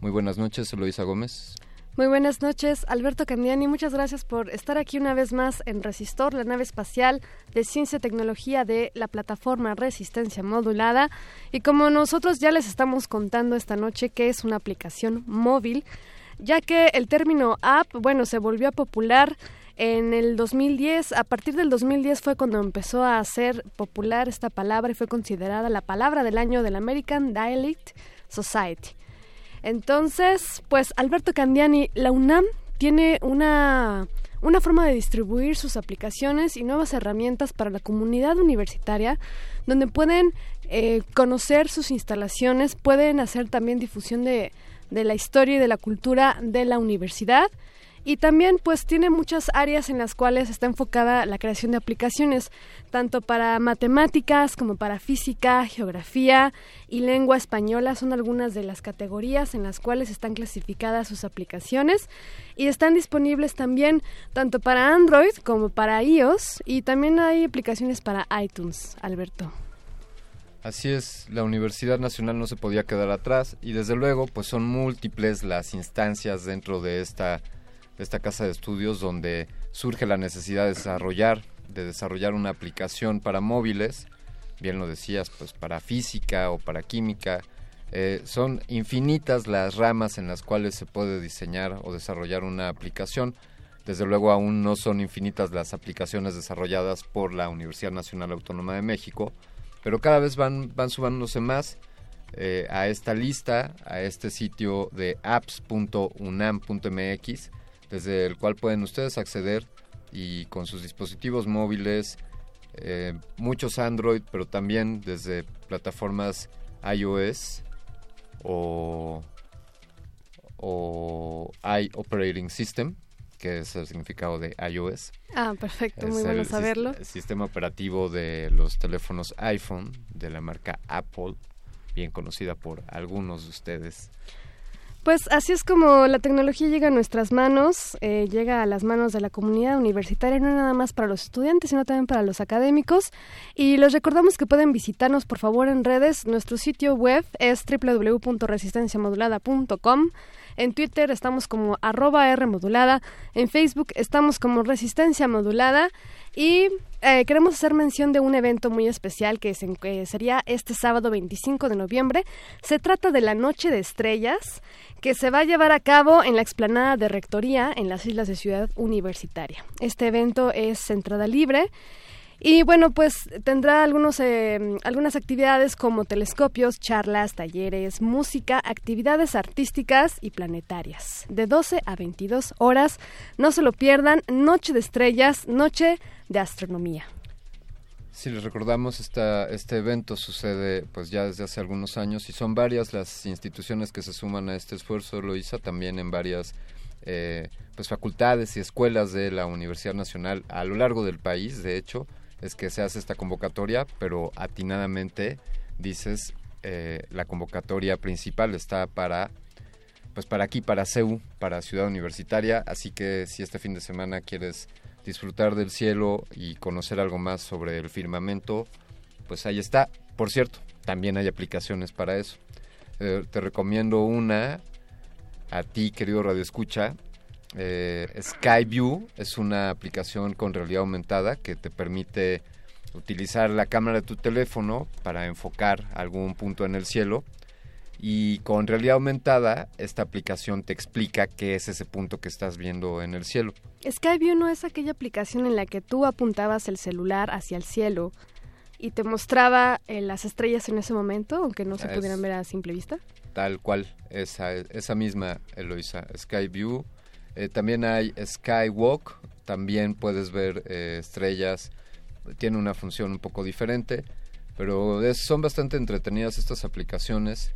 Muy buenas noches, Eloisa Gómez. Muy buenas noches, Alberto Candiani. Muchas gracias por estar aquí una vez más en Resistor, la nave espacial de ciencia y tecnología de la plataforma Resistencia Modulada. Y como nosotros ya les estamos contando esta noche que es una aplicación móvil, ya que el término app, bueno, se volvió popular en el 2010. A partir del 2010 fue cuando empezó a ser popular esta palabra y fue considerada la palabra del año del American Dialect Society. Entonces, pues Alberto Candiani, la UNAM tiene una, una forma de distribuir sus aplicaciones y nuevas herramientas para la comunidad universitaria, donde pueden eh, conocer sus instalaciones, pueden hacer también difusión de, de la historia y de la cultura de la universidad. Y también pues tiene muchas áreas en las cuales está enfocada la creación de aplicaciones, tanto para matemáticas como para física, geografía y lengua española. Son algunas de las categorías en las cuales están clasificadas sus aplicaciones. Y están disponibles también tanto para Android como para iOS. Y también hay aplicaciones para iTunes, Alberto. Así es, la Universidad Nacional no se podía quedar atrás y desde luego pues son múltiples las instancias dentro de esta esta casa de estudios donde surge la necesidad de desarrollar, de desarrollar una aplicación para móviles, bien lo decías, pues para física o para química. Eh, son infinitas las ramas en las cuales se puede diseñar o desarrollar una aplicación. Desde luego aún no son infinitas las aplicaciones desarrolladas por la Universidad Nacional Autónoma de México, pero cada vez van, van más eh, a esta lista, a este sitio de apps.unam.mx, desde el cual pueden ustedes acceder y con sus dispositivos móviles, eh, muchos Android, pero también desde plataformas iOS o, o iOperating System, que es el significado de iOS. Ah, perfecto, muy bueno saberlo. El sistema operativo de los teléfonos iPhone de la marca Apple, bien conocida por algunos de ustedes. Pues así es como la tecnología llega a nuestras manos, eh, llega a las manos de la comunidad universitaria, no nada más para los estudiantes, sino también para los académicos. Y les recordamos que pueden visitarnos, por favor, en redes. Nuestro sitio web es www.resistenciamodulada.com. En Twitter estamos como arroba R modulada. En Facebook estamos como Resistencia Modulada. Y eh, queremos hacer mención de un evento muy especial que, sería este sábado 25 de noviembre. Se trata de la Noche de Estrellas, que se va a llevar a cabo en la explanada de Rectoría en las Islas de Ciudad Universitaria. Este evento es entrada libre y bueno, pues tendrá algunos, eh, algunas actividades como telescopios, charlas, talleres, música, actividades artísticas y planetarias. De 12 a 22 horas, no se lo pierdan, Noche de Estrellas, Noche de Astronomía. Si les recordamos, esta, este evento sucede pues ya desde hace algunos años y son varias las instituciones que se suman a este esfuerzo, Loisa, también en varias eh, pues facultades y escuelas de la Universidad Nacional a lo largo del país, de hecho, es que se hace esta convocatoria, pero atinadamente dices eh, la convocatoria principal está para pues para aquí, para CEU, para Ciudad Universitaria, así que si este fin de semana quieres disfrutar del cielo y conocer algo más sobre el firmamento, pues ahí está. Por cierto, también hay aplicaciones para eso. Eh, te recomiendo una a ti, querido Radio Escucha, eh, Skyview es una aplicación con realidad aumentada que te permite utilizar la cámara de tu teléfono para enfocar algún punto en el cielo y con realidad aumentada esta aplicación te explica qué es ese punto que estás viendo en el cielo. Skyview no es aquella aplicación en la que tú apuntabas el celular hacia el cielo y te mostraba eh, las estrellas en ese momento, aunque no se pudieran ver a simple vista. Tal cual, esa, esa misma Eloisa, Skyview eh, también hay Skywalk, también puedes ver eh, estrellas, tiene una función un poco diferente, pero son bastante entretenidas estas aplicaciones.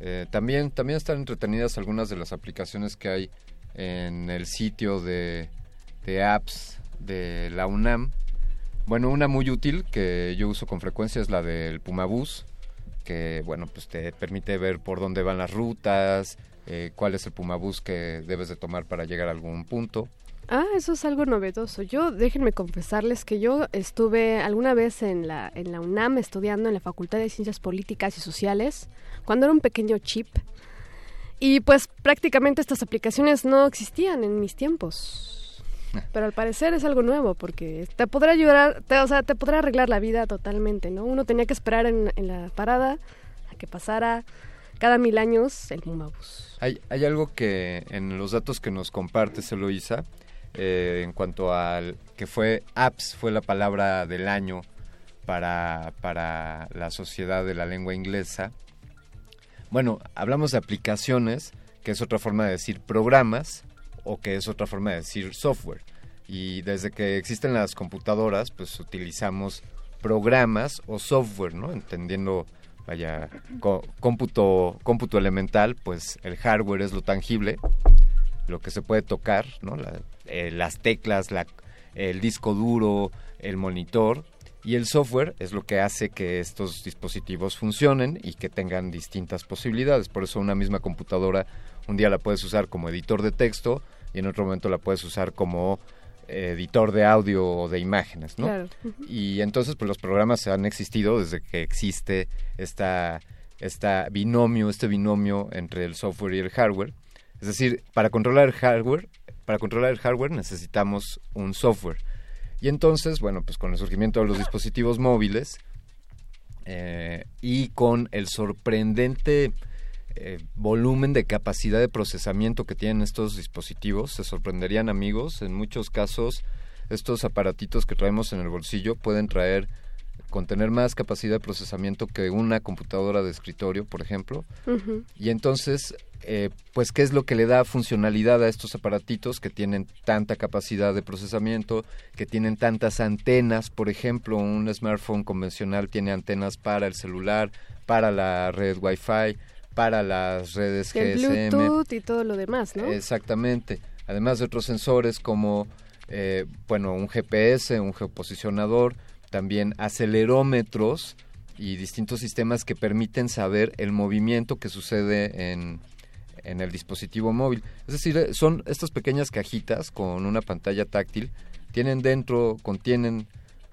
Eh, también, también están entretenidas algunas de las aplicaciones que hay en el sitio de, de apps de la UNAM. Bueno, una muy útil que yo uso con frecuencia es la del Pumabus, que bueno, pues te permite ver por dónde van las rutas, eh, cuál es el Pumabús que debes de tomar para llegar a algún punto. Ah, eso es algo novedoso. Yo, déjenme confesarles que yo estuve alguna vez en la, en la UNAM estudiando en la Facultad de Ciencias Políticas y Sociales, cuando era un pequeño chip. Y pues prácticamente estas aplicaciones no existían en mis tiempos. Pero al parecer es algo nuevo porque te podrá ayudar, o sea, te podrá arreglar la vida totalmente, ¿no? Uno tenía que esperar en, en la parada a que pasara cada mil años el Mumabus. Hay, hay algo que en los datos que nos comparte Eloisa, eh, en cuanto al que fue apps, fue la palabra del año para, para la sociedad de la lengua inglesa. Bueno, hablamos de aplicaciones, que es otra forma de decir programas, o que es otra forma de decir software. Y desde que existen las computadoras, pues utilizamos programas o software, ¿no? Entendiendo vaya, cómputo, cómputo elemental, pues el hardware es lo tangible, lo que se puede tocar, ¿no? Eh, las teclas, la, el disco duro, el monitor, y el software es lo que hace que estos dispositivos funcionen y que tengan distintas posibilidades. Por eso una misma computadora un día la puedes usar como editor de texto y en otro momento la puedes usar como editor de audio o de imágenes, ¿no? Y entonces pues los programas han existido desde que existe esta, esta binomio, este binomio entre el software y el hardware. Es decir, para controlar el hardware, para controlar el hardware necesitamos un software y entonces, bueno, pues con el surgimiento de los dispositivos móviles eh, y con el sorprendente eh, volumen de capacidad de procesamiento que tienen estos dispositivos, se sorprenderían amigos, en muchos casos estos aparatitos que traemos en el bolsillo pueden traer contener más capacidad de procesamiento que una computadora de escritorio, por ejemplo. Y entonces eh, pues qué es lo que le da funcionalidad a estos aparatitos que tienen tanta capacidad de procesamiento, que tienen tantas antenas, por ejemplo, un smartphone convencional tiene antenas para el celular, para la red Wi-Fi, para las redes el GSM, Bluetooth y todo lo demás, ¿no? Exactamente. Además de otros sensores como eh, bueno, un GPS, un geoposicionador, también acelerómetros y distintos sistemas que permiten saber el movimiento que sucede en, en el dispositivo móvil. Es decir, eh, son estas pequeñas cajitas con una pantalla táctil, tienen dentro, contienen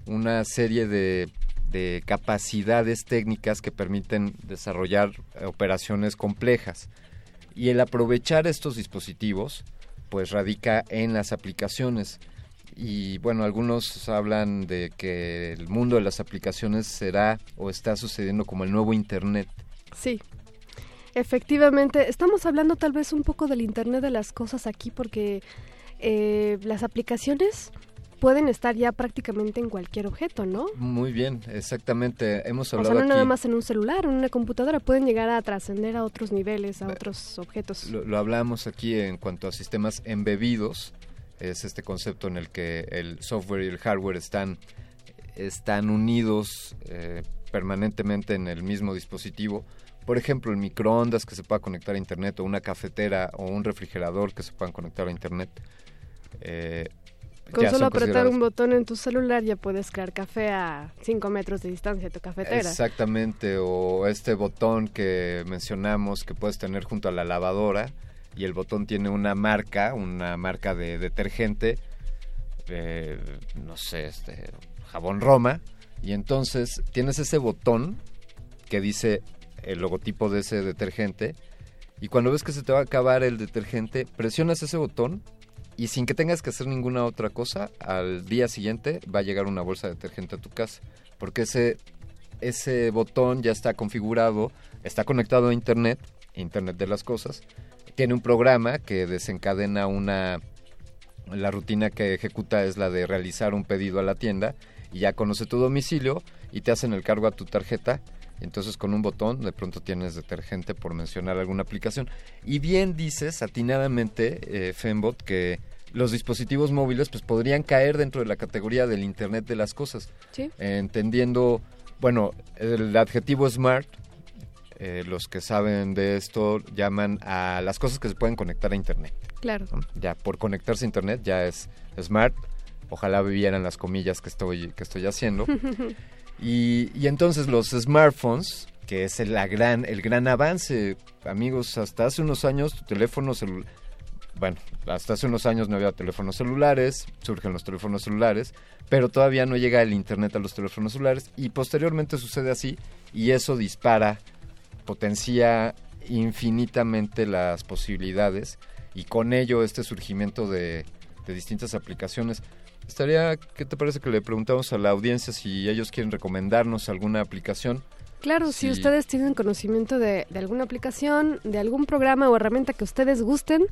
una serie de, de capacidades técnicas que permiten desarrollar operaciones complejas. Y el aprovechar estos dispositivos, pues radica en las aplicaciones. Y bueno, algunos hablan de que el mundo de las aplicaciones será o está sucediendo como el nuevo Internet. Sí, Efectivamente, estamos hablando tal vez un poco del Internet de las cosas aquí porque eh, las aplicaciones pueden estar ya prácticamente en cualquier objeto, ¿no? Muy bien, exactamente. Hemos hablado o sea, no aquí, nada más en un celular, en una computadora, pueden llegar a trascender a otros niveles, a otros objetos. Lo, lo, hablamos aquí en cuanto a sistemas embebidos, es este concepto en el que el software y el hardware están, están unidos eh, permanentemente en el mismo dispositivo por ejemplo, el microondas que se pueda conectar a internet o una cafetera o un refrigerador que se puedan conectar a internet. Eh, Con solo apretar un botón en tu celular ya puedes crear café a 5 metros de distancia de tu cafetera. Exactamente, o este botón que mencionamos que puedes tener junto a la lavadora y el botón tiene una marca, una marca de detergente, eh, no sé, este jabón Roma, y entonces tienes ese botón que dice el logotipo de ese detergente y cuando ves que se te va a acabar el detergente, presionas ese botón y sin que tengas que hacer ninguna otra cosa, al día siguiente va a llegar una bolsa de detergente a tu casa, porque ese ese botón ya está configurado, está conectado a internet, internet de las cosas, tiene un programa que desencadena una la rutina que ejecuta es la de realizar un pedido a la tienda y ya conoce tu domicilio y te hacen el cargo a tu tarjeta entonces con un botón de pronto tienes detergente por mencionar alguna aplicación. Y bien dices atinadamente, eh, Fembot, que los dispositivos móviles pues podrían caer dentro de la categoría del Internet de las cosas. Sí. entendiendo, bueno, el adjetivo smart, eh, los que saben de esto llaman a las cosas que se pueden conectar a Internet. Claro. Ya por conectarse a Internet ya es smart. Ojalá vivieran las comillas que estoy, que estoy haciendo. Y, entonces los smartphones, que es el, la gran, el gran avance, amigos, hasta hace unos años tu teléfono celular, bueno, hasta hace unos años no había teléfonos celulares, surgen los teléfonos celulares, pero todavía no llega el internet a los teléfonos celulares y posteriormente sucede así y eso dispara, potencia infinitamente las posibilidades y con ello este surgimiento de distintas aplicaciones. Estaría, ¿qué te parece que le preguntamos a la audiencia si ellos quieren recomendarnos alguna aplicación? Claro, si, ustedes tienen conocimiento de, alguna aplicación, de algún programa o herramienta que ustedes gusten,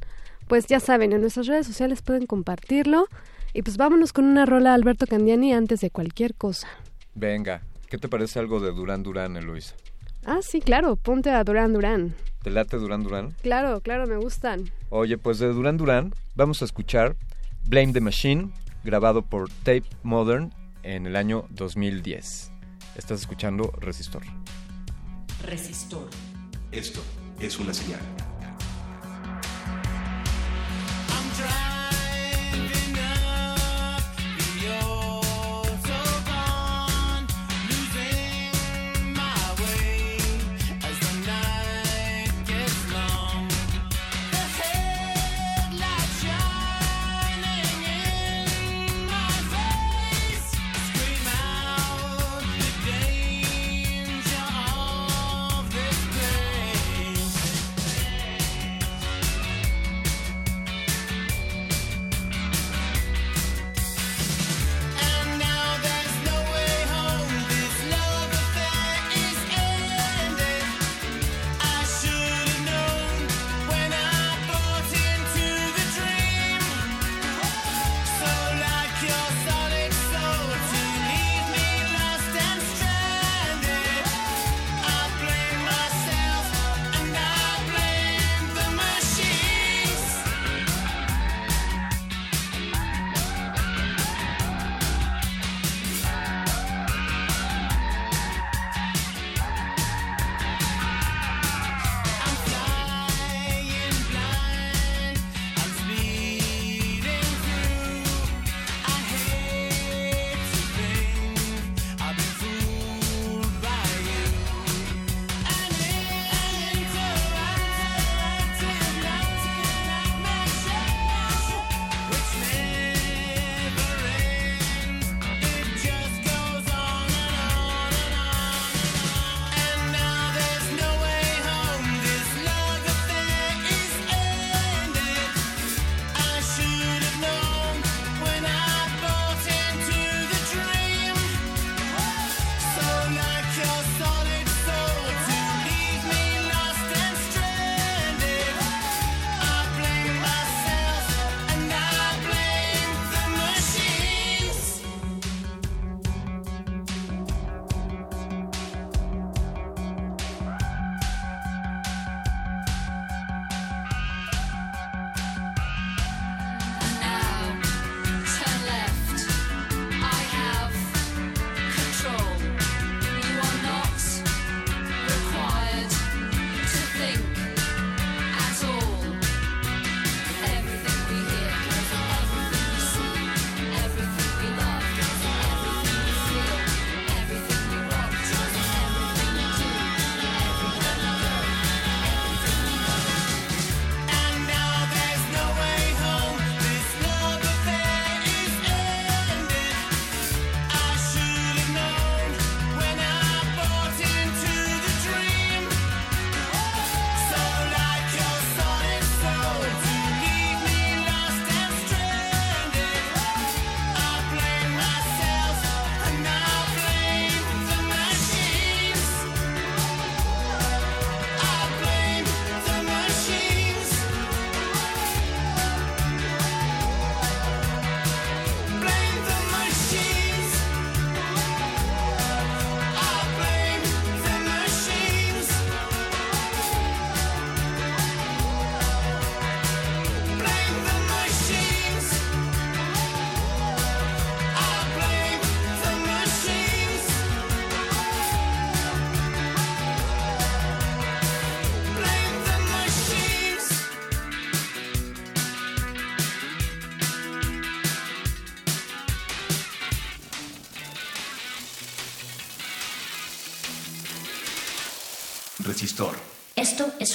pues ya saben, en nuestras redes sociales pueden compartirlo. Y pues vámonos con una rola Alberto Candiani antes de cualquier cosa. Venga, ¿qué te parece algo de Durán Durán, Eloisa? Ah, sí, claro, ponte a Durán Durán. ¿Te late Durán Durán? Claro, claro, me gustan. Oye, pues de Durán Durán vamos a escuchar Blame the Machine grabado por Tape Modern en el año 2010. Estás escuchando Resistor. Resistor. Esto es una señal.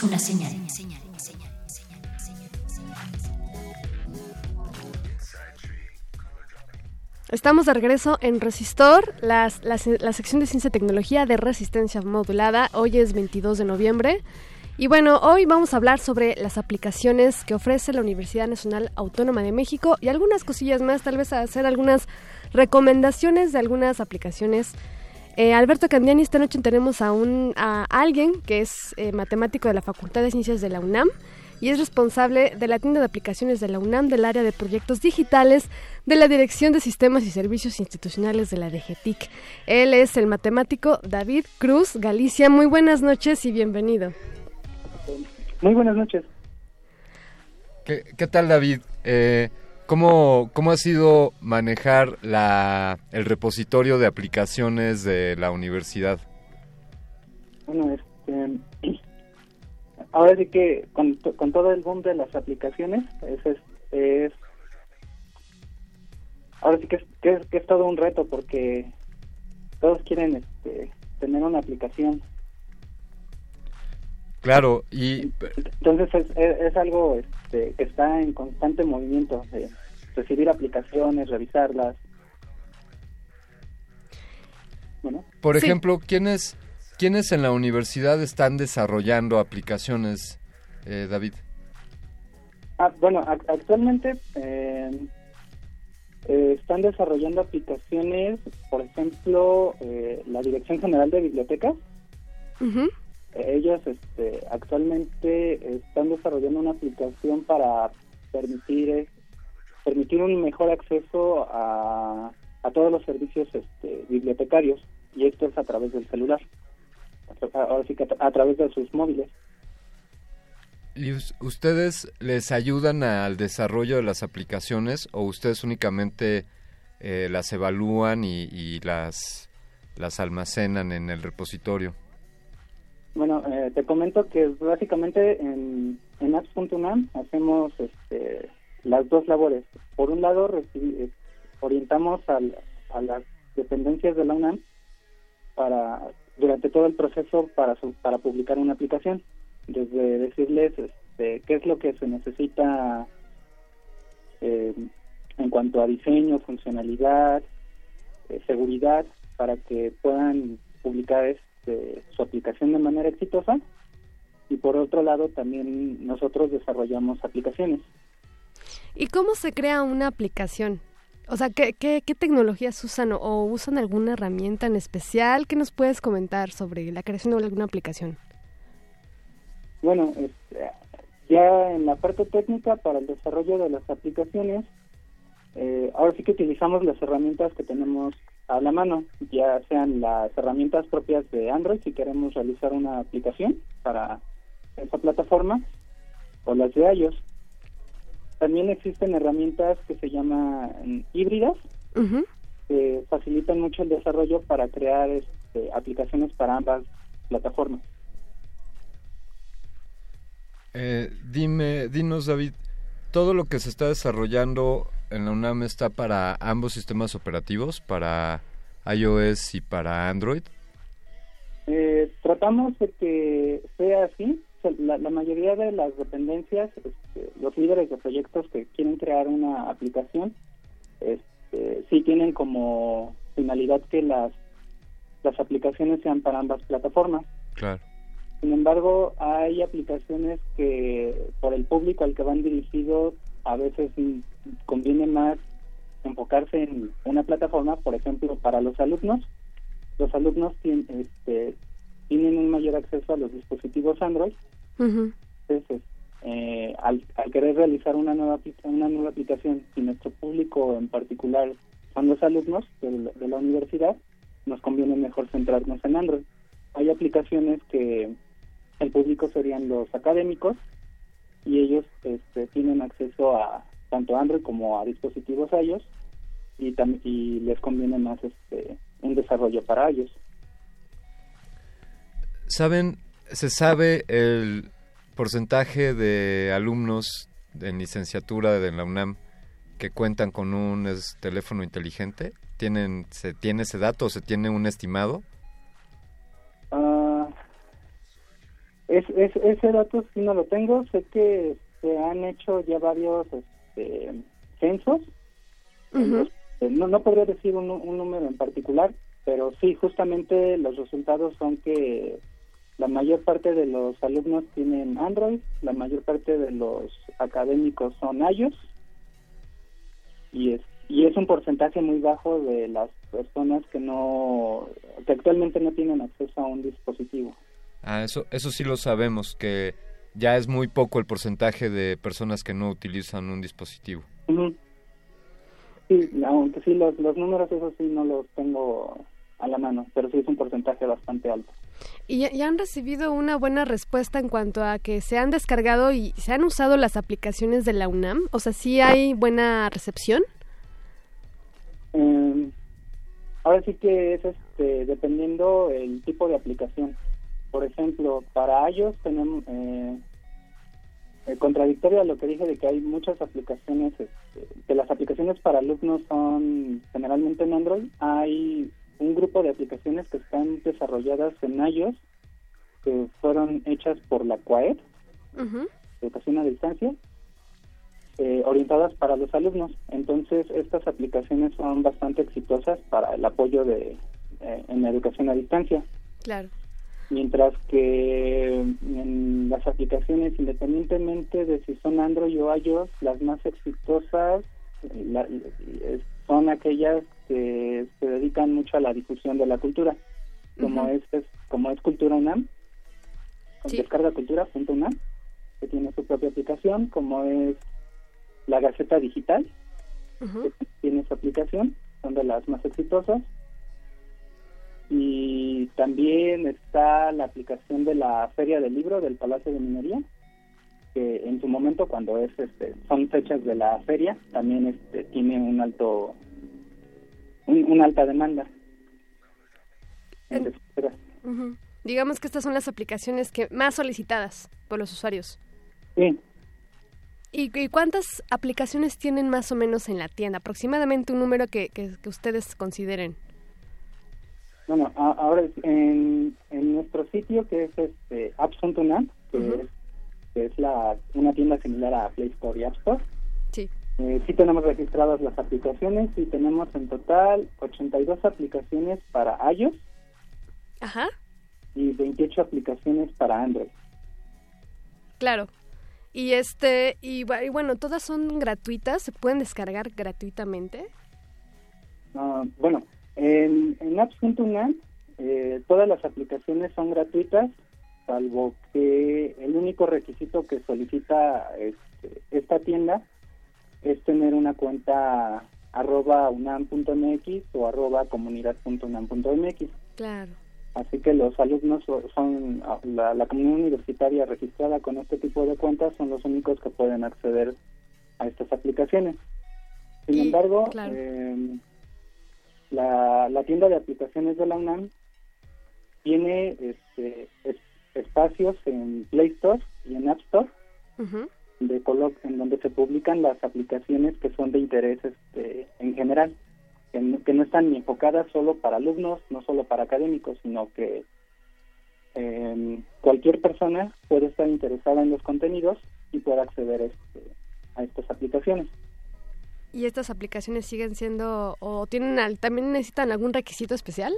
Una señal. Estamos de regreso en Resistor, la sección de ciencia y tecnología de resistencia modulada. Hoy es 22 de noviembre. Y bueno, hoy vamos a hablar sobre las aplicaciones que ofrece la Universidad Nacional Autónoma de México y algunas cosillas más, tal vez hacer algunas recomendaciones de algunas aplicaciones. Eh, Alberto Candiani, esta noche tenemos a, un, a alguien que es eh, matemático de la Facultad de Ciencias de la UNAM y es responsable de la tienda de aplicaciones de la UNAM del área de proyectos digitales de la Dirección de Sistemas y Servicios Institucionales de la DGTIC. Él es el matemático David Cruz Galicia. Muy buenas noches y bienvenido. Muy buenas noches. ¿Qué, qué tal, David? Eh, ¿cómo, ¿Cómo ha sido manejar la, el repositorio de aplicaciones de la universidad? Bueno, este, ahora sí que con, con todo el boom de las aplicaciones, es, es, es- ahora sí que es, que es, que es todo un reto porque todos quieren este, tener una aplicación. Claro, y Entonces es, es, es algo este, que está en constante movimiento, recibir aplicaciones, revisarlas. Bueno, por ejemplo, ¿quiénes, ¿quiénes en la universidad están desarrollando aplicaciones, eh, David? Ah, bueno, ac- actualmente eh, eh, están desarrollando aplicaciones, por ejemplo, eh, la Dirección General de Bibliotecas. Eh, Ellos este, actualmente están desarrollando una aplicación para permitir eh, permitir un mejor acceso a, a todos los servicios este, bibliotecarios y esto es a través del celular, ahora sí que a, tra- a través de sus móviles. ¿Y us- ustedes les ayudan al desarrollo de las aplicaciones o ustedes únicamente eh, las evalúan y, y las, las almacenan en el repositorio? Bueno, eh, te comento que básicamente en, en apps.unam hacemos este, las dos labores. Por un lado, recibi- eh, orientamos al- a las dependencias de la UNAM para durante todo el proceso para su- para publicar una aplicación, desde decirles este, qué es lo que se necesita eh, en cuanto a diseño, funcionalidad, eh, seguridad, para que puedan publicar este, su aplicación de manera exitosa. Y por otro lado, también nosotros desarrollamos aplicaciones. ¿Y cómo se crea una aplicación? O sea, ¿qué, qué, qué tecnologías usan o, usan alguna herramienta en especial? ¿Qué nos puedes comentar sobre la creación de alguna aplicación? Bueno, este, ya en la parte técnica para el desarrollo de las aplicaciones, eh, ahora sí que utilizamos las herramientas que tenemos a la mano, ya sean las herramientas propias de Android si queremos realizar una aplicación para esa plataforma o las de iOS. También existen herramientas que se llaman híbridas, que facilitan mucho el desarrollo para crear este, aplicaciones para ambas plataformas. Eh, dime, dinos David, ¿todo lo que se está desarrollando en la UNAM está para ambos sistemas operativos, para iOS y para Android? Eh, tratamos de que sea así. La, la mayoría de las dependencias, este, los líderes de proyectos que quieren crear una aplicación, este, sí tienen como finalidad que las, las aplicaciones sean para ambas plataformas. Claro. Sin embargo, hay aplicaciones que por el público al que van dirigidos a veces conviene más enfocarse en una plataforma, por ejemplo, para los alumnos. Los alumnos tien- este, tienen un mayor acceso a los dispositivos Android. Entonces, eh, al, al querer realizar una nueva, una nueva aplicación, si nuestro público en particular son los alumnos de la, de la universidad, nos conviene mejor centrarnos en Android. Hay aplicaciones que el público serían los académicos y ellos este, tienen acceso a tanto Android como a dispositivos iOS y, y les conviene más este, un desarrollo para ellos. ¿Saben, se sabe el porcentaje de alumnos en licenciatura de la UNAM que cuentan con un es, teléfono inteligente? ¿Tienen, ¿Se tiene ese dato o se tiene un estimado? Ah, Es, es, ese dato sí no lo tengo. Sé que se han hecho ya varios este, censos. Eh, no, no podría decir un, un número en particular, pero sí, justamente los resultados son que la mayor parte de los alumnos tienen Android, la mayor parte de los académicos son iOS y es y es un porcentaje muy bajo de las personas que no que actualmente no tienen acceso a un dispositivo. Ah, eso eso sí lo sabemos que ya es muy poco el porcentaje de personas que no utilizan un dispositivo. Sí, aunque sí los, los números esos sí no los tengo a la mano, pero sí es un porcentaje bastante alto. ¿Y han recibido una buena respuesta en cuanto a que se han descargado y se han usado las aplicaciones de la UNAM? O sea, ¿sí hay buena recepción? Eh, ahora sí que es este, dependiendo el tipo de aplicación. Por ejemplo, para iOS tenemos... Eh, eh, contradictorio a lo que dije de que hay muchas aplicaciones, este, que las aplicaciones para alumnos son generalmente en Android, hay un grupo de aplicaciones que están desarrolladas en iOS, que fueron hechas por la CUAED, Educación a Distancia, eh, orientadas para los alumnos. Entonces, estas aplicaciones son bastante exitosas para el apoyo de eh, en la educación a distancia. Claro. Mientras que en las aplicaciones, independientemente de si son Android o iOS, las más exitosas eh, son aquellas que se dedican mucho a la difusión de la cultura, como es, como es Cultura UNAM, con descarga cultura.unam, que tiene su propia aplicación, como es la Gaceta Digital, que tiene su aplicación, son de las más exitosas. Y también está la aplicación de la Feria del Libro del Palacio de Minería, que en su momento, cuando es este, son fechas de la feria, también este, tiene un alto una alta demanda. Digamos que estas son las aplicaciones que más solicitadas por los usuarios. Sí. ¿Y, cuántas aplicaciones tienen más o menos en la tienda? Aproximadamente un número que, que, ustedes consideren. Bueno, ahora en, en nuestro sitio que es este, apps.net, que, que, es, la, una tienda similar a Play Store y App Store. Sí. Eh, sí tenemos registradas las aplicaciones y tenemos en total 82 aplicaciones para iOS. Ajá. Y 28 aplicaciones para Android. Claro. Y este y, bueno, todas son gratuitas, se pueden descargar gratuitamente. Bueno, en, en apps.net eh, todas las aplicaciones son gratuitas, salvo que el único requisito que solicita este, esta tienda es tener una cuenta arroba unam.mx o arroba comunidad.unam.mx. Claro. Así que los alumnos son, la, la, comunidad universitaria registrada con este tipo de cuentas son los únicos que pueden acceder a estas aplicaciones. Sin embargo, eh, la, la, tienda de aplicaciones de la UNAM tiene este, espacios en Play Store y en App Store de en donde se publican las aplicaciones que son de interés este, en general, que no, están ni enfocadas solo para alumnos, no solo para académicos, sino que em, cualquier persona puede estar interesada en los contenidos y puede acceder este, a estas aplicaciones. ¿Y estas aplicaciones siguen siendo o tienen también necesitan algún requisito especial?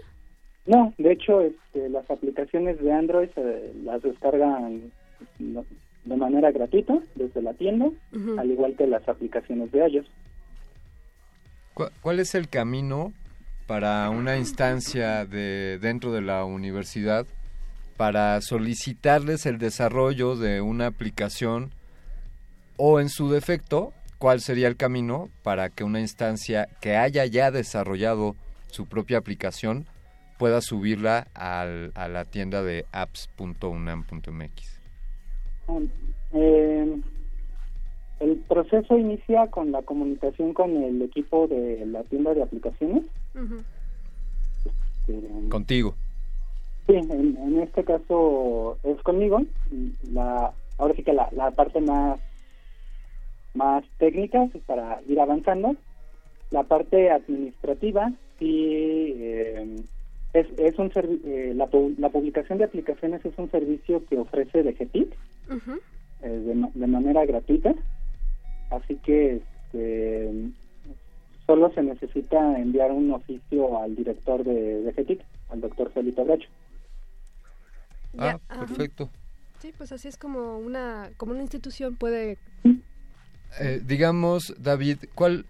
No, de hecho, este, las aplicaciones de Android se las descargan de manera gratuita desde la tienda, al igual que las aplicaciones de iOS. ¿Cuál es el camino para una instancia de dentro de la universidad para solicitarles el desarrollo de una aplicación o en su defecto, cuál sería el camino para que una instancia que haya ya desarrollado su propia aplicación pueda subirla al, a la tienda de apps.unam.mx? Eh, el proceso inicia con la comunicación con el equipo de la tienda de aplicaciones. Este, Contigo. Sí, en, este caso es conmigo. La, ahora sí que la, la parte más más técnica para ir avanzando. La parte administrativa sí eh, Es, es un eh, la, la, publicación de aplicaciones es un servicio que ofrece Eh, de, de, manera gratuita, así que este, solo se necesita enviar un oficio al director de DGTIC, al doctor Felipe Bracho. Ah, perfecto. Sí, pues así es como una, como una institución puede... Eh, digamos, David, ¿cuál,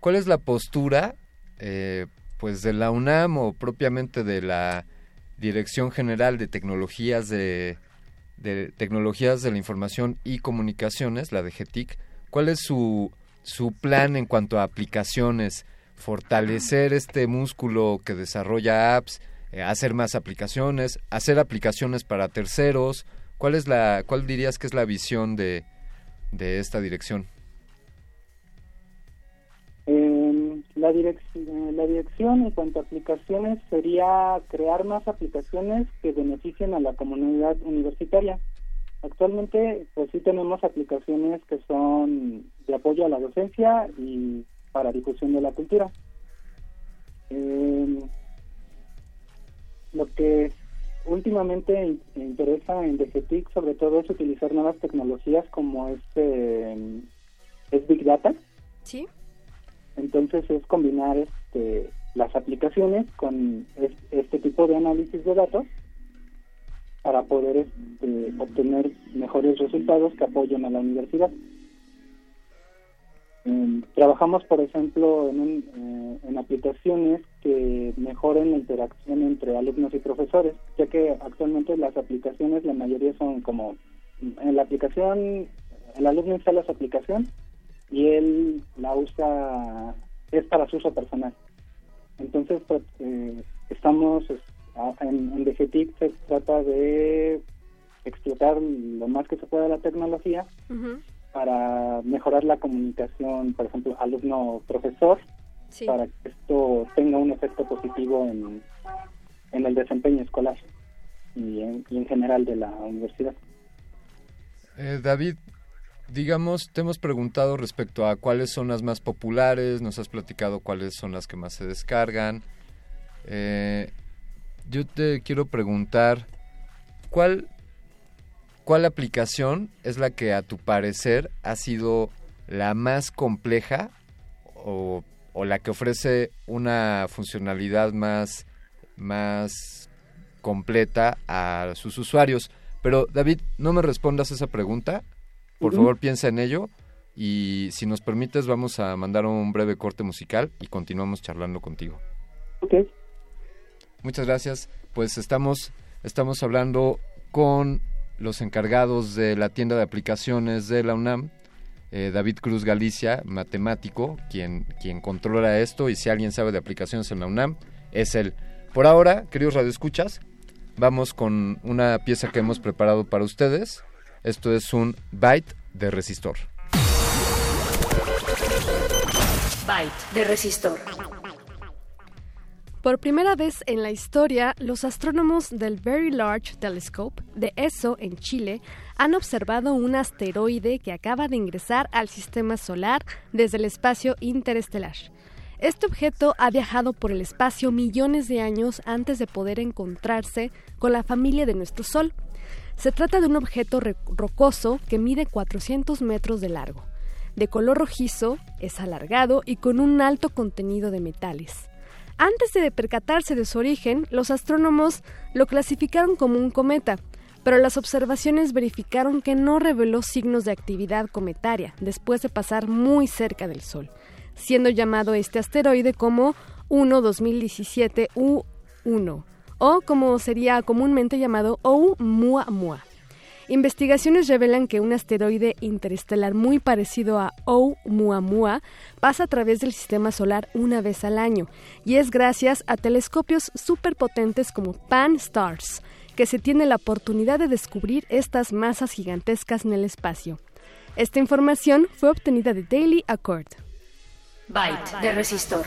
¿cuál es la postura eh, pues de la UNAM o propiamente de la Dirección General de Tecnologías de, de Tecnologías de la Información y Comunicaciones, la de GETIC, ¿cuál es su, su plan en cuanto a aplicaciones? Fortalecer este músculo que desarrolla apps, eh, hacer más aplicaciones, hacer aplicaciones para terceros. ¿Cuál es la, cuál dirías que es la visión de, de esta dirección? La, dirección, la dirección en cuanto a aplicaciones sería crear más aplicaciones que beneficien a la comunidad universitaria. Actualmente, pues sí tenemos aplicaciones que son de apoyo a la docencia y para difusión de la cultura. Em, lo que últimamente interesa en DGTIC sobre todo es utilizar nuevas tecnologías como este es Big Data. Sí. Entonces es combinar este, las aplicaciones con este tipo de análisis de datos para poder este, obtener mejores resultados que apoyen a la universidad. Em, trabajamos, por ejemplo, en, eh, en aplicaciones que mejoren la interacción entre alumnos y profesores, ya que actualmente las aplicaciones, la mayoría son como en la aplicación, el alumno instala su aplicación y él la usa, es para su uso personal. Entonces, pues, eh, estamos en, en DGTIC se trata de explotar lo más que se pueda la tecnología para mejorar la comunicación, por ejemplo, alumno-profesor, para que esto tenga un efecto positivo en, en el desempeño escolar y en, y en general de la universidad. Eh, David, digamos, te hemos preguntado respecto a cuáles son las más populares, nos has platicado cuáles son las que más se descargan. Eh, yo te quiero preguntar, ¿cuál, ¿cuál aplicación es la que a tu parecer ha sido la más compleja o, o la que ofrece una funcionalidad más, más completa a sus usuarios? Pero David, no me respondas esa pregunta por favor, piensa en ello y si nos permites vamos a mandar un breve corte musical y continuamos charlando contigo. Ok. Muchas gracias. Pues estamos, estamos hablando con los encargados de la tienda de aplicaciones de la UNAM, eh, David Cruz Galicia, matemático, quien, quien controla esto y si alguien sabe de aplicaciones en la UNAM, es él. Por ahora, queridos radioescuchas, vamos con una pieza que hemos preparado para ustedes. Esto es un byte de resistor. Byte de resistor. Por primera vez en la historia, los astrónomos del Very Large Telescope de ESO en Chile han observado un asteroide que acaba de ingresar al sistema solar desde el espacio interestelar. Este objeto ha viajado por el espacio millones de años antes de poder encontrarse con la familia de nuestro Sol. Se trata de un objeto rocoso que mide 400 metros de largo. De color rojizo, es alargado y con un alto contenido de metales. Antes de percatarse de su origen, los astrónomos lo clasificaron como un cometa, pero las observaciones verificaron que no reveló signos de actividad cometaria después de pasar muy cerca del Sol, siendo llamado este asteroide como 1-2017 U1 o como sería comúnmente llamado Oumuamua. Investigaciones revelan que un asteroide interestelar muy parecido a Oumuamua pasa a través del sistema solar una vez al año y es gracias a telescopios superpotentes como Pan-STARRS que se tiene la oportunidad de descubrir estas masas gigantescas en el espacio. Esta información fue obtenida de Daily Accord. Byte de resistor.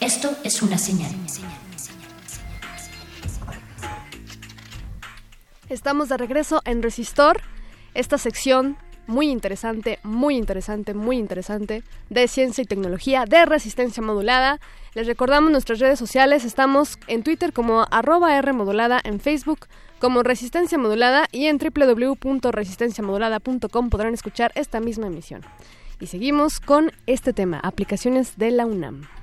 Esto es una señal. Estamos de regreso en Resistor, esta sección muy interesante, muy interesante, muy interesante de ciencia y tecnología de resistencia modulada. Les recordamos nuestras redes sociales, estamos en Twitter como arroba Rmodulada, en Facebook como Resistencia Modulada y en www.resistenciamodulada.com podrán escuchar esta misma emisión. Y seguimos con este tema, aplicaciones de la UNAM.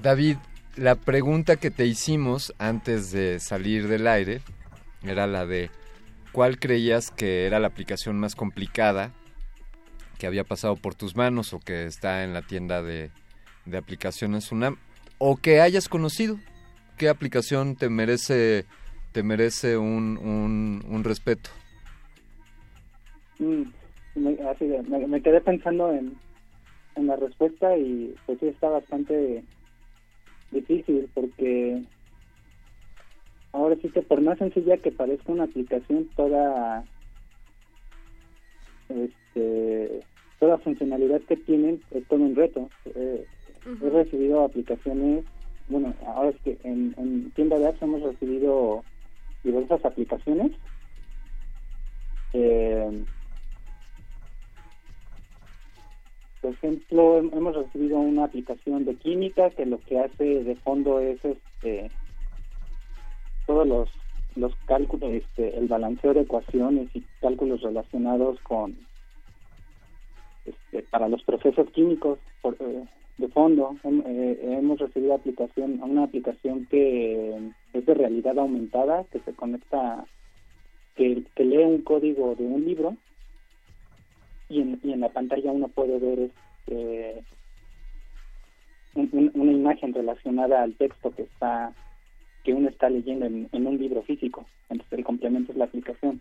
David, la pregunta que te hicimos antes de salir del aire era la de cuál creías que era la aplicación más complicada que había pasado por tus manos o que está en la tienda de, de aplicaciones UNAM o que hayas conocido. ¿Qué aplicación te merece, te merece un, un, respeto? Mm, me quedé pensando en, en la respuesta y pues sí está bastante difícil porque ahora sí que por más sencilla que parezca una aplicación toda este toda funcionalidad que tienen es todo un reto. Eh, he recibido aplicaciones bueno ahora es que en, en tienda de apps hemos recibido diversas aplicaciones. Eh, por ejemplo, hem- hemos recibido una aplicación de química que lo que hace de fondo es este todos los los cálculos, este, el balanceo de ecuaciones y cálculos relacionados con este, para los procesos químicos por, eh, de fondo. Eh, hemos recibido aplicación una aplicación que es de realidad aumentada que se conecta que, que lee un código de un libro y en, y en la pantalla uno puede ver este, un- un- una imagen relacionada al texto que está que uno está leyendo en, en un libro físico. Entonces el complemento es la aplicación.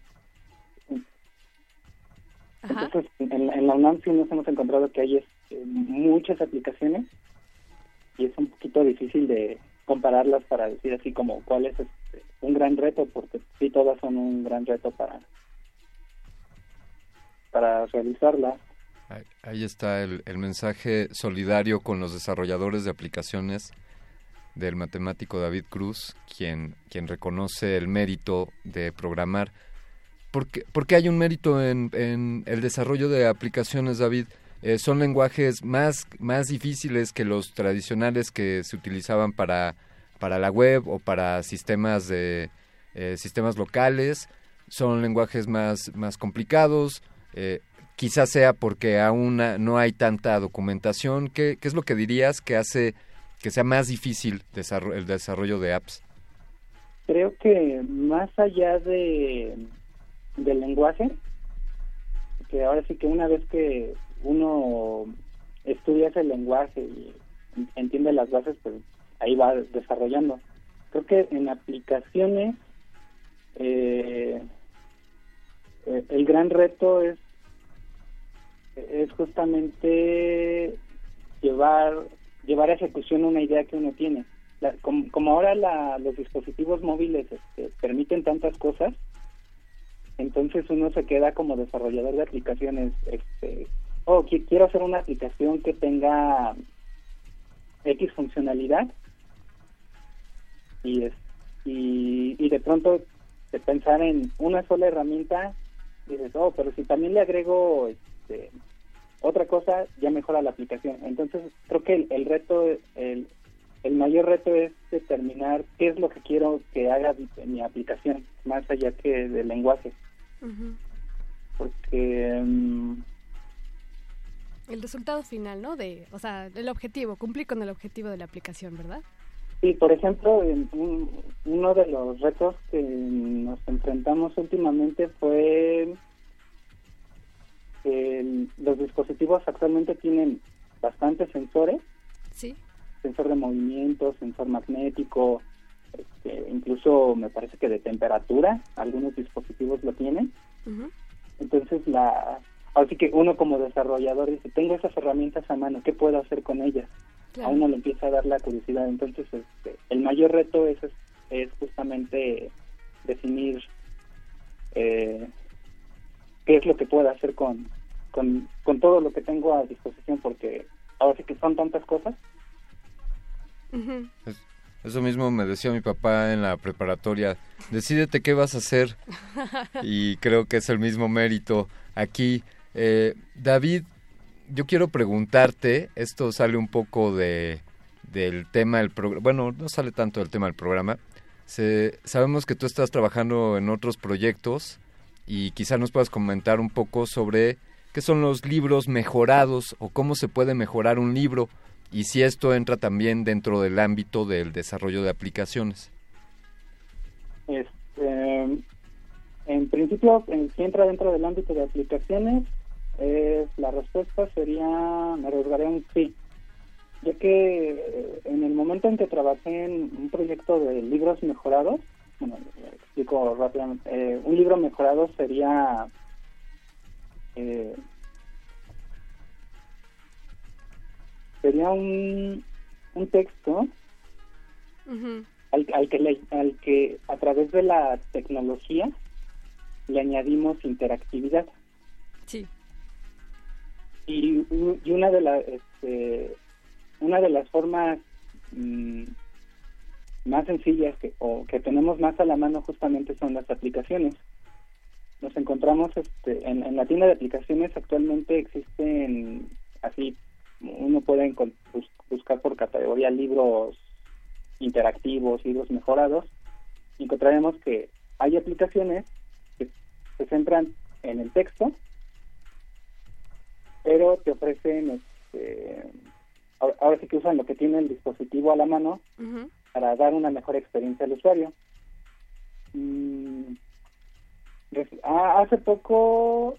Entonces en, la- en la UNAM sí nos hemos encontrado que hay este, muchas aplicaciones y es un poquito difícil de compararlas para decir así como cuál es este, un gran reto porque sí todas son un gran reto para para realizarlas Ahí, está el, el mensaje solidario con los desarrolladores de aplicaciones del matemático David Cruz, quien, quien reconoce el mérito de programar. ¿Por qué, por qué hay un mérito en, en el desarrollo de aplicaciones, David? Eh, ¿Son lenguajes más, más difíciles que los tradicionales que se utilizaban para, para la web o para sistemas, de, eh, sistemas locales? ¿Son lenguajes más, más complicados? Eh, quizás sea porque aún no hay tanta documentación. ¿Qué, es lo que dirías que hace que sea más difícil el desarrollo de apps? creo que más allá de del lenguaje que ahora sí que una vez que uno estudia ese lenguaje y entiende las bases pues ahí va desarrollando creo que en aplicaciones eh, eh, el gran reto es es justamente llevar llevar a ejecución una idea que uno tiene. La- como, como ahora la- los dispositivos móviles este, permiten tantas cosas, entonces uno se queda como desarrollador de aplicaciones, este, oh, qui- quiero hacer una aplicación que tenga X funcionalidad y, es- y, y de pronto pensar en una sola herramienta, dices, oh, pero si también le agrego este, otra cosa, ya mejora la aplicación. Entonces, creo que el, el reto, el, el mayor reto es determinar qué es lo que quiero que haga mi, mi aplicación, más allá que del lenguaje. Porque mm, El resultado final, ¿no? De, o sea, el objetivo, cumplir con el objetivo de la aplicación, ¿verdad? Sí, por ejemplo, en un- uno de los retos que nos enfrentamos últimamente fue que los dispositivos actualmente tienen bastantes sensores, Sí. sensor de movimiento, sensor magnético, este, incluso me parece que de temperatura, algunos dispositivos lo tienen. Entonces, la, así que uno como desarrollador dice, tengo esas herramientas a mano, ¿qué puedo hacer con ellas? Claro. A uno le empieza a dar la curiosidad. Entonces, este, el mayor reto es, es, es justamente definir eh, qué es lo que puedo hacer con, con, con todo lo que tengo a disposición, porque ahora sí que son tantas cosas. Es- Eso mismo me decía mi papá en la preparatoria. Decídete qué vas a hacer. Y creo que es el mismo mérito aquí. Eh, David, yo quiero preguntarte, esto sale un poco de, del tema del programa, bueno, no sale tanto del tema del programa. Se- sabemos que tú estás trabajando en otros proyectos y quizá nos puedas comentar un poco sobre qué son los libros mejorados o cómo se puede mejorar un libro y si esto entra también dentro del ámbito del desarrollo de aplicaciones. Este, en principio, si entra dentro del ámbito de aplicaciones, es, la respuesta sería, me arriesgaré un sí. Ya que eh, en el momento en que trabajé en un proyecto de libros mejorados, bueno, eh, explico rápidamente, eh, un libro mejorado sería eh, sería un, un texto al, al que le- al que a través de la tecnología le añadimos interactividad. Y, una de las este, una de las formas mm, más sencillas que o que tenemos más a la mano justamente son las aplicaciones. Nos encontramos este, en, la tienda de aplicaciones actualmente existen así uno puede buscar por categoría libros interactivos libros mejorados encontraremos que hay aplicaciones que se centran en el texto pero te ofrecen este, ahora ahora sí que usan lo que tiene el dispositivo a la mano para dar una mejor experiencia al usuario. Mm, ah, hace poco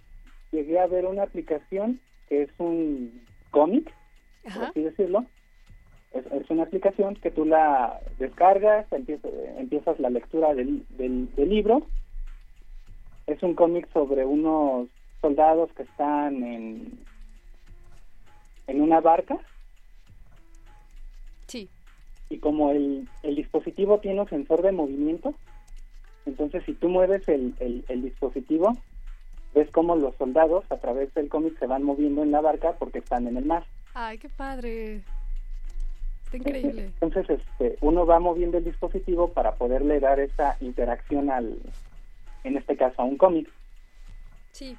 llegué a ver una aplicación que es un cómic, por así decirlo. Es, es una aplicación que tú la descargas, empiezas, empiezas la lectura del, del, del libro. Es un cómic sobre unos soldados que están en, en una barca Sí. y como el, el dispositivo tiene un sensor de movimiento, entonces si tú mueves el, el, el dispositivo, ves cómo los soldados a través del cómic se van moviendo en la barca porque están en el mar. Ay, qué padre. Está increíble. Entonces este, uno va moviendo el dispositivo para poderle dar esa interacción al, en este caso, a un cómic. Sí.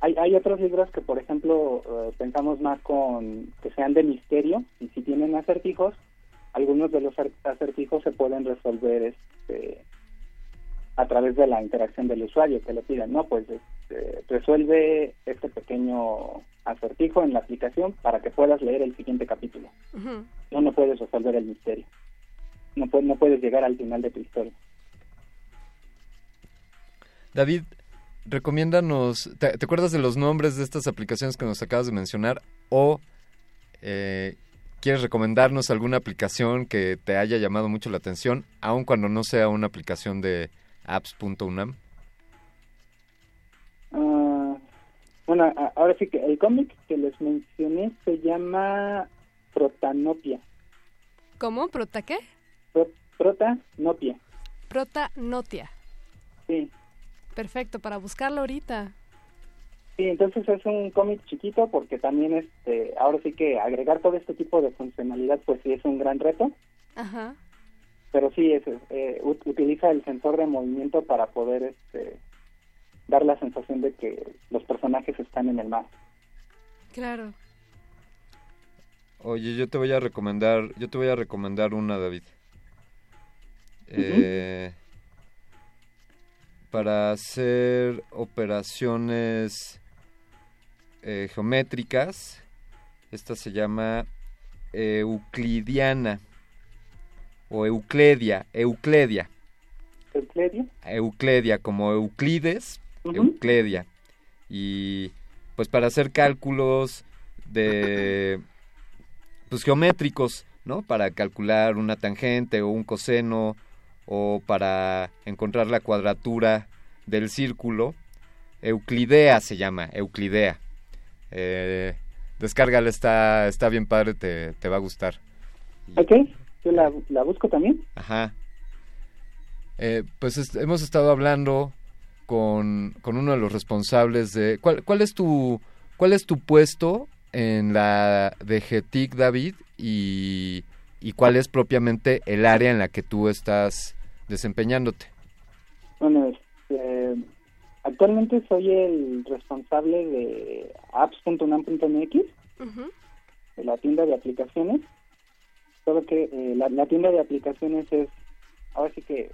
Hay, hay otros libros que, por ejemplo, eh, pensamos más con que sean de misterio y si tienen acertijos, algunos de los acertijos se pueden resolver este, a través de la interacción del usuario que le piden, no, pues este, resuelve este pequeño acertijo en la aplicación para que puedas leer el siguiente capítulo. No, no puedes resolver el misterio. No, no puedes llegar al final de tu historia. David, recomiéndanos, ¿te, te acuerdas de los nombres de estas aplicaciones que nos acabas de mencionar? ¿O eh, quieres recomendarnos alguna aplicación que te haya llamado mucho la atención, aun cuando no sea una aplicación de apps.unam? Ah, bueno, ahora sí que el cómic que les mencioné se llama Protanopia. ¿Cómo? ¿Prota qué? Pro- Prota Notia. Prota Notia. Sí. Perfecto, para buscarlo ahorita. Sí, entonces es un cómic chiquito porque también este, ahora sí que agregar todo este tipo de funcionalidad pues sí es un gran reto, Ajá. pero sí es, eh, ut- utiliza el sensor de movimiento para poder este, dar la sensación de que los personajes están en el mar. Claro. Oye, yo te voy a recomendar, yo te voy a recomendar una, David. Eh, para hacer operaciones eh, geométricas, esta se llama euclidiana o eucledia, eucledia. ¿Eucledia? Eucledia, como Euclides, Eucledia. Y pues para hacer cálculos de pues geométricos, ¿no? Para calcular una tangente o un coseno o para encontrar la cuadratura del círculo. Euclidea se llama, Euclidea. Eh, descárgala, está, está bien padre, te, te va a gustar. Ok, yo la, la busco también. Ajá. Eh, pues est- hemos estado hablando con, con uno de los responsables de... ¿Cuál, cuál es tu cuál es tu puesto en la de GETIC, David? Y, y cuál es propiamente el área en la que tú estás desempeñándote? Bueno, este, actualmente soy el responsable de apps.unam.mx, de la tienda de aplicaciones. Solo que eh, la, la tienda de aplicaciones es, ahora sí que,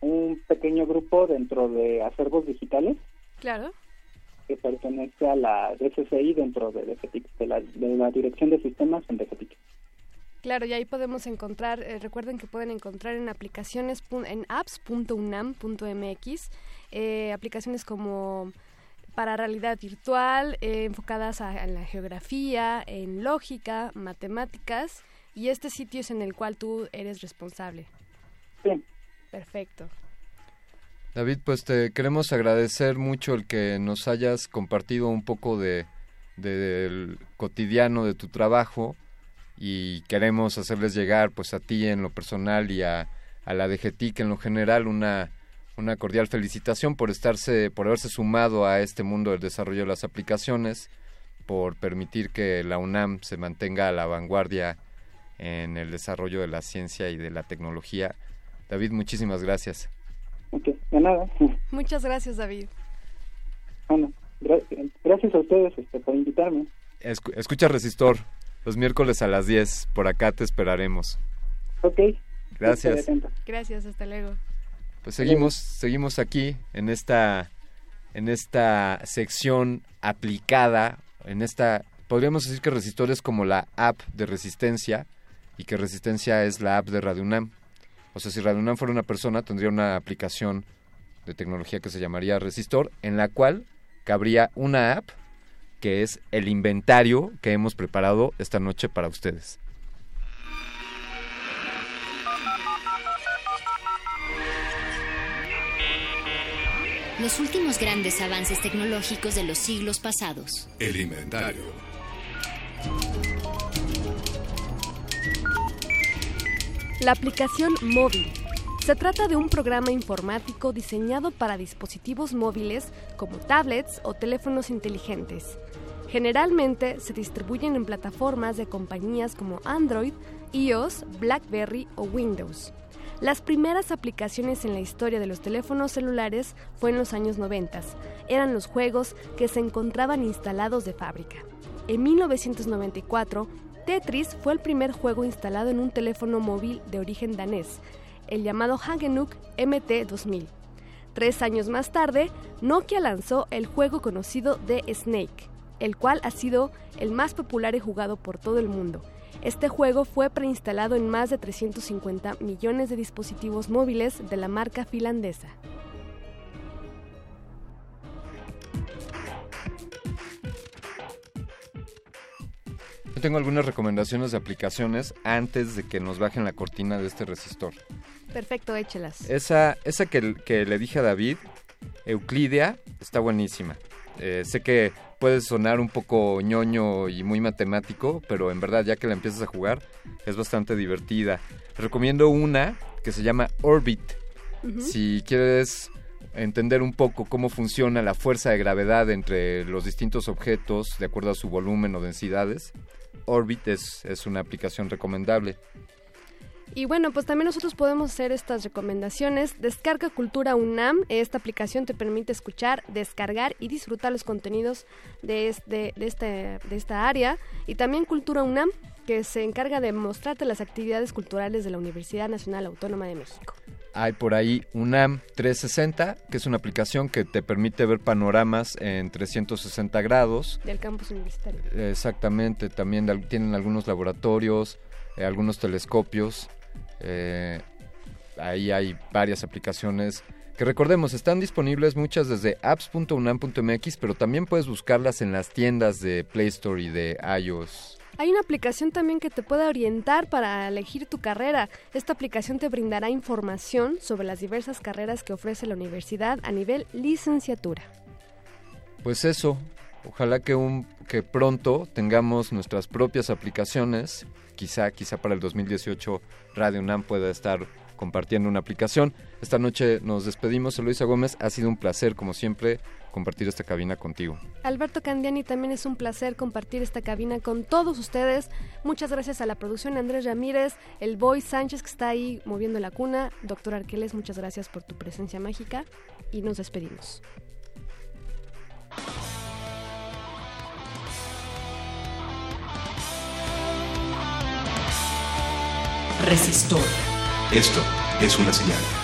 un pequeño grupo dentro de acervos digitales Claro. que pertenece a la DCCI dentro de, la, de la Dirección de Sistemas en DGTIC. Claro, y ahí podemos encontrar, eh, recuerden que pueden encontrar en aplicaciones, pun- en apps.unam.mx, eh, aplicaciones como para realidad virtual, eh, enfocadas a, a la geografía, en lógica, matemáticas, y este sitio es en el cual tú eres responsable. Sí. Perfecto. David, pues te queremos agradecer mucho el que nos hayas compartido un poco de del cotidiano de tu trabajo y queremos hacerles llegar pues a ti en lo personal y a, a la DGTIC en lo general una una cordial felicitación por estarse por haberse sumado a este mundo del desarrollo de las aplicaciones por permitir que la UNAM se mantenga a la vanguardia en el desarrollo de la ciencia y de la tecnología. David, muchísimas gracias. Ok, de nada. Muchas gracias, David. Bueno, gra- gracias a ustedes este, por invitarme. Escu- escucha Resistor los miércoles a las 10. Por acá te esperaremos. Ok. Gracias. Gracias, hasta luego. Pues seguimos, seguimos aquí en esta, en esta sección aplicada, en esta, podríamos decir que Resistor es como la app de Resistencia y que Resistencia es la app de Radio UNAM. O sea, si Radio UNAM fuera una persona, tendría una aplicación de tecnología que se llamaría Resistor, en la cual cabría una app que es el inventario que hemos preparado esta noche para ustedes. Los últimos grandes avances tecnológicos de los siglos pasados. El inventario. La aplicación móvil. Se trata de un programa informático diseñado para dispositivos móviles como tablets o teléfonos inteligentes. Generalmente se distribuyen en plataformas de compañías como Android, iOS, BlackBerry o Windows. Las primeras aplicaciones en la historia de los teléfonos celulares fue en los años 90. Eran los juegos que se encontraban instalados de fábrica. En 1994, Tetris fue el primer juego instalado en un teléfono móvil de origen danés, el llamado Hagenuk MT2000. Tres años más tarde, Nokia lanzó el juego conocido de Snake, el cual ha sido el más popular y jugado por todo el mundo. Este juego fue preinstalado en más de 350 millones de dispositivos móviles de la marca finlandesa. Yo tengo algunas recomendaciones de aplicaciones antes de que nos bajen la cortina de este resistor. Perfecto, échelas. Esa, esa que, que le dije a David, Euclidia, está buenísima. Eh, sé que puede sonar un poco ñoño y muy matemático, pero en verdad ya que la empiezas a jugar es bastante divertida. Recomiendo una que se llama Orbit. Si quieres entender un poco cómo funciona la fuerza de gravedad entre los distintos objetos de acuerdo a su volumen o densidades, Orbit es, una aplicación recomendable. Y bueno, pues también nosotros podemos hacer estas recomendaciones. Descarga Cultura UNAM. Esta aplicación te permite escuchar, descargar y disfrutar los contenidos de, este, de, este, de esta área. Y también Cultura UNAM, que se encarga de mostrarte las actividades culturales de la Universidad Nacional Autónoma de México. Hay por ahí UNAM 360, que es una aplicación que te permite ver panoramas en 360 grados. Del campus universitario. Exactamente, también tienen algunos laboratorios, eh, algunos telescopios. eh, ahí hay varias aplicaciones que recordemos, están disponibles muchas desde apps.unam.mx, pero también puedes buscarlas en las tiendas de Play Store y de iOS. Hay una aplicación también que te puede orientar para elegir tu carrera. Esta aplicación te brindará información sobre las diversas carreras que ofrece la universidad a nivel licenciatura. Pues eso, ojalá que un que pronto tengamos nuestras propias aplicaciones. Quizá, quizá para el 2018 Radio UNAM pueda estar compartiendo una aplicación. Esta noche nos despedimos, Eloisa Gómez. Ha sido un placer, como siempre, compartir esta cabina contigo. Alberto Candiani, también es un placer compartir esta cabina con todos ustedes. Muchas gracias a la producción Andrés Ramírez, el Boy Sánchez que está ahí moviendo la cuna. Doctor Arqueles, muchas gracias por tu presencia mágica y nos despedimos. Resistor. Esto es una señal.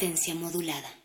Resistencia modulada.